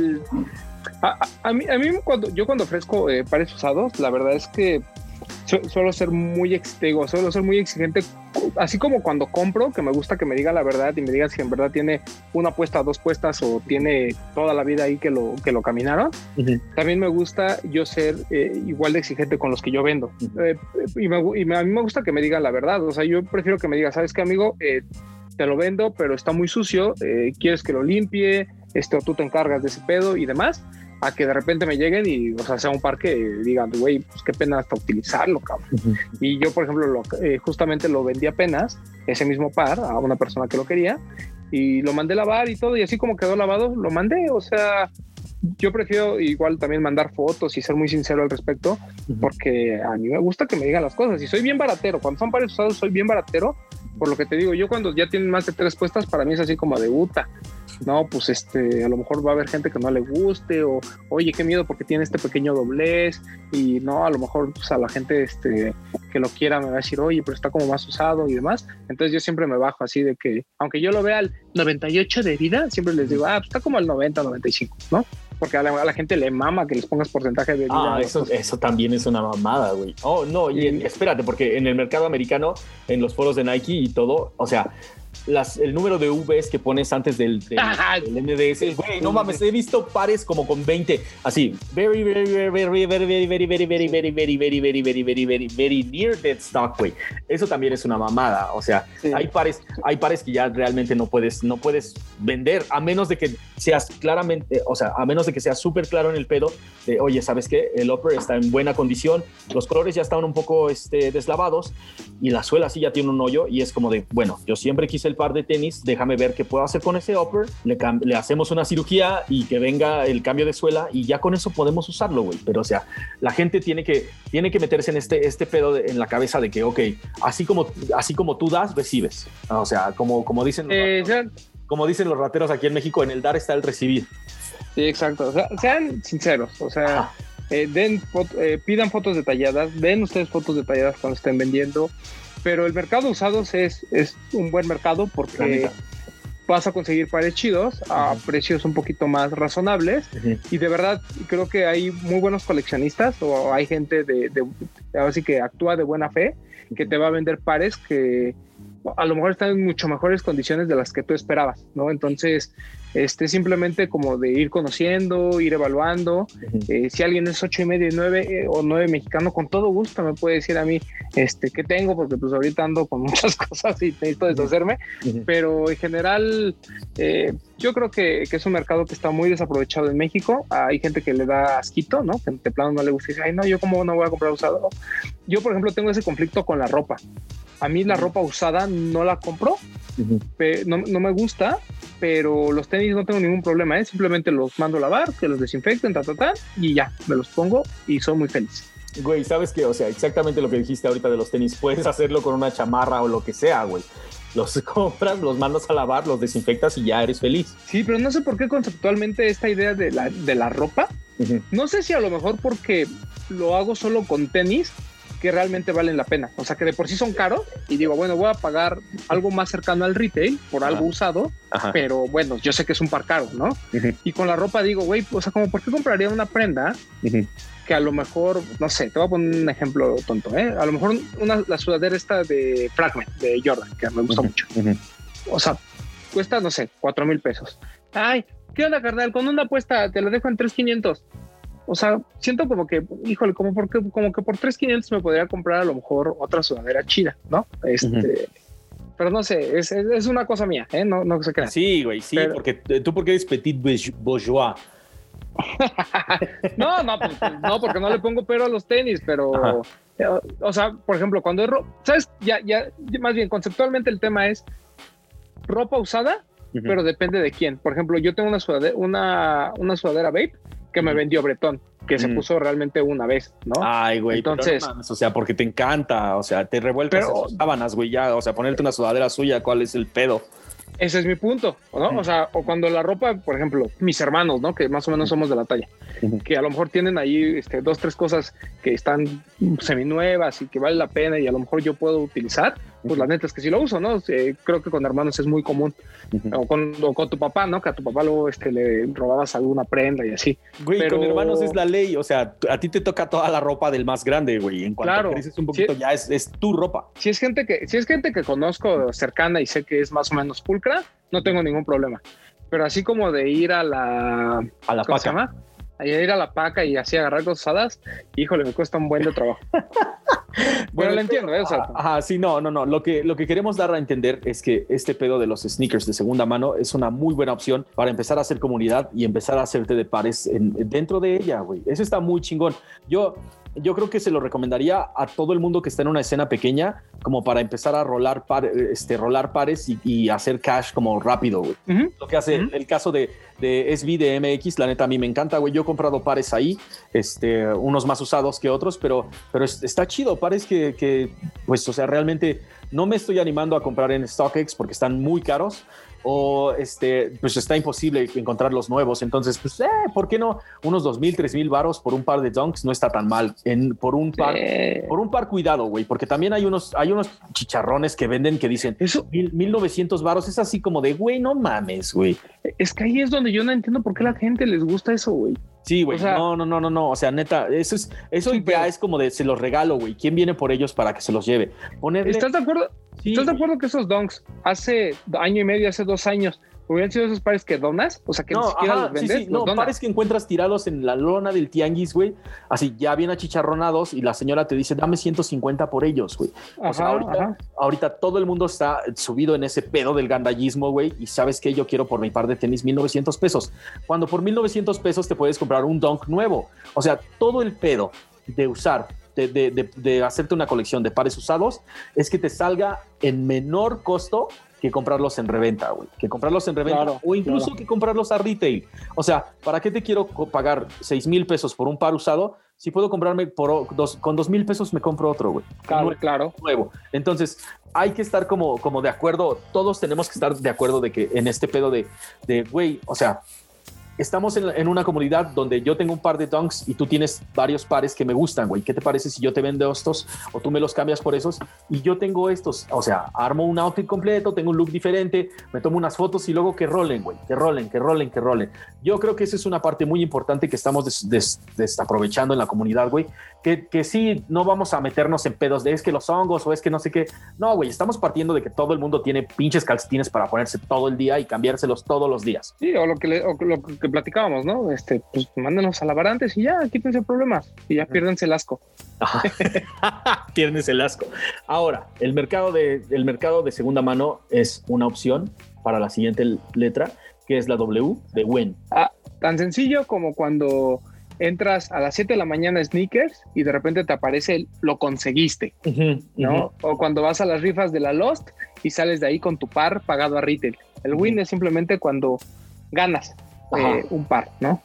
a, mí, a mí cuando, yo cuando ofrezco eh, pares usados, la verdad es que suelo ser muy exigente, suelo ser muy exigente, así como cuando compro, que me gusta que me diga la verdad y me diga si en verdad tiene una puesta, dos puestas o tiene toda la vida ahí que lo, que lo caminaron. También me gusta yo ser eh, igual de exigente con los que yo vendo. Eh, y, a mí me gusta que me diga la verdad, o sea, yo prefiero que me diga, ¿sabes qué, amigo? Eh, te lo vendo, pero está muy sucio, quieres que lo limpie, esto tú te encargas de ese pedo y demás a que de repente me lleguen y, o sea, sea un par que digan, güey, pues qué pena hasta utilizarlo, cabrón. Y yo, por ejemplo, lo, eh, justamente lo vendí apenas, ese mismo par, a una persona que lo quería, y lo mandé lavar y todo, y así como quedó lavado, lo mandé, o sea, yo prefiero igual también mandar fotos y ser muy sincero al respecto, porque a mí me gusta que me digan las cosas, y soy bien baratero, cuando son pares usados soy bien baratero, por lo que te digo, yo cuando ya tienen más de tres puestas, para mí es así como de puta no, pues este, a lo mejor va a haber gente que no le guste o, oye, qué miedo porque tiene este pequeño doblez y no, a lo mejor pues, a la gente este, que lo quiera me va a decir, oye, pero está como más usado y demás. Entonces yo siempre me bajo así de que, aunque yo lo vea al 98 de vida, siempre les digo, ah, pues está como al 90, 95, ¿no? Porque a la, gente le mama que les pongas porcentaje de vida. Ah, eso, eso también es una mamada, güey. Oh, no, y espérate, porque en el mercado americano, en los foros de Nike y todo, o sea, las, el número de Vs que pones antes del, del, NDS. Güey, no mames, he visto pares como con 20, así, very, very, very, very, very, very, very, very, very, very, very, very, very, very, very, very, near dead stock, güey. Eso también es una mamada. O sea, hay pares, hay pares que ya realmente no puedes, no puedes vender, a menos de que seas claramente, o sea, a menos de que seas súper claro en el pedo de, oye, ¿sabes qué? El upper está en buena condición, los colores ya están un poco este, deslavados y la suela sí ya tiene un hoyo y es como de, bueno, yo siempre quise el par de tenis, déjame ver qué puedo hacer con ese upper, le, le hacemos una cirugía y que venga el cambio de suela y ya con eso podemos usarlo, güey. Pero o sea, la gente tiene que, tiene que meterse en este, este pedo en la cabeza de que, ok, así como, así como tú das, recibes. O sea, como, como dicen... Eh, como dicen los rateros aquí en México, en el dar está el recibir. Sí, exacto. O sea, sean sinceros. O sea, eh, den, eh, pidan fotos detalladas, den ustedes fotos detalladas cuando estén vendiendo pero el mercado de usados es, es un buen mercado porque vas a conseguir pares chidos a precios un poquito más razonables. Y de verdad creo que hay muy buenos coleccionistas o hay gente de, de, así que actúa de buena fe que te va a vender pares que a lo mejor están en mucho mejores condiciones de las que tú esperabas, ¿no? Entonces, este, simplemente como de ir conociendo, ir evaluando. Eh, si alguien es ocho y medio, nueve eh, o nueve mexicano, con todo gusto me puede decir a mí este, qué tengo, porque pues ahorita ando con muchas cosas y necesito deshacerme. Pero en general, eh, yo creo que, que, es un mercado que está muy desaprovechado en México. Hay gente que le da asquito, ¿no? Que de plano no le gusta y dice, ay, no, yo como no voy a comprar usado. Yo, por ejemplo, tengo ese conflicto con la ropa. A mí la ropa usada no la compro, no, no, me gusta, pero los tenis no tengo ningún problema, ¿eh? simplemente los mando a lavar, que los desinfecten, ta, ta, ta, y ya, me los pongo y soy muy feliz. Güey, ¿sabes qué? O sea, exactamente lo que dijiste ahorita de los tenis, puedes hacerlo con una chamarra o lo que sea, güey. Los compras, los mandas a lavar, los desinfectas y ya eres feliz. Sí, pero no sé por qué conceptualmente esta idea de la, de la ropa, no sé si a lo mejor porque lo hago solo con tenis, que realmente valen la pena. O sea, que de por sí son caros y digo, bueno, voy a pagar algo más cercano al retail por algo usado, pero bueno, yo sé que es un par caro, ¿no? Y con la ropa digo, güey, o sea, como por qué compraría una prenda que a lo mejor, no sé, te voy a poner un ejemplo tonto, ¿eh? A lo mejor una, la sudadera esta de Fragment, de Jordan, que me gusta mucho. O sea, cuesta, no sé, cuatro mil pesos. Ay, ¿qué onda, carnal? Con una apuesta te lo dejo en 3,500 o sea, siento como que, híjole, como, porque, como que por 3.500 me podría comprar a lo mejor otra sudadera chida, ¿no? Este, Pero no sé, es, es, una cosa mía, ¿eh? No, no se crea. Sí, güey, sí, porque tú porque eres petit bourgeois. no, no, pues, pues, no, porque no le pongo pero a los tenis, pero, eh, o sea, por ejemplo, cuando es ropa, ¿sabes? Ya, ya, más bien, conceptualmente el tema es ropa usada, pero depende de quién. Por ejemplo, yo tengo una sudadera, una, una sudadera vape que me vendió Bretón, que se puso realmente una vez, ¿no? Ay, güey. Entonces, o sea, porque te encanta, o sea, te revueltas pero, sábanas, güey, ya, o sea, ponerte una sudadera suya, ¿cuál es el pedo? Ese es mi punto, ¿no? O sea, o cuando la ropa, por ejemplo, mis hermanos, ¿no? Que más o menos somos de la talla, que a lo mejor tienen ahí este, dos, tres cosas que están seminuevas y que vale la pena y a lo mejor yo puedo utilizar, pues la neta es que sí lo uso, ¿no? creo que con hermanos es muy común. o, con, con, tu papá, ¿no? Que a tu papá luego este, le robabas alguna prenda y así. Güey, Pero... con hermanos es la ley, o sea, a ti te toca toda la ropa del más grande, güey. En cuanto claro, creces un poquito, ya es, es, tu ropa. Si es gente que, si es gente que conozco cercana y sé que es más o menos pulcra, no tengo ningún problema. Pero así como de ir a la... A la paca ir a la paca y así agarrar cosas híjole, me cuesta un buen de trabajo. bueno, lo entiendo, ¿eh? ajá, sí, no, no, no. Lo que, lo que queremos dar a entender es que este pedo de los sneakers de segunda mano es una muy buena opción para empezar a hacer comunidad y empezar a hacerte de pares dentro de ella, güey. Eso está muy chingón. Yo, yo creo que se lo recomendaría a todo el mundo que está en una escena pequeña, como para empezar a rolar, este, rolar pares y, hacer cash como rápido, güey. Lo que hace el caso de, de SB de MX, la neta a mí me encanta, güey. Yo he comprado pares ahí, este, unos más usados que otros, pero, pero está chido. Pares que, que, pues, o sea, realmente no me estoy animando a comprar en StockX porque están muy caros o este, pues está imposible encontrar los nuevos. Entonces, pues, eh, ¿por qué no? Unos dos mil, tres mil varos por un par de dunks no está tan mal. En, por un par, por un par, cuidado, güey, porque también hay unos, hay unos chicharrones que venden que dicen eso, mil, mil novecientos varos. Es así como de, güey, no mames, güey. Es que ahí es donde yo no entiendo por qué la gente les gusta eso, güey. Sí, güey. no, no, no, no, no. O sea, neta, eso es, eso ya es como de se los regalo, güey. ¿Quién viene por ellos para que se los lleve? ¿Estás de acuerdo? ¿Estás de acuerdo que esos donks hace año y medio, hace dos años, hubieran sido esos pares que donas, o sea, que ni siquiera los vendes. Sí, sí. no, pares que encuentras tirados en la lona del tianguis, güey, así ya bien achicharronados y la señora te dice, dame 150 por ellos, güey. O sea, ahorita, ahorita, todo el mundo está subido en ese pedo del gandallismo, güey, y sabes que yo quiero por mi par de tenis 1900 pesos. Cuando por 1900 pesos te puedes comprar un donk nuevo. O sea, todo el pedo de usar de, de, de, hacerte una colección de pares usados es que te salga en menor costo que comprarlos en reventa, güey. Que comprarlos en reventa o incluso que comprarlos a retail. O sea, ¿para qué te quiero pagar 6 mil pesos por un par usado? Si puedo comprarme por dos, con 2 mil pesos me compro otro, güey. Claro, claro. Nuevo. Entonces, hay que estar como, como de acuerdo. Todos tenemos que estar de acuerdo de que en este pedo de, de güey, o sea, estamos en, una comunidad donde yo tengo un par de dunks y tú tienes varios pares que me gustan, güey. ¿Qué te parece si yo te vendo estos o tú me los cambias por esos y yo tengo estos? O sea, armo un outfit completo, tengo un look diferente, me tomo unas fotos y luego que rolen, güey, que rolen, que rolen, que rolen. Yo creo que esa es una parte muy importante que estamos desaprovechando en la comunidad, güey. Que, que sí, no vamos a meternos en pedos de es que los hongos o es que no sé qué. No, güey, estamos partiendo de que todo el mundo tiene pinches calcetines para ponerse todo el día y cambiárselos todos los días. Sí, o lo que, le, o lo que platicábamos, ¿no? Este, pues mándenos a lavar antes y ya, quítense problemas y ya piérdense el asco. Piérdense el asco. Ahora, el mercado de, el mercado de segunda mano es una opción para la siguiente letra, que es la W de Wen. Ah, tan sencillo como cuando entras a las 7 de la mañana a sneakers y de repente te aparece el, lo conseguiste, ¿no? O cuando vas a las rifas de la Lost y sales de ahí con tu par pagado a retail. El win es simplemente cuando ganas eh, un par, ¿no?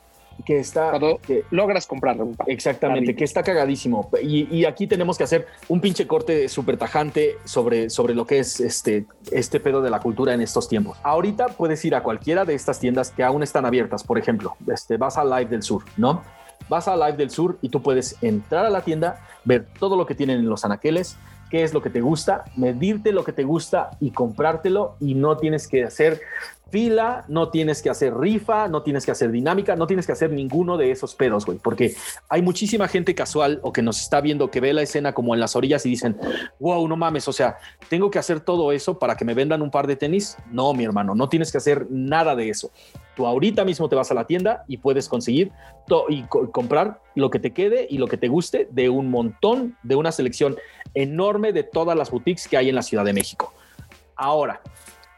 que está cuando logras comprar un par. Exactamente, que está cagadísimo. Y, aquí tenemos que hacer un pinche corte súper tajante sobre, sobre lo que es este, este pedo de la cultura en estos tiempos. Ahorita puedes ir a cualquiera de estas tiendas que aún están abiertas. Por ejemplo, este, vas a Live del Sur, ¿no? Vas a Live del Sur y tú puedes entrar a la tienda, ver todo lo que tienen en los anaqueles, qué es lo que te gusta, medirte lo que te gusta y comprártelo y no tienes que hacer fila, no tienes que hacer rifa, no tienes que hacer dinámica, no tienes que hacer ninguno de esos pedos, güey, porque hay muchísima gente casual o que nos está viendo que ve la escena como en las orillas y dicen, wow, no mames, o sea, tengo que hacer todo eso para que me vendan un par de tenis. No, mi hermano, no tienes que hacer nada de eso. Tú ahorita mismo te vas a la tienda y puedes conseguir y comprar lo que te quede y lo que te guste de un montón, de una selección enorme de todas las boutiques que hay en la Ciudad de México. Ahora,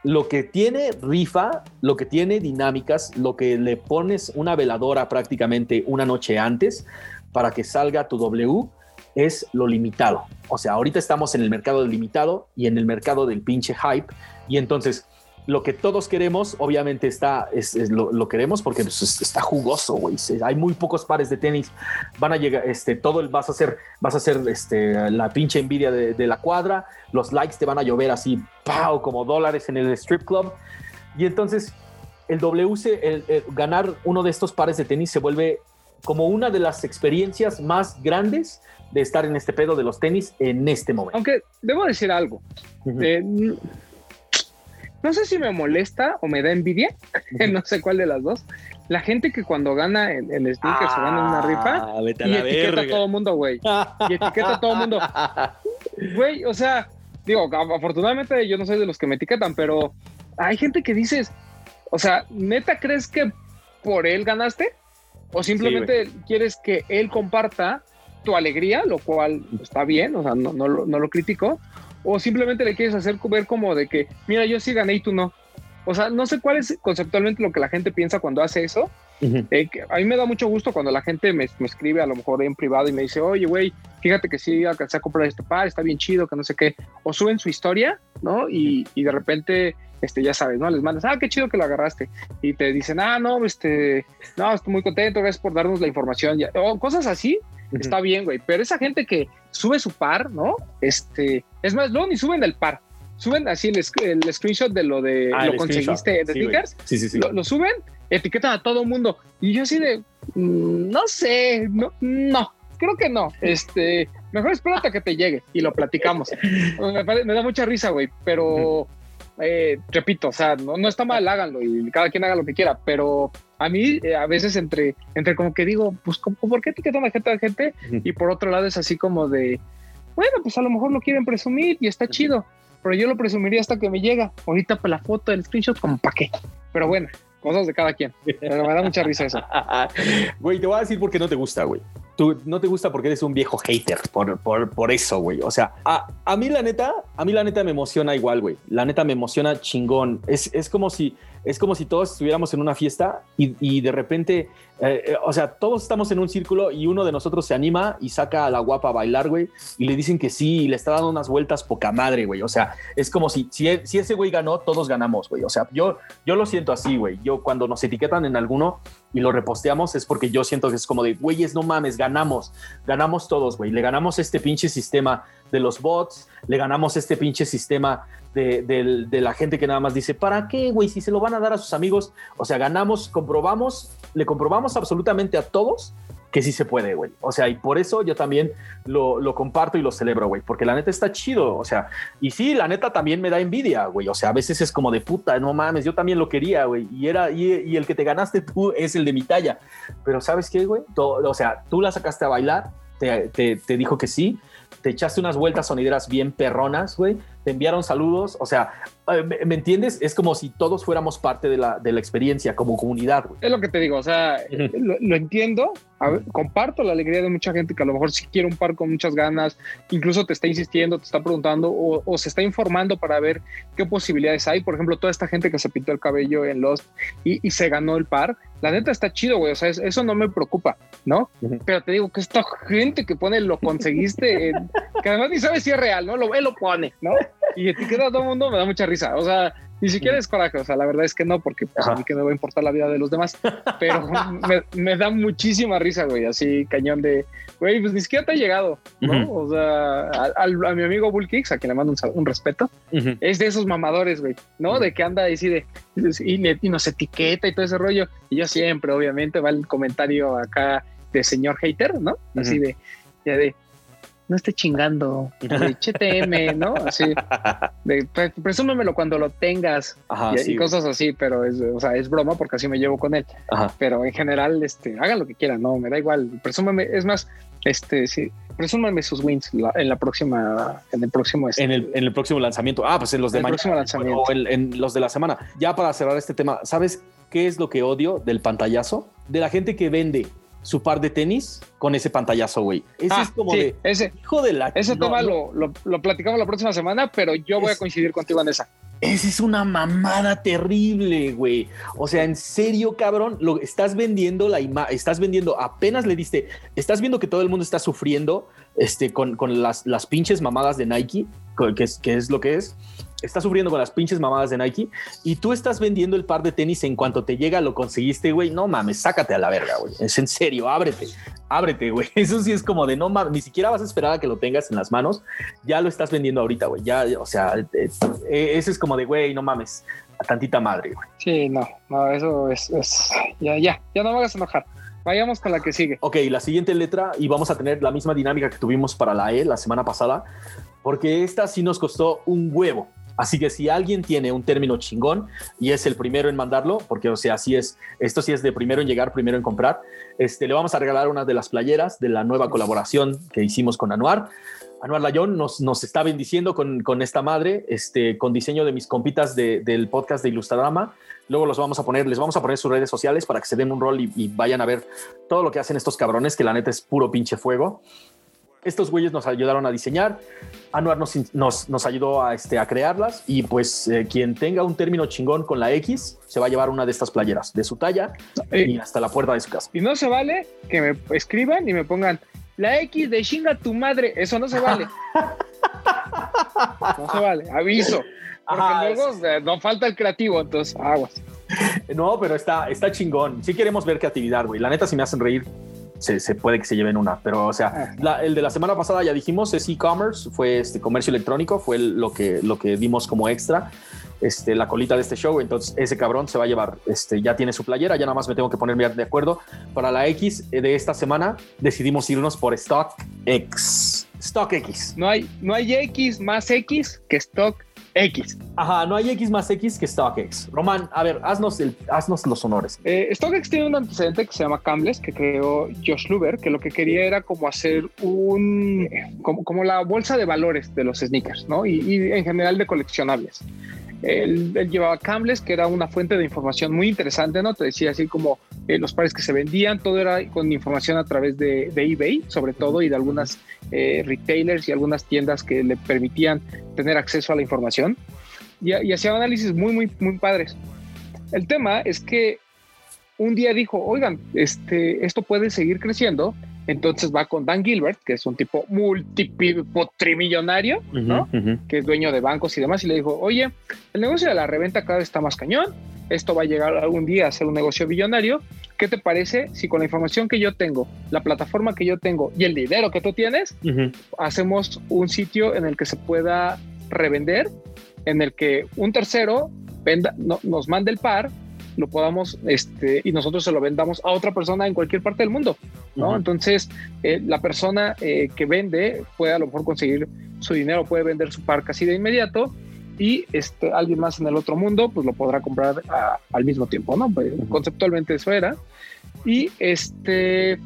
lo que tiene rifa, lo que tiene dinámicas, lo que le pones una veladora prácticamente una noche antes para que salga tu W es lo limitado. O sea, ahorita estamos en el mercado del limitado y en el mercado del pinche hype y entonces lo que todos queremos, obviamente está, es, lo, queremos porque pues, está jugoso, güey. Hay muy pocos pares de tenis. Van a llegar, este, todo el, vas a hacer, vas a hacer este, la pinche envidia de, la cuadra. Los likes te van a llover así, ¡pau! como dólares en el strip club. Y entonces el WC, el, ganar uno de estos pares de tenis se vuelve como una de las experiencias más grandes de estar en este pedo de los tenis en este momento. Aunque debo decir algo no sé si me molesta o me da envidia, no sé cuál de las dos. La gente que cuando gana en, en sneakers o gana una rifa ah, y etiqueta a todo el mundo, güey. Y etiqueta a todo el mundo. Güey, o sea, digo, afortunadamente yo no soy de los que me etiquetan, pero hay gente que dices, o sea, ¿neta crees que por él ganaste? ¿O simplemente quieres que él comparta tu alegría, lo cual está bien, o sea, no, no, no lo critico, o simplemente le quieres hacer ver como de que, mira, yo sí gané y tú no. O sea, no sé cuál es conceptualmente lo que la gente piensa cuando hace eso. Eh, a mí me da mucho gusto cuando la gente me, escribe a lo mejor en privado y me dice, oye, güey, fíjate que sí alcancé a comprar este par, está bien chido, que no sé qué. O suben su historia, ¿no? Y, y de repente, este, ya sabes, ¿no? Les mandas, ah, qué chido que lo agarraste. Y te dicen, ah, no, este, no, estoy muy contento, gracias por darnos la información. O cosas así está bien, güey. Pero esa gente que sube su par, ¿no? Este, es más, luego ni suben el par. Suben así el, screenshot de lo de ah, lo conseguiste de stickers. Sí, sí, sí. Lo, suben, etiquetan a todo mundo. Y yo así de, mm, no sé, no, no, creo que no. Este, mejor espérate a que te llegue y lo platicamos. me, da mucha risa, güey, pero eh, repito, o sea, no, no está mal, háganlo y cada quien haga lo que quiera, pero a mí eh, a veces entre, entre como que digo, pues ¿por qué etiquetan a gente a gente? Y por otro lado es así como de, bueno, pues a lo mejor lo quieren presumir y está chido, pero yo lo presumiría hasta que me llega. Ahorita para la foto del screenshot, como para qué. Pero bueno, cosas de cada quien. Pero me da mucha risa eso. Güey, te voy a decir por qué no te gusta, güey. Tú no te gusta porque eres un viejo hater por, por, por eso, güey. O sea, a, a, mí la neta, a mí la neta me emociona igual, güey. La neta me emociona chingón. Es, es como si es como si todos estuviéramos en una fiesta y, de repente, eh, eh, o sea, todos estamos en un círculo y uno de nosotros se anima y saca a la guapa a bailar, güey, y le dicen que sí y le está dando unas vueltas poca madre, güey. O sea, es como si, si, e, si ese güey ganó, todos ganamos, güey. O sea, yo, yo lo siento así, güey. Yo cuando nos etiquetan en alguno y lo reposteamos es porque yo siento que es como de, güeyes, no mames, ganamos, ganamos todos, güey. Le ganamos este pinche sistema de los bots, le ganamos este pinche sistema de, la gente que nada más dice, ¿para qué, güey? Si se lo van a dar a sus amigos, o sea, ganamos, comprobamos, le comprobamos absolutamente a todos que sí se puede, güey. O sea, y por eso yo también lo, comparto y lo celebro, güey, porque la neta está chido, o sea, y sí, la neta también me da envidia, güey, o sea, a veces es como de puta, no mames, yo también lo quería, güey, y y, el que te ganaste tú es el de mi talla, pero ¿sabes qué, güey? o sea, tú la sacaste a bailar, te, te dijo que sí, te echaste unas vueltas sonideras bien perronas, güey, te enviaron saludos, o sea, eh, ¿me, entiendes? Es como si todos fuéramos parte de la, de la experiencia como comunidad, güey. Es lo que te digo, o sea, lo, entiendo, comparto la alegría de mucha gente que a lo mejor sí quiere un par con muchas ganas, incluso te está insistiendo, te está preguntando o, se está informando para ver qué posibilidades hay. Por ejemplo, toda esta gente que se pintó el cabello en Lost y, y se ganó el par, la neta está chido, güey. O sea, eso no me preocupa, ¿no? Pero te digo que esta gente que pone lo conseguiste, que además ni sabes si es real, ¿no? Lo, él lo pone, ¿no? Y etiqueta a todo el mundo, me da mucha risa. O sea, ni siquiera es coraje, o sea, la verdad es que no, porque pues, a mí que me va a importar la vida de los demás, pero me, da muchísima risa, güey, así cañón de, güey, pues ni siquiera te ha llegado, ¿no? O sea, a, mi amigo Bull Kicks, a quien le mando un, respeto, es de esos mamadores, güey, ¿no? De que anda así de, y, y, nos etiqueta y todo ese rollo, y yo siempre, obviamente, va el comentario acá de señor hater, ¿no? Así de, ya de, no esté chingando, de HTM, ¿no? Así, de, presúmemelo cuando lo tengas y, cosas así, pero es, o sea, es broma porque así me llevo con él. Pero en general, este, hagan lo que quieran, no, me da igual. Presúmeme, es más, este, sí, presúmeme sus wins en la próxima, en el próximo. Este, en, el, en el próximo lanzamiento. Ah, pues en los de mañana. próximo lanzamiento. O en los de la semana. Ya para cerrar este tema, ¿sabes qué es lo que odio del pantallazo? De la gente que vende su par de tenis con ese pantallazo, güey. Ese ah, es como de ese, hijo de la. Ese tema lo, lo, platicamos la próxima semana, pero yo voy a coincidir contigo en esa. Esa es una mamada terrible, güey. O sea, en serio, cabrón, lo estás vendiendo la imagen, estás vendiendo, apenas le diste, estás viendo que todo el mundo está sufriendo este, con, con las, las pinches mamadas de Nike, que es, que es lo que es está sufriendo con las pinches mamadas de Nike y tú estás vendiendo el par de tenis en cuanto te llega, lo conseguiste, güey. No mames, sácate a la verga, güey. Es en serio, ábrete, ábrete, güey. Eso sí es como de no mames, ni siquiera vas a esperar a que lo tengas en las manos. Ya lo estás vendiendo ahorita, güey. Ya, o sea, eh, eso es como de, güey, no mames, a tantita madre, güey. Sí, no, no, eso es, es, ya, ya, ya no me hagas enojar. Vayamos con la que sigue. Ok, la siguiente letra y vamos a tener la misma dinámica que tuvimos para la E la semana pasada, porque esta sí nos costó un huevo. Así que si alguien tiene un término chingón y es el primero en mandarlo, porque o sea, así es, esto sí es de primero en llegar, primero en comprar, este, le vamos a regalar una de las playeras de la nueva colaboración que hicimos con Anuar. Anuar Layón nos, nos está bendiciendo con, con, esta madre, este, con diseño de mis compitas del podcast de Ilustradrama. Luego los vamos a poner, les vamos a poner sus redes sociales para que se den un rol y, y vayan a ver todo lo que hacen estos cabrones, que la neta es puro pinche fuego estos güeyes nos ayudaron a diseñar, Anuar nos, nos, ayudó a, este, a crearlas y pues eh, quien tenga un término chingón con la X se va a llevar una de estas playeras de su talla y hasta la puerta de su casa. Y no se vale que me escriban y me pongan la X de chinga tu madre, eso no se vale. no se vale, aviso. Porque luego eh, no falta el creativo, entonces aguas. No, pero está, está chingón. Sí queremos ver creatividad, güey. La neta, si me hacen reír, se, puede que se lleven una, pero o sea, el de la semana pasada ya dijimos es e-commerce, fue este comercio electrónico, fue lo que lo que dimos como extra, este la colita de este show, entonces ese cabrón se va a llevar, este ya tiene su playera, ya nada más me tengo que ponerme de acuerdo para la X de esta semana decidimos irnos por Stock X. Stock X. No hay no hay X más X que Stock X. Ajá, no hay X más X que StockX. Román, a ver, haznos, el, haznos los honores. Eh, StockX tiene un antecedente que se llama Cambles, que creó Josh Luber, que lo que quería era como hacer un, como, como la bolsa de valores de los sneakers, ¿no? Y, y en general de coleccionables. Él, llevaba Cambles, que era una fuente de información muy interesante, ¿no? Te decía así como eh, los pares que se vendían, todo era con información a través de, eBay, sobre todo, y de algunas eh, retailers y algunas tiendas que le permitían tener acceso a la información. Y, y hacía análisis muy, muy, muy padres. El tema es que un día dijo, oigan, este, esto puede seguir creciendo entonces va con Dan Gilbert, que es un tipo multipotrimillonario, ¿no? Que es dueño de bancos y demás, y le dijo, oye, el negocio de la reventa cada vez está más cañón, esto va a llegar algún día a ser un negocio billonario. ¿Qué te parece si con la información que yo tengo, la plataforma que yo tengo y el dinero que tú tienes, hacemos un sitio en el que se pueda revender, en el que un tercero venda, nos mande el par lo podamos, este, y nosotros se lo vendamos a otra persona en cualquier parte del mundo, ¿no? Entonces, eh, la persona eh, que vende puede a lo mejor conseguir su dinero, puede vender su par casi de inmediato y este, alguien más en el otro mundo, pues lo podrá comprar al mismo tiempo, ¿no? Pues, conceptualmente eso era. Y este,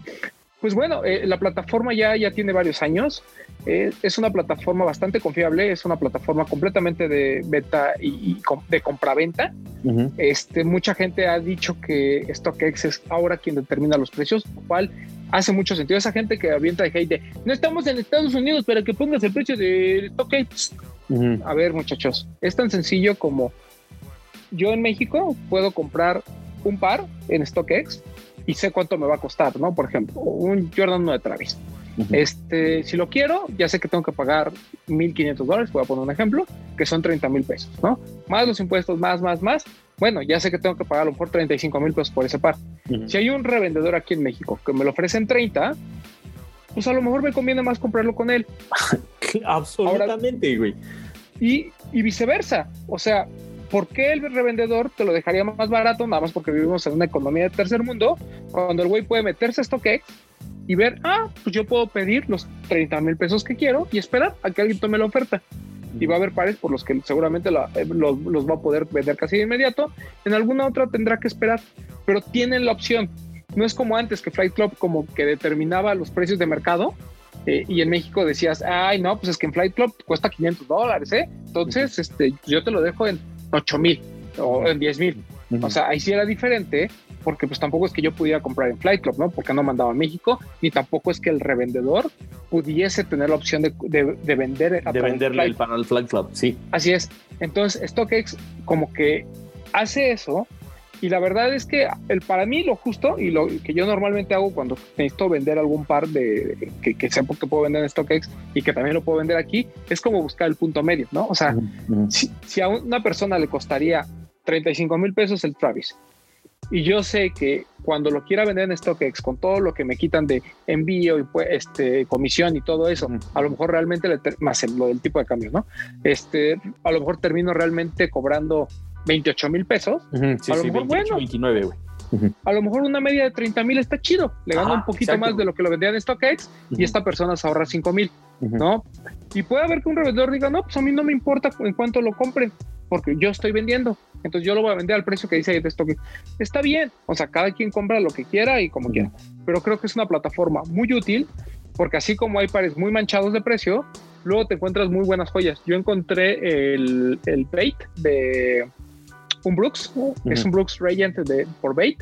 pues bueno, eh, la plataforma ya, ya tiene varios años. es una plataforma bastante confiable, es una plataforma completamente de beta y, de compraventa. este, mucha gente ha dicho que StockX es ahora quien determina los precios, lo cual hace mucho sentido. Esa gente que avienta de hate no estamos en Estados Unidos para que pongas el precio de StockX. A ver, muchachos, es tan sencillo como yo en México puedo comprar un par en StockX y sé cuánto me va a costar, ¿no? Por ejemplo, un Jordan 1 de Travis. Este, si lo quiero, ya sé que tengo que pagar 1.500 dólares, voy a poner un ejemplo, que son 30 mil pesos, ¿no? Más los impuestos, más, más, más. Bueno, ya sé que tengo que pagar a lo mejor 35 mil pesos por ese par. Si hay un revendedor aquí en México que me lo ofrecen 30, pues a lo mejor me conviene más comprarlo con él. Absolutamente, güey. Y, y viceversa. O sea, ¿por qué el revendedor te lo dejaría más barato? Nada más porque vivimos en una economía de tercer mundo, cuando el güey puede meterse a StockX y ver, ah, pues yo puedo pedir los 30 mil pesos que quiero y esperar a que alguien tome la oferta. Y va a haber pares por los que seguramente eh, los, los, va a poder vender casi de inmediato. En alguna otra tendrá que esperar, pero tienen la opción. No es como antes que Flight Club como que determinaba los precios de mercado eh, y en México decías, ay, no, pues es que en Flight Club cuesta 500 dólares, ¿eh? Entonces, este, yo te lo dejo en 8 mil o en 10 mil. O sea, ahí sí era diferente porque pues tampoco es que yo pudiera comprar en Flight Club, ¿no? Porque no mandaba a México, ni tampoco es que el revendedor pudiese tener la opción de, de, vender. de venderle el panel Flight Club, sí. Así es. Entonces, StockX como que hace eso y la verdad es que el, para mí lo justo y lo que yo normalmente hago cuando necesito vender algún par de que, que sepa que puedo vender en StockX y que también lo puedo vender aquí, es como buscar el punto medio, ¿no? O sea, si, si, a una persona le costaría 35 mil pesos el Travis y yo sé que cuando lo quiera vender en StockX con todo lo que me quitan de envío y pues, este, comisión y todo eso, a lo mejor realmente le más lo del tipo de cambio, ¿no? Este, a lo mejor termino realmente cobrando 28 mil pesos. sí, a lo mejor, 29, güey. A lo mejor una media de 30 mil está chido, le gano un poquito más de lo que lo vendían en StockX y esta persona se ahorra 5 mil, ¿no? Y puede haber que un revendedor diga, no, pues a mí no me importa en cuánto lo compren, porque yo estoy vendiendo. Entonces yo lo voy a vender al precio que dice ahí de esto. Está bien, o sea, cada quien compra lo que quiera y como quiera. Pero creo que es una plataforma muy útil porque así como hay pares muy manchados de precio, luego te encuentras muy buenas joyas. Yo encontré el, el bait de un Brooks, es un Brooks Regent de, por bait,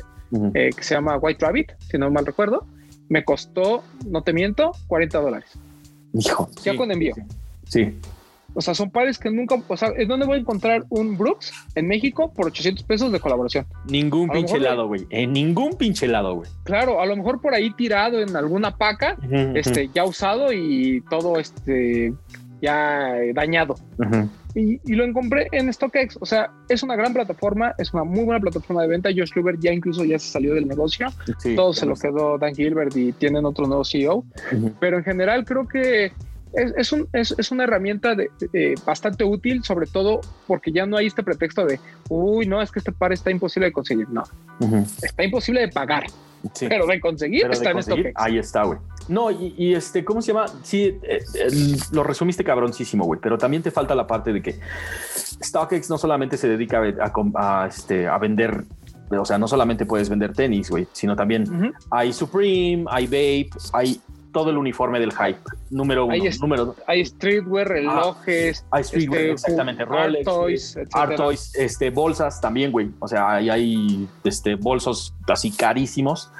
eh, que se llama White Rabbit, si no mal recuerdo. Me costó, no te miento, 40 dólares. Hijo. Ya con envío. Sí. O sea, son pares que nunca, o sea, ¿en dónde voy a encontrar un Brooks en México por 800 pesos de colaboración? Ningún pinche lado, güey. En ningún pinche lado, güey. Claro, a lo mejor por ahí tirado en alguna paca, este, ya usado y todo, este, ya dañado. y, y, lo compré en StockX. O sea, es una gran plataforma, es una muy buena plataforma de venta. Josh Luber ya incluso ya se salió del negocio. todo se lo quedó Dan Gilbert y tienen otro nuevo CEO. Pero en general creo que es, es, un, es, es, una herramienta de, bastante útil, sobre todo porque ya no hay este pretexto de, uy, no, es que este par está imposible de conseguir. No, está imposible de pagar. Pero de conseguir está en conseguir, Ahí está, güey. No, y, este, ¿cómo se llama? Sí, eh, lo resumiste cabroncísimo, güey, pero también te falta la parte de que StockX no solamente se dedica a, a, este, a vender o sea, no solamente puedes vender tenis, güey, sino también hay Supreme, hay Vape, hay todo el uniforme del hype. Número uno. Hay, número hay streetwear, relojes. hay streetwear, este, exactamente. Rolex, toys, art toys, este, bolsas también, güey. O sea, hay, hay este, bolsos así carísimos.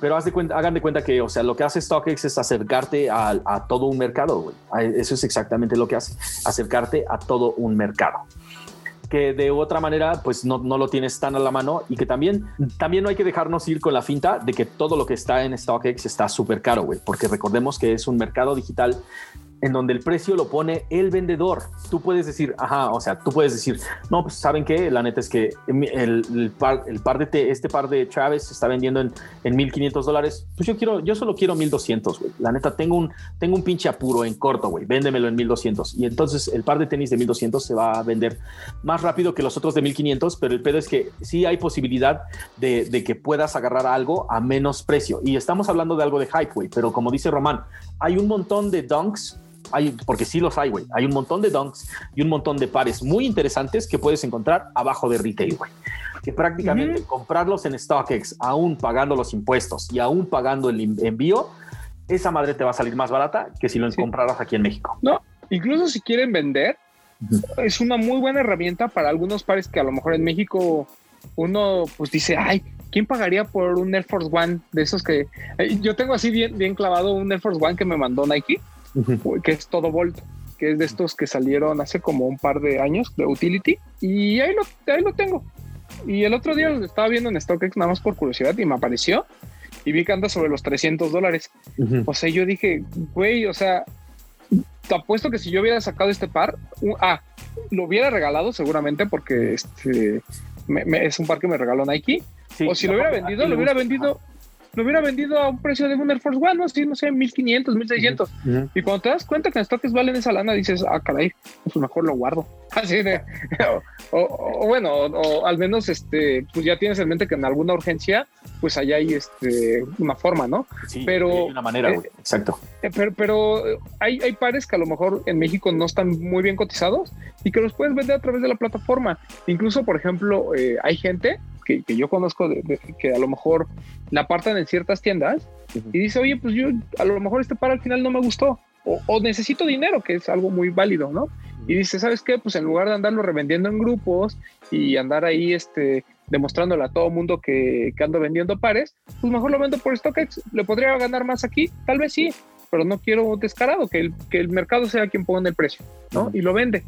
Pero hagan de cuenta que, o sea, lo que hace StockX es acercarte a, a todo un mercado, güey. Eso es exactamente lo que hace, acercarte a todo un mercado que de otra manera pues no, no, lo tienes tan a la mano y que también, también no hay que dejarnos ir con la finta de que todo lo que está en StockX está súper caro, güey, porque recordemos que es un mercado digital en donde el precio lo pone el vendedor. Tú puedes decir, ajá, o sea, tú puedes decir, no, pues saben qué, la neta es que el, par, el par de este par de Travis está vendiendo en, en 1500 dólares. Pues yo quiero, yo solo quiero 1200, güey. La neta, tengo un, tengo un pinche apuro en corto, güey. Véndemelo en 1200. Y entonces el par de tenis de 1200 se va a vender más rápido que los otros de 1500, pero el pedo es que sí hay posibilidad de, de que puedas agarrar algo a menos precio. Y estamos hablando de algo de hype, güey. Pero como dice Román, hay un montón de dunks hay, porque sí los hay, güey. Hay un montón de dunks y un montón de pares muy interesantes que puedes encontrar abajo de retail, güey. Que prácticamente comprarlos en StockX, aún pagando los impuestos y aún pagando el envío, esa madre te va a salir más barata que si lo compraras aquí en México. No, incluso si quieren vender, es una muy buena herramienta para algunos pares que a lo mejor en México uno pues dice, ay, ¿quién pagaría por un Air Force One de esos que eh, yo tengo así bien, bien clavado un Air Force One que me mandó Nike? Que es todo Volt, que es de estos que salieron hace como un par de años de Utility. Y ahí lo, ahí lo tengo. y el otro día lo estaba viendo en StockX nada más por curiosidad y me apareció y vi que anda sobre los 300 dólares. O sea, yo dije, güey, o sea, te apuesto que si yo hubiera sacado este par, ah, lo hubiera regalado seguramente porque este es un par que me regaló Nike. o si lo hubiera vendido, lo hubiera vendido lo hubiera vendido a un precio de un Air Force One, ¿no? Sí, no sé, 1500, 1600. Y cuando te das cuenta que en stocks valen esa lana, dices, ah, caray, pues mejor lo guardo. Así de, o, bueno, o, al menos, este, pues ya tienes en mente que en alguna urgencia, pues allá hay, este, una forma, ¿no? Sí, pero. una manera, eh, exacto. Eh, pero, pero hay, hay pares que a lo mejor en México no están muy bien cotizados y que los puedes vender a través de la plataforma. Incluso, por ejemplo, eh, hay gente que, yo conozco que a lo mejor la apartan en ciertas tiendas y dice, oye, pues yo a lo mejor este par al final no me gustó o, necesito dinero, que es algo muy válido, ¿no? Y dice, ¿sabes qué? Pues en lugar de andarlo revendiendo en grupos y andar ahí este, demostrándole a todo mundo que, que ando vendiendo pares, pues mejor lo vendo por StockX. ¿Le podría ganar más aquí? Tal vez sí, pero no quiero descarado, que el, que el mercado sea quien ponga el precio, ¿no? Y lo vende.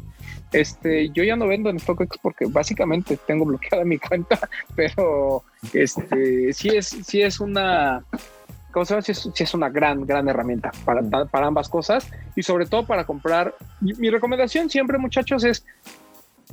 Este, yo ya no vendo en StockX porque básicamente tengo bloqueada mi cuenta, pero este, sí es, sí es una, ¿cómo se llama? Sí es, una gran, gran herramienta para, para ambas cosas y sobre todo para comprar. Mi, recomendación siempre, muchachos, es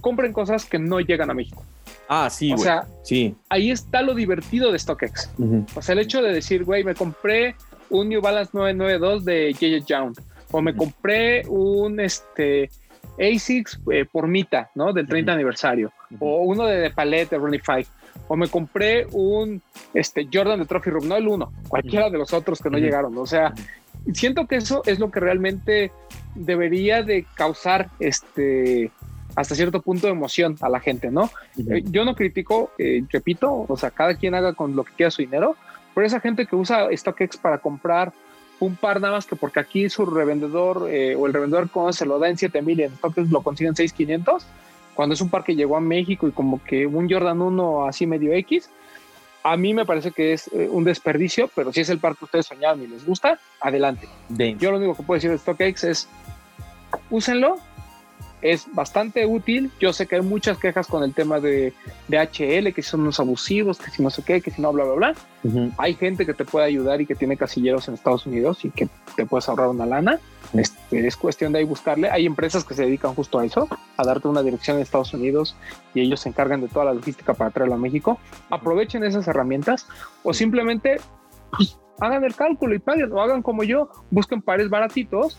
compren cosas que no llegan a México. Ah, sí, O sea, sí. ahí está lo divertido de StockX. O sea, el hecho de decir, güey, me compré un New Balance 992 de JJ Young o me compré un este ASICS eh, por Mita, ¿no? Del 30 aniversario. O uno de, de Palette de Five. O me compré un este Jordan de Trophy Room, no el uno, cualquiera de los otros que no llegaron, o sea, siento que eso es lo que realmente debería de causar este hasta cierto punto de emoción a la gente, ¿no? Eh, yo no critico, eh, repito, o sea, cada quien haga con lo que quiera su dinero, pero esa gente que usa StockX para comprar un par nada más que porque aquí su revendedor eh, o el revendedor cuando se lo da en 7000 y en StockX lo consiguen 6500, cuando es un par que llegó a México y como que un Jordan 1 así medio X, a mí me parece que es eh, un desperdicio, pero si es el par que ustedes soñaban y les gusta, adelante. Yo lo único que puedo decir de StockX es úsenlo, es bastante útil. Yo sé que hay muchas quejas con el tema de, de HL, que son unos abusivos, que si no sé qué, que si no, bla, bla, bla. Hay gente que te puede ayudar y que tiene casilleros en Estados Unidos y que te puedes ahorrar una lana. Este, es cuestión de ahí buscarle. Hay empresas que se dedican justo a eso, a darte una dirección en Estados Unidos y ellos se encargan de toda la logística para traerlo a México. Aprovechen esas herramientas o simplemente pues, hagan el cálculo y paguen o hagan como yo, busquen pares baratitos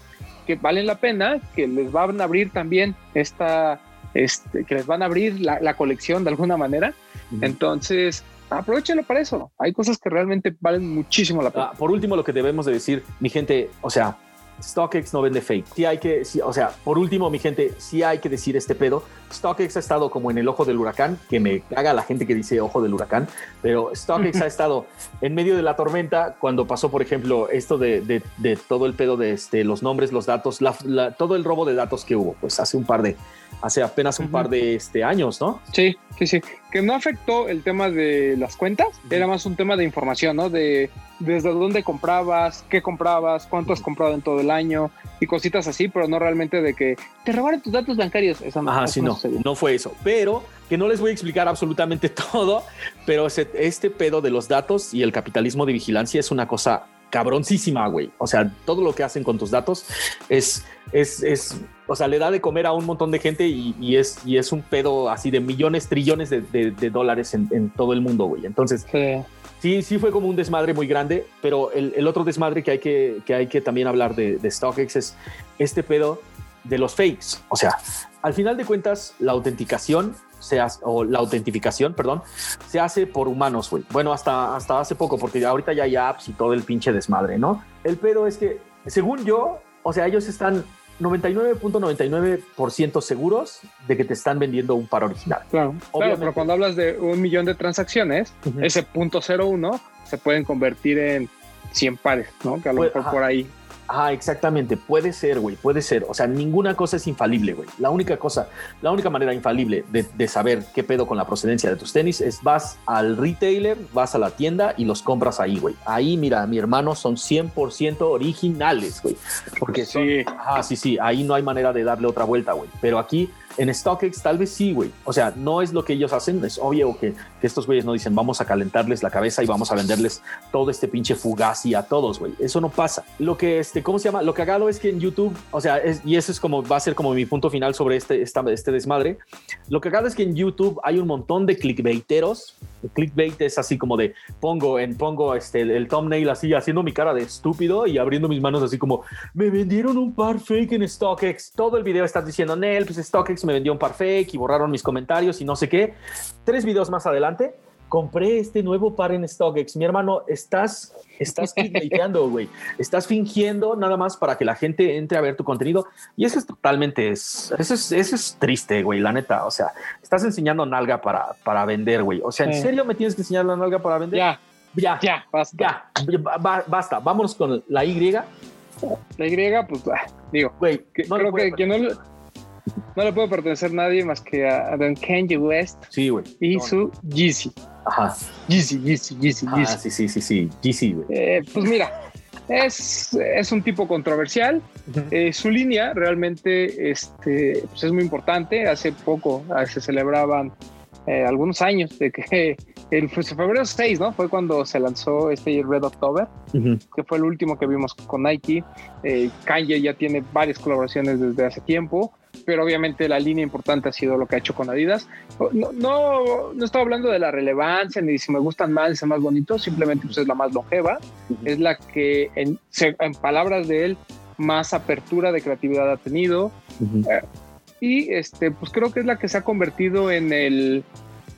que valen la pena, que les van a abrir también esta, este, que les van a abrir la, colección de alguna manera. Entonces, aprovechenlo para eso. Hay cosas que realmente valen muchísimo la pena. Ah, por último, lo que debemos de decir, mi gente, o sea, StockX no vende fake. Sí hay que, o sea, por último, mi gente, sí hay que decir este pedo. StockX ha estado como en el ojo del huracán, que me caga la gente que dice ojo del huracán, pero StockX ha estado en medio de la tormenta cuando pasó, por ejemplo, esto de, de, todo el pedo de este, los nombres, los datos, todo el robo de datos que hubo, pues hace un par de, hace apenas un par de este, años, ¿no? Sí, sí, sí. Que no afectó el tema de las cuentas, era más un tema de información, ¿no? De desde dónde comprabas, qué comprabas, cuánto has comprado en todo el año y cositas así, pero no realmente de que te robaron tus datos bancarios. No, Ajá, sí, no, no, fue eso. Pero que no les voy a explicar absolutamente todo, pero este pedo de los datos y el capitalismo de vigilancia es una cosa cabroncísima, güey. O sea, todo lo que hacen con tus datos es, es, es, o sea, le da de comer a un montón de gente y, es, y es un pedo así de millones, trillones de, dólares en, todo el mundo, güey. Entonces, sí. sí, fue como un desmadre muy grande, pero el, otro desmadre que hay que, que hay que también hablar de, de StockX es este pedo de los fakes. O sea, al final de cuentas, la autenticación se hace, o la autentificación, perdón, se hace por humanos, güey. Bueno, hasta, hasta hace poco, porque ahorita ya hay apps y todo el pinche desmadre, ¿no? El pedo es que, según yo, o sea, ellos están 99.99% seguros de que te están vendiendo un par original. Claro, pero cuando hablas de un millón de transacciones, ese punto 01 se pueden convertir en 100 pares, ¿no? Que a lo pues, mejor por ahí Ah, exactamente. Puede ser, güey. Puede ser. O sea, ninguna cosa es infalible, güey. La única cosa, la única manera infalible de, saber qué pedo con la procedencia de tus tenis es vas al retailer, vas a la tienda y los compras ahí, güey. Ahí, mira, mi hermano son 100% originales, güey. Porque sí. Ah, sí, sí. Ahí no hay manera de darle otra vuelta, güey. Pero aquí En StockX tal vez sí, güey. O sea, no es lo que ellos hacen. Es obvio que, que estos güeyes no dicen vamos a calentarles la cabeza y vamos a venderles todo este pinche fugazi a todos, güey. Eso no pasa. Lo que, este, ¿cómo se llama? Lo cagado es que en YouTube, o sea, y eso es como, va a ser como mi punto final sobre este, esta, este desmadre. Lo cagado es que en YouTube hay un montón de clickbaiteros. El clickbait es así como de pongo en pongo este el, thumbnail así haciendo mi cara de estúpido y abriendo mis manos así como me vendieron un par fake en StockX. Todo el video estás diciendo, Nel, pues StockX me vendió un par fake y borraron mis comentarios y no sé qué. Tres videos más adelante compré este nuevo par en StockX. Mi hermano, estás, estás güey. Estás fingiendo nada más para que la gente entre a ver tu contenido. Y eso es totalmente, es, eso es, eso es triste, güey, la neta. O sea, estás enseñando nalga para, para vender, güey. O sea, ¿en serio me tienes que enseñar la nalga para vender? Ya. Ya. Ya, basta. Ya, basta. Vámonos con la Y. La Y, pues, ah, digo, güey, no creo que, que no, no le puede pertenecer nadie más que a, Don Kanye West. Sí, güey. Y su Yeezy. Ajá. Yeezy, Yeezy, Yeezy, ah, Sí, sí, sí, sí. Yeezy, güey. Eh, pues mira, es, es, un tipo controversial. Eh, su línea realmente este, pues es muy importante. Hace poco ah, se celebraban eh, algunos años de que el febrero 6, ¿no? Fue cuando se lanzó este Red October, que fue el último que vimos con Nike. Kanye ya tiene varias colaboraciones desde hace tiempo pero obviamente la línea importante ha sido lo que ha hecho con Adidas. No, no, no estoy hablando de la relevancia ni si me gustan más, es más bonito, simplemente pues es la más longeva, es la que en, en, palabras de él más apertura de creatividad ha tenido. Eh, y este, pues creo que es la que se ha convertido en el,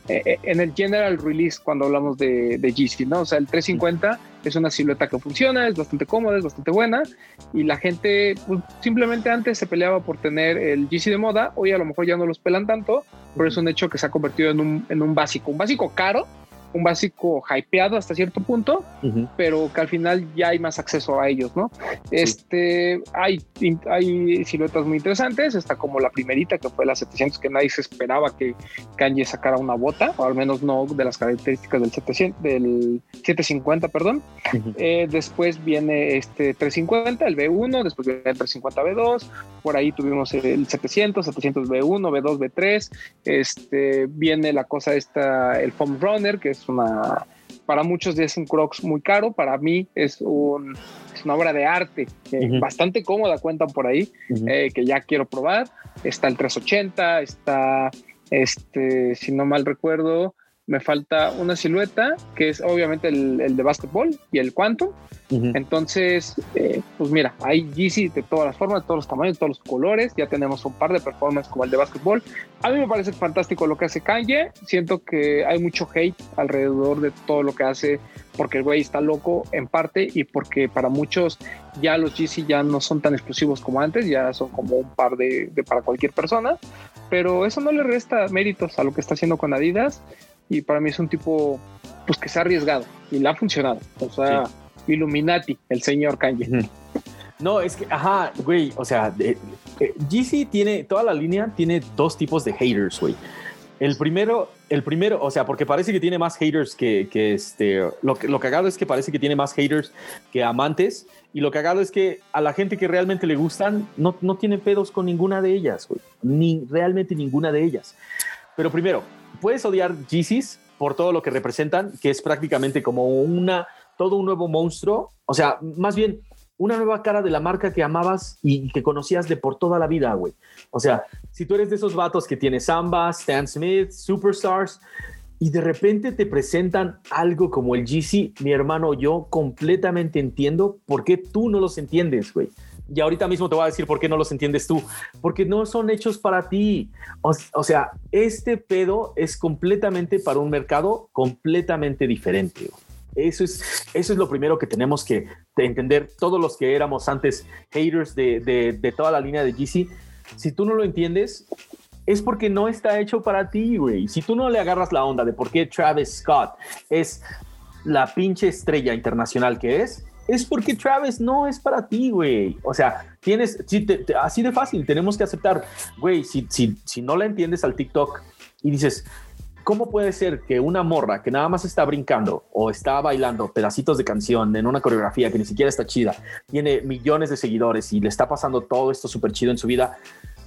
eh, eh, en el general release cuando hablamos de, de Yeezy, ¿no? O sea, el 350 es una silueta que funciona, es bastante cómoda, es bastante buena y la gente pues, simplemente antes se peleaba por tener el Yeezy de moda, hoy a lo mejor ya no los pelan tanto, pero es un hecho que se ha convertido en un, en un básico, un básico caro, un básico hypeado hasta cierto punto, pero que al final ya hay más acceso a ellos, ¿no? Este, hay, hay siluetas muy interesantes, está como la primerita que fue la 700, que nadie se esperaba que Kanye sacara una bota, o al menos no de las características del 700, del 750, perdón. Eh, después viene este 350, el B1, después viene el 350 B2, por ahí tuvimos el 700, 700 B1, B2, B3, este, viene la cosa esta, el Foam Runner, que es una, para muchos es un Crocs muy caro, para mí es, un, es una obra de arte bastante cómoda, cuentan por ahí, eh, que ya quiero probar. Está el 380, está, este, si no mal recuerdo, me falta una silueta que es obviamente el, el de básquetbol y el Quantum. Entonces, eh, pues mira, hay Yeezy de todas las formas, de todos los tamaños, de todos los colores. Ya tenemos un par de performances como el de básquetbol. A mí me parece fantástico lo que hace Kanye. Siento que hay mucho hate alrededor de todo lo que hace porque el güey está loco en parte y porque para muchos ya los Yeezy ya no son tan exclusivos como antes, ya son como un par de, de para cualquier persona. Pero eso no le resta méritos a lo que está haciendo con Adidas y para mí es un tipo pues que se ha arriesgado y le ha funcionado. O sea, Illuminati, el señor Kanye. No, es que, ajá, güey, o sea, eh, GC tiene, toda la línea tiene dos tipos de haters, güey. El primero, el primero, o sea, porque parece que tiene más haters que, que este, lo, lo cagado es que parece que tiene más haters que amantes y lo cagado es que a la gente que realmente le gustan no, no tiene pedos con ninguna de ellas, güey, ni realmente ninguna de ellas. Pero primero, puedes odiar Yeezys por todo lo que representan, que es prácticamente como una, todo un nuevo monstruo, o sea, más bien una nueva cara de la marca que amabas y que conocías de por toda la vida, güey. O sea, si tú eres de esos vatos que tiene Samba, Stan Smith, Superstars, y de repente te presentan algo como el GC, mi hermano, yo completamente entiendo por qué tú no los entiendes, güey. Y ahorita mismo te voy a decir por qué no los entiendes tú. Porque no son hechos para ti. O, sea, este pedo es completamente para un mercado completamente diferente. Eso es, eso es lo primero que tenemos que entender. Todos los que éramos antes haters de, toda la línea de GC, si tú no lo entiendes, es porque no está hecho para ti, güey. Si tú no le agarras la onda de por qué Travis Scott es la pinche estrella internacional que es, es porque Travis no es para ti, güey. O sea, tienes, así de fácil, tenemos que aceptar, güey, si, si, si no la entiendes al TikTok y dices, ¿cómo puede ser que una morra que nada más está brincando o está bailando pedacitos de canción en una coreografía que ni siquiera está chida, tiene millones de seguidores y le está pasando todo esto súper chido en su vida,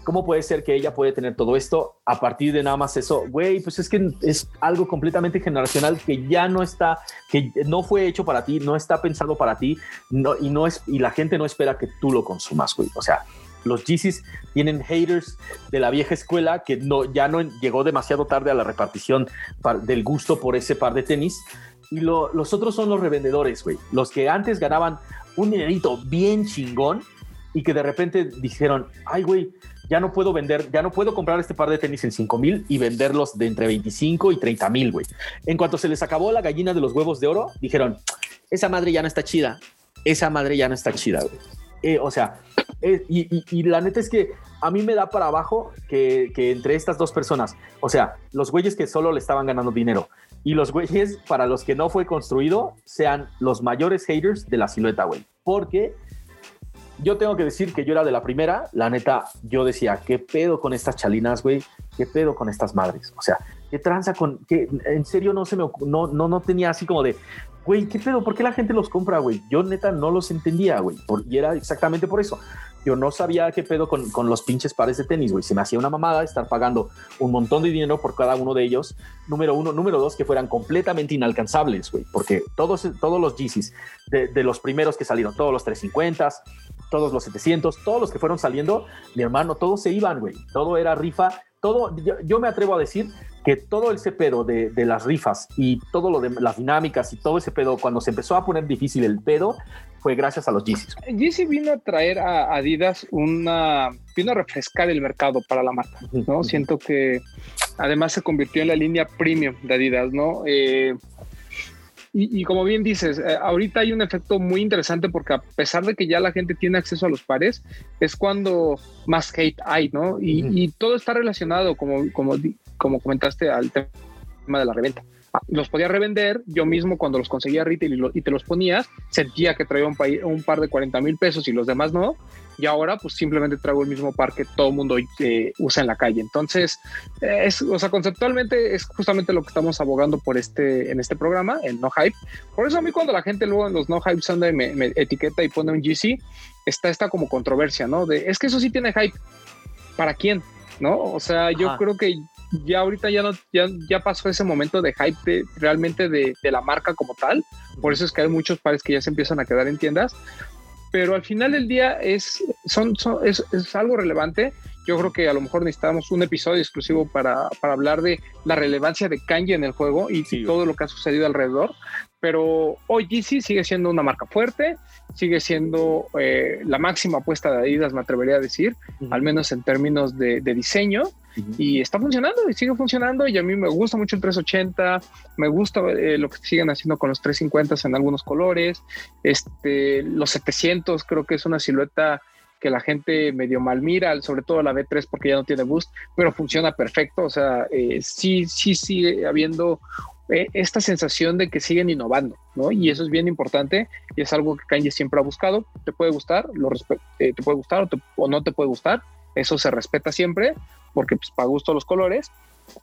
¿Cómo puede ser que ella puede tener todo esto a partir de nada más eso? Güey, pues es que es algo completamente generacional que ya no está, que no fue hecho para ti, no está pensado para ti, no, y no es, y la gente no espera que tú lo consumas, güey. O sea, los Yeezys tienen haters de la vieja escuela que no, ya no llegó demasiado tarde a la repartición del gusto por ese par de tenis. Y los otros son los revendedores, güey. Los que antes ganaban un dinerito bien chingón y que de repente dijeron, ay, güey, ya no puedo vender, ya no puedo comprar este par de tenis en 5 mil y venderlos de entre 25 y 30 mil, güey. En cuanto se les acabó la gallina de los huevos de oro, dijeron, esa madre ya no está chida, esa madre ya no está chida, güey. Eh, o sea, eh, y, la neta es que a mí me da para abajo que, que, entre estas dos personas, o sea, los güeyes que solo le estaban ganando dinero y los güeyes para los que no fue construido sean los mayores haters de la silueta, güey. Porque yo tengo que decir que yo era de la primera, la neta, yo decía, ¿qué pedo con estas chalinas, güey? ¿Qué pedo con estas madres? O sea, ¿qué tranza con, que en serio no se me, no, no, no tenía así como de, güey, ¿qué pedo? ¿Por qué la gente los compra, güey? Yo neta no los entendía, güey. Y era exactamente por eso. Yo no sabía qué pedo con, con los pinches pares de tenis, güey. Se me hacía una mamada estar pagando un montón de dinero por cada uno de ellos. Número uno. Número dos, que fueran completamente inalcanzables, güey. Porque todos, todos los Yeezys, de, de los primeros que salieron, todos los 350, todos los 700, todos los que fueron saliendo, mi hermano, todos se iban, güey. Todo era rifa. Todo, yo, me atrevo a decir que todo ese pedo de, de, las rifas y todo lo de las dinámicas y todo ese pedo, cuando se empezó a poner difícil el pedo, fue gracias a los Yeezys. Yeezy vino a traer a Adidas una, vino a refrescar el mercado para la marca, ¿no? Siento que además se convirtió en la línea premium de Adidas, ¿no? Eh, y, como bien dices, eh, ahorita hay un efecto muy interesante porque a pesar de que ya la gente tiene acceso a los pares, es cuando más hate hay, ¿no? Y, todo está relacionado, como, como, como comentaste, al tema de la reventa los podía revender. Yo mismo, cuando los conseguía retail y, te los ponías, sentía que traía un, un par de 40 mil pesos y los demás no. Y ahora, pues simplemente traigo el mismo par que todo el mundo eh, usa en la calle. Entonces, es, o sea, conceptualmente es justamente lo que estamos abogando por este, en este programa, el no hype. Por eso a mí cuando la gente luego en los no hype Sunday me, me etiqueta y pone un GC, está esta como controversia, ¿no? De, es que eso sí tiene hype. ¿Para quién? ¿No? O sea, yo creo que ya ahorita ya no, ya, ya pasó ese momento de hype realmente de, de, la marca como tal. Por eso es que hay muchos pares que ya se empiezan a quedar en tiendas. Pero al final del día es, son, es, es, algo relevante. Yo creo que a lo mejor necesitamos un episodio exclusivo para, para hablar de la relevancia de Kanye en el juego y todo lo que ha sucedido alrededor. Pero hoy GC sigue siendo una marca fuerte, sigue siendo eh, la máxima apuesta de Adidas, me atrevería a decir, al menos en términos de, de diseño y está funcionando y sigue funcionando y a mí me gusta mucho el 380, me gusta eh, lo que siguen haciendo con los 350 en algunos colores, este, los 700 creo que es una silueta que la gente medio mal mira, sobre todo la B3 porque ya no tiene boost, pero funciona perfecto, o sea, eh, sí, sí sigue habiendo eh, esta sensación de que siguen innovando, ¿no? Y eso es bien importante y es algo que Kanye siempre ha buscado. Te puede gustar, lo te puede gustar o, no te puede gustar, eso se respeta siempre, porque pues, para gusto los colores.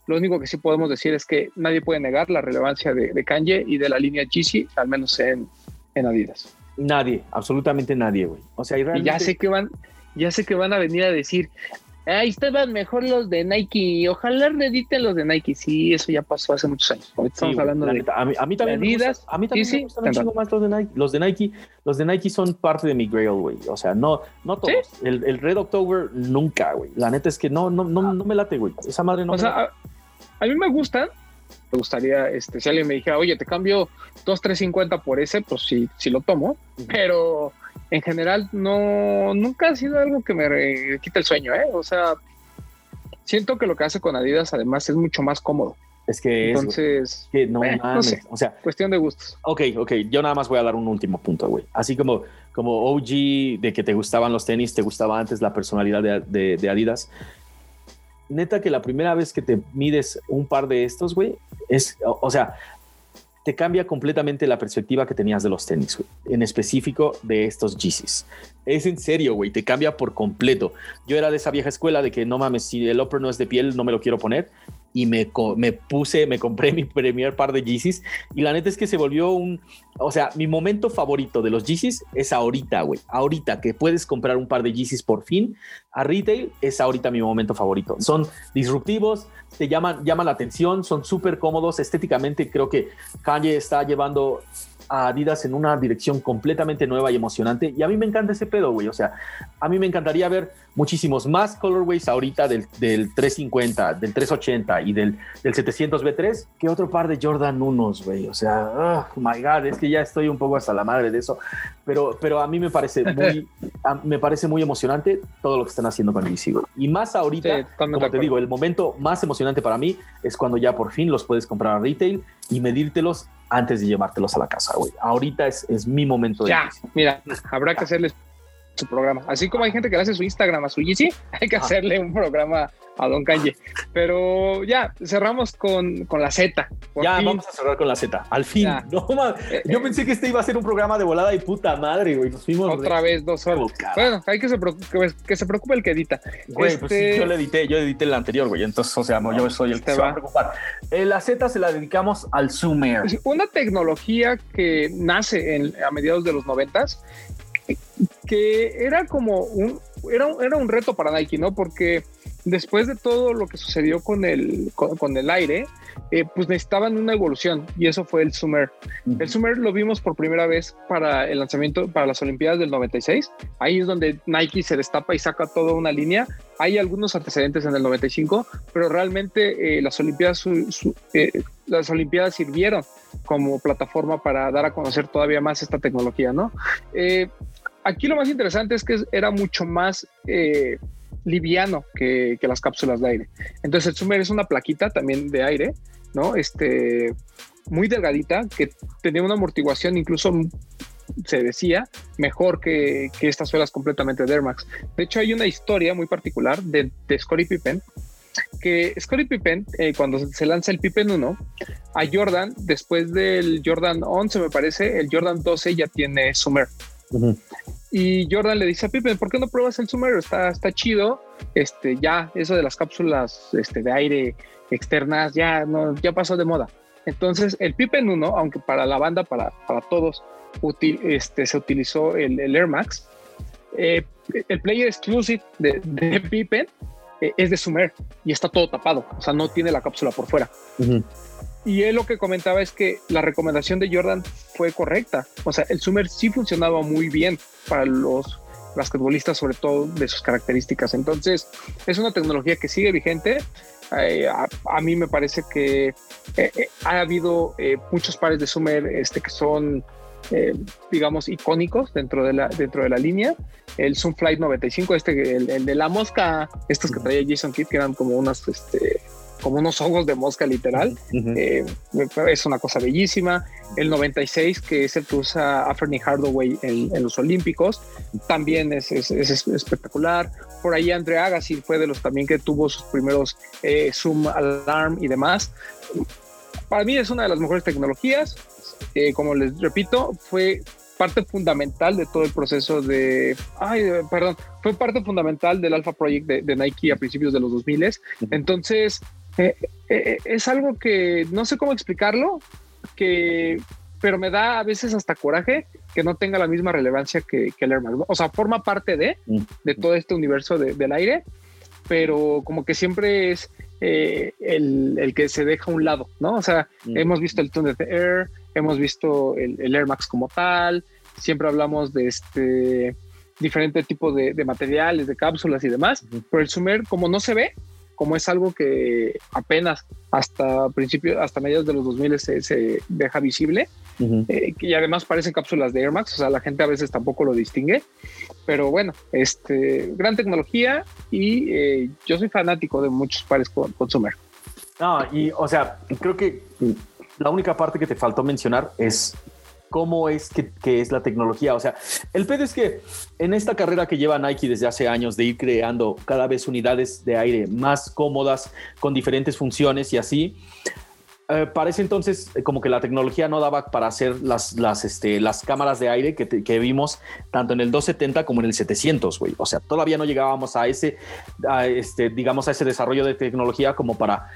Lo único que sí podemos decir es que nadie puede negar la relevancia de, de Kanye y de la línea Yeezy, al menos en, en Adidas. Nadie, absolutamente nadie, güey. O sea, y, ya sé que van, ya sé que van a venir a decir, Ahí estaban mejor los de Nike. Ojalá rediten los de Nike. Sí, eso ya pasó hace muchos años. estamos hablando de. a, mí, también. Adidas, a mí también me gustan más los de Nike. Los de Nike, los de Nike son parte de mi grail, güey. O sea, no, no todos. El, el, Red October nunca, güey. La neta es que no, no, no, no me late, güey. Esa madre no. O sea, a, mí me gustan. Me gustaría, este, si alguien me dijera, oye, te cambio 2.350 por ese, pues sí, sí lo tomo. Pero en general no, nunca ha sido algo que me quite el sueño, ¿eh? O sea, siento que lo que hace con Adidas además es mucho más cómodo. Es que entonces, que no, eh, o sea, cuestión de gustos. Ok, ok, yo nada más voy a dar un último punto, güey. Así como, como OG de que te gustaban los tenis, te gustaba antes la personalidad de, de Adidas. Neta que la primera vez que te mides un par de estos, güey, es, o sea, te cambia completamente la perspectiva que tenías de los tenis, en específico de estos Yeezys. Es en serio, güey, te cambia por completo. Yo era de esa vieja escuela de que no mames, si el upper no es de piel, no me lo quiero poner. Y me, me puse, me compré mi primer par de Yeezys y la neta es que se volvió un, o sea, mi momento favorito de los Yeezys es ahorita, güey, ahorita que puedes comprar un par de Yeezys por fin a retail, es ahorita mi momento favorito. Son disruptivos, te llaman, llaman la atención, son súper cómodos, estéticamente creo que Kanye está llevando a Adidas en una dirección completamente nueva y emocionante. Y a mí me encanta ese pedo, güey. O sea, a mí me encantaría ver muchísimos más colorways ahorita del, del 350, del 380 y del, del 700 B3 que otro par de Jordan 1, güey. O sea, oh my God, es que ya estoy un poco hasta la madre de eso. Pero, pero a mí me parece muy, me parece muy emocionante todo lo que están haciendo con DC, güey. Y más ahorita, como te digo, el momento más emocionante para mí es cuando ya por fin los puedes comprar a retail y medírtelos antes de llevártelos a la casa, güey. Ahorita es, es mi momento de Ya, mira, habrá que hacerles su programa. Así como hay gente que le hace su Instagram a su Yeezy, hay que hacerle un programa a Don Kanye. Pero ya, cerramos con, con la Z. Ya, vamos a cerrar con la Z. Al fin. No, eh, Yo eh. pensé que este iba a ser un programa de volada y puta madre, güey. Nos fuimos. Otra vez dos horas. bueno, hay que se, preocupe, que se preocupe el que edita. Güey, pues este yo le edité, yo edité el anterior, güey. Entonces, o sea, yo soy el que se va a preocupar. Eh, la Z se la dedicamos al Zoomer. Una tecnología que nace en, a mediados de los noventas que era como un, era, era un reto para Nike, ¿no? Porque después de todo lo que sucedió con el, con, el aire, eh, pues necesitaban una evolución y eso fue el Summer. El Summer lo vimos por primera vez para el lanzamiento, para las Olimpiadas del 96. Ahí es donde Nike se destapa y saca toda una línea. Hay algunos antecedentes en el 95, pero realmente eh, las, Olimpiadas, eh, las Olimpiadas sirvieron como plataforma para dar a conocer todavía más esta tecnología, ¿no? Aquí lo más interesante es que era mucho más liviano que, las cápsulas de aire. Entonces el Summer es una plaquita también de aire, ¿no? Este, muy delgadita, que tenía una amortiguación incluso se decía mejor que, estas suelas completamente de Air Max. De hecho, hay una historia muy particular de, de Scottie Pippen, que Scottie Pippen, eh, cuando se lanza el Pippen 1, a Jordan, después del Jordan 11, me parece, el Jordan 12 ya tiene Summer. Y Jordan le dice a Pippen, ¿por qué no pruebas el Sumero? Está, está chido. Este, ya, eso de las cápsulas este, de aire externas, ya, no, ya pasó de moda. Entonces, el Pippen 1, aunque para la banda, para, para todos, este, se utilizó el, Air Max, eh, el player exclusive de, de Pippen eh, es de Sumer y está todo tapado, o sea, no tiene la cápsula por fuera. Y él lo que comentaba es que la recomendación de Jordan fue correcta. O sea, el Summer sí funcionaba muy bien para los basquetbolistas, sobre todo de sus características. Entonces, es una tecnología que sigue vigente. Eh, a, mí me parece que eh, eh, ha habido muchos pares de Summer este, que son, digamos, icónicos dentro de la, dentro de la línea. El Zoom Flight 95, este, el, de la mosca, estos que traía Jason Kidd, que eran como unas, este, como unos ojos de mosca literal. Eh, es una cosa bellísima. El 96, que es el que usa Anthony Hardaway en, los Olímpicos, también es, espectacular. Por ahí Andre Agassi fue de los también que tuvo sus primeros eh, Zoom Alarm y demás. Para mí es una de las mejores tecnologías. Eh, como les repito, fue parte fundamental de todo el proceso de, ay, perdón, fue parte fundamental del Alpha Project de, de Nike a principios de los 2000. Entonces, eh, eh, es algo que no sé cómo explicarlo, que, pero me da a veces hasta coraje que no tenga la misma relevancia que, el Air Max. O sea, forma parte de, mm. de todo este universo del aire, pero como que siempre es eh, el, que se deja a un lado, ¿no? O sea, mm. hemos visto el Thunder Air, hemos visto el, Air Max como tal, siempre hablamos de este diferente tipo de, de materiales, de cápsulas y demás, pero el Sumer, como no se ve, como es algo que apenas hasta principio, hasta mediados de los 2000 se, se deja visible, eh, y además parecen cápsulas de Air Max, o sea, la gente a veces tampoco lo distingue, pero bueno, este, gran tecnología y eh, yo soy fanático de muchos pares con, consumer. No, y o sea, creo que la única parte que te faltó mencionar es cómo es que, es la tecnología. O sea, el pedo es que en esta carrera que lleva Nike desde hace años de ir creando cada vez unidades de aire más cómodas, con diferentes funciones y así, eh, parece entonces como que la tecnología no daba para hacer las, las, este, las cámaras de aire que, que, vimos tanto en el 270 como en el 700, güey. O sea, todavía no llegábamos a ese, a este, digamos, a ese desarrollo de tecnología como para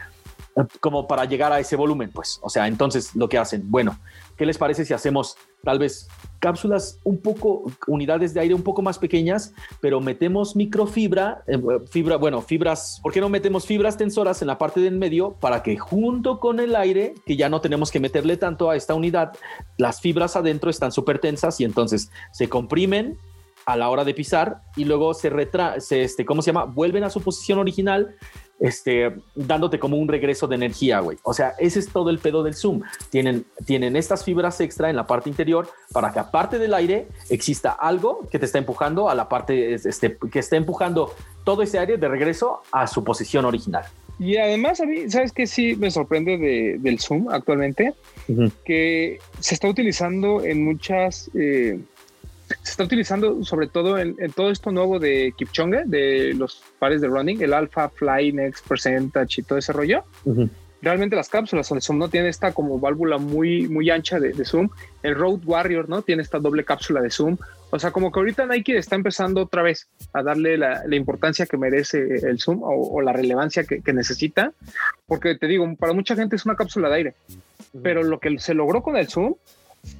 como para llegar a ese volumen, pues. O sea, entonces lo que hacen, bueno, ¿qué les parece si hacemos tal vez cápsulas un poco, unidades de aire un poco más pequeñas, pero metemos microfibra, eh, fibra, bueno, fibras, ¿por qué no metemos fibras tensoras en la parte del medio para que junto con el aire, que ya no tenemos que meterle tanto a esta unidad, las fibras adentro están súper tensas y entonces se comprimen a la hora de pisar y luego se retra, este, ¿cómo se llama? Vuelven a su posición original este, dándote como un regreso de energía, güey. O sea, ese es todo el pedo del Zoom. Tienen, tienen estas fibras extra en la parte interior para que aparte del aire exista algo que te está empujando a la parte, este, que está empujando todo ese aire de regreso a su posición original. Y además, a mí, ¿sabes qué? Sí, me sorprende del Zoom actualmente, que se está utilizando en muchas... Eh, se está utilizando sobre todo en, todo esto nuevo de Kipchoge, de los pares de running, el Alpha, Fly, Next, Percentage y todo ese rollo. Realmente las cápsulas, el Zoom no tiene esta como válvula muy, muy ancha de, Zoom. El Road Warrior, ¿no? Tiene esta doble cápsula de Zoom. O sea, como que ahorita Nike está empezando otra vez a darle la, importancia que merece el Zoom o, la relevancia que, que, necesita. Porque te digo, para mucha gente es una cápsula de aire. Pero lo que se logró con el Zoom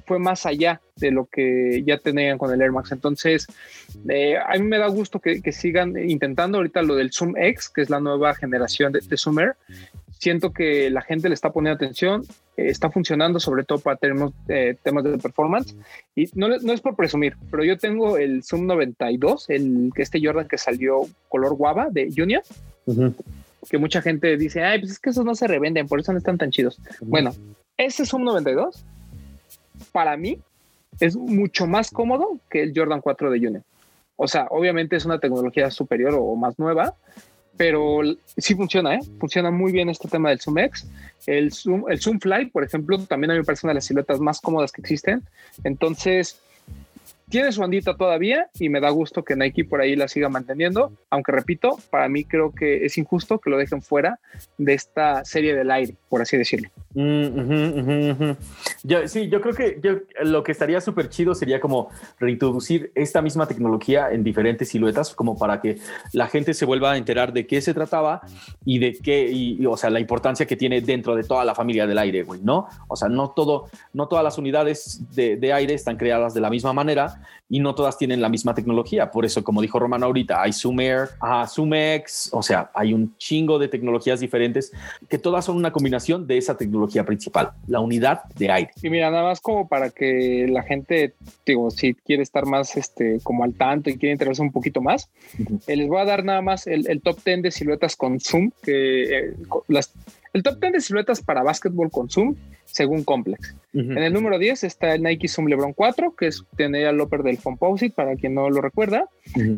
fue más allá de lo que ya tenían con el Air Max. Entonces, eh, a mí me da gusto que, sigan intentando ahorita lo del Zoom X, que es la nueva generación de, Zoom Air. Siento que la gente le está poniendo atención, eh, está funcionando sobre todo para tener eh, temas de performance. Y no, no, es por presumir, pero yo tengo el Zoom 92, el este Jordan que salió color guava de Junior. Que mucha gente dice, ay, pues es que esos no se revenden, por eso no están tan chidos. Bueno, ese Zoom 92 para mí es mucho más cómodo que el Jordan 4 de Junior. O sea, obviamente es una tecnología superior o más nueva, pero sí funciona, ¿eh? Funciona muy bien este tema del Zoom X. El Zoom, el Zoom Fly, por ejemplo, también a mí me parece una de las siluetas más cómodas que existen. Entonces, tiene su andita todavía y me da gusto que Nike por ahí la siga manteniendo, aunque repito, para mí creo que es injusto que lo dejen fuera de esta serie del aire, por así decirlo. Mm, yo, sí, yo creo que yo, lo que estaría súper chido sería como reintroducir esta misma tecnología en diferentes siluetas, como para que la gente se vuelva a enterar de qué se trataba y de qué, y, o sea, la importancia que tiene dentro de toda la familia del aire, güey, ¿no? O sea, no todo, no todas las unidades de, de aire están creadas de la misma manera y no todas tienen la misma tecnología. Por eso, como dijo Romano ahorita, hay Zoom Air, Zoom X, o sea, hay un chingo de tecnologías diferentes que todas son una combinación de esa tecnología principal, la unidad de aire. Y mira, nada más como para que la gente, digo, si quiere estar más este, como al tanto y quiere enterarse un poquito más, eh, les voy a dar nada más el, top 10 de siluetas con Zoom, que eh, las, el top 10 de siluetas para básquetbol con Zoom según Complex. En el número 10 está el Nike Zoom LeBron 4, que es, tiene el upper del Composite, para quien no lo recuerda.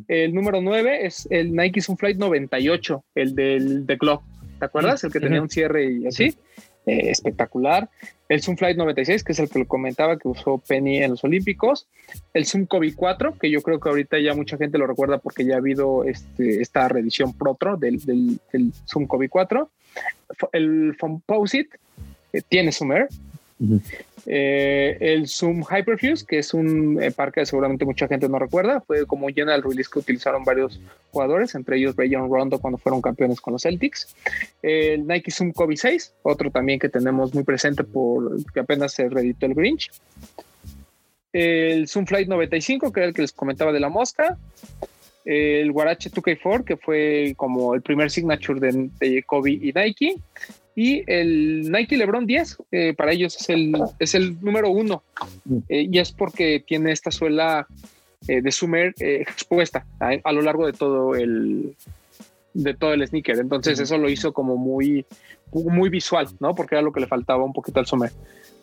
El número 9 es el Nike Zoom Flight 98, el del The Glove. ¿Te acuerdas? El que tenía un cierre y así. Eh, espectacular. El Zoom Flight 96, que es el que lo comentaba que usó Penny en los Olímpicos. El Zoom Kobe 4, que yo creo que ahorita ya mucha gente lo recuerda porque ya ha habido este, esta reedición Protro del, del, del Zoom Kobe 4. El Composite tiene Zoom Air. Eh, el Zoom Hyperfuse, que es un eh, parque que seguramente mucha gente no recuerda, fue como general release que utilizaron varios jugadores, entre ellos Rayon Rondo cuando fueron campeones con los Celtics. El Nike Zoom Kobe 6, otro también que tenemos muy presente por que apenas se reeditó el Grinch. El Zoom Flight 95, que era el que les comentaba de la mosca. El Warache 2K4, que fue como el primer signature de, de Kobe y Nike. Y el Nike LeBron 10 eh, para ellos es el, es el número uno. Mm. eh, y es porque tiene esta suela eh, de Sumer expuesta a, lo largo de todo el de todo el sneaker. Entonces eso lo hizo como muy muy visual no porque era lo que le faltaba un poquito al Sumer.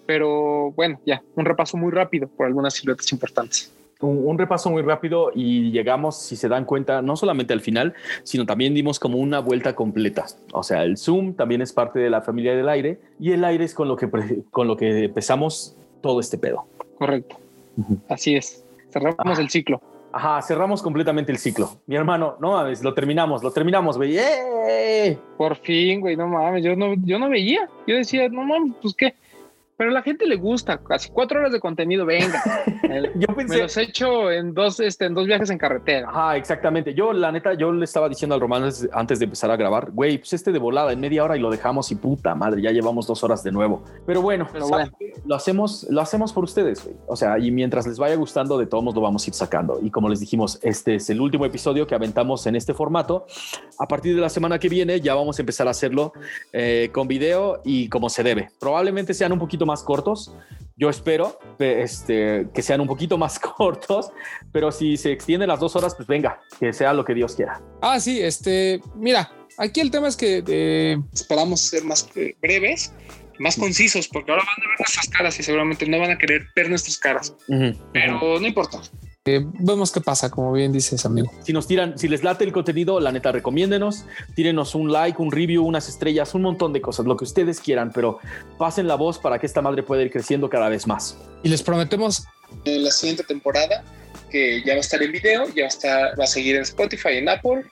Pero bueno ya un repaso muy rápido por algunas siluetas importantes un, repaso muy rápido y llegamos, si se dan cuenta, no solamente al final, sino también dimos como una vuelta completa. O sea, el Zoom también es parte de la familia del aire y el aire es con lo que, con lo que empezamos todo este pedo. Correcto. Así es. Cerramos el ciclo. Ajá, cerramos completamente el ciclo. Mi hermano, no mames, lo terminamos, lo terminamos, güey. ¡Eh! Por fin, güey, no mames, yo no, yo no veía. Yo decía, no mames, pues qué pero a la gente le gusta, casi cuatro horas de contenido, venga. yo pensé... Me los he hecho en dos, este, en dos viajes en carretera. Ah, exactamente. Yo, la neta, yo le estaba diciendo al Román antes de empezar a grabar, güey, pues este de volada en media hora y lo dejamos y puta madre, ya llevamos dos horas de nuevo. Pero bueno, pero bueno. lo hacemos, lo hacemos por ustedes, güey. O sea, y mientras les vaya gustando, de todos modos lo vamos a ir sacando. Y como les dijimos, este es el último episodio que aventamos en este formato. A partir de la semana que viene ya vamos a empezar a hacerlo eh, con video y como se debe. Probablemente sean un poquito más cortos. Yo espero este, que sean un poquito más cortos, pero si se extienden las dos horas, pues venga, que sea lo que Dios quiera. Ah, sí, este, mira, aquí el tema es que eh, esperamos ser más eh, breves, más concisos, porque ahora van a ver nuestras caras y seguramente no van a querer ver nuestras caras, pero no importa. Eh, vemos qué pasa, como bien dices, amigo. Si nos tiran, si les late el contenido, la neta, recomiéndenos, tírenos un like, un review, unas estrellas, un montón de cosas, lo que ustedes quieran, pero pasen la voz para que esta madre pueda ir creciendo cada vez más. Y les prometemos en la siguiente temporada que ya va a estar en video, ya va a, estar, va a seguir en Spotify, en Apple.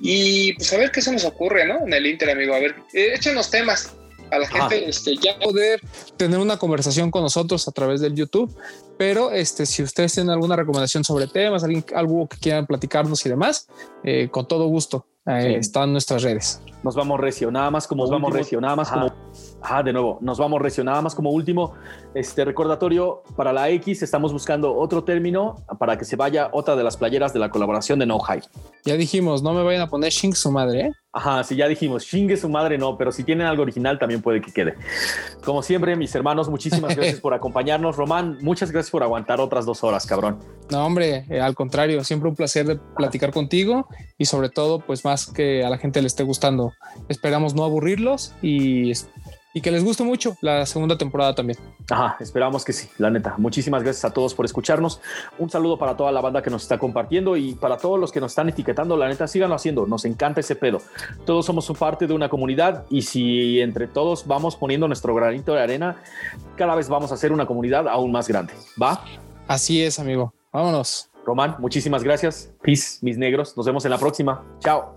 Y pues a ver qué se nos ocurre, ¿no? En el Inter, amigo. A ver, eh, échenos temas a la gente este, ya poder tener una conversación con nosotros a través del YouTube. Pero este, si ustedes tienen alguna recomendación sobre temas, alguien, algo que quieran platicarnos y demás, eh, con todo gusto eh, están nuestras redes. Nos vamos recio, nada más como nos vamos recio, nada más como Ah, de nuevo, nos vamos recio. Nada más como último, este recordatorio para la X, estamos buscando otro término para que se vaya otra de las playeras de la colaboración de No Hype. Ya dijimos, no me vayan a poner Shing su madre, ¿eh? Ajá, sí, ya dijimos, Shing su madre no, pero si tienen algo original también puede que quede. Como siempre, mis hermanos, muchísimas gracias por acompañarnos. Román, muchas gracias por aguantar otras dos horas, cabrón. No, hombre, eh, al contrario, siempre un placer de platicar contigo y sobre todo, pues más que a la gente le esté gustando. Esperamos no aburrirlos y y que les guste mucho la segunda temporada también. Ajá, esperamos que sí, la neta. Muchísimas gracias a todos por escucharnos. Un saludo para toda la banda que nos está compartiendo y para todos los que nos están etiquetando, la neta, síganlo haciendo. Nos encanta ese pedo. Todos somos parte de una comunidad y si entre todos vamos poniendo nuestro granito de arena, cada vez vamos a ser una comunidad aún más grande. ¿Va? Así es, amigo. Vámonos. Román, muchísimas gracias. Peace, mis negros. Nos vemos en la próxima. Chao.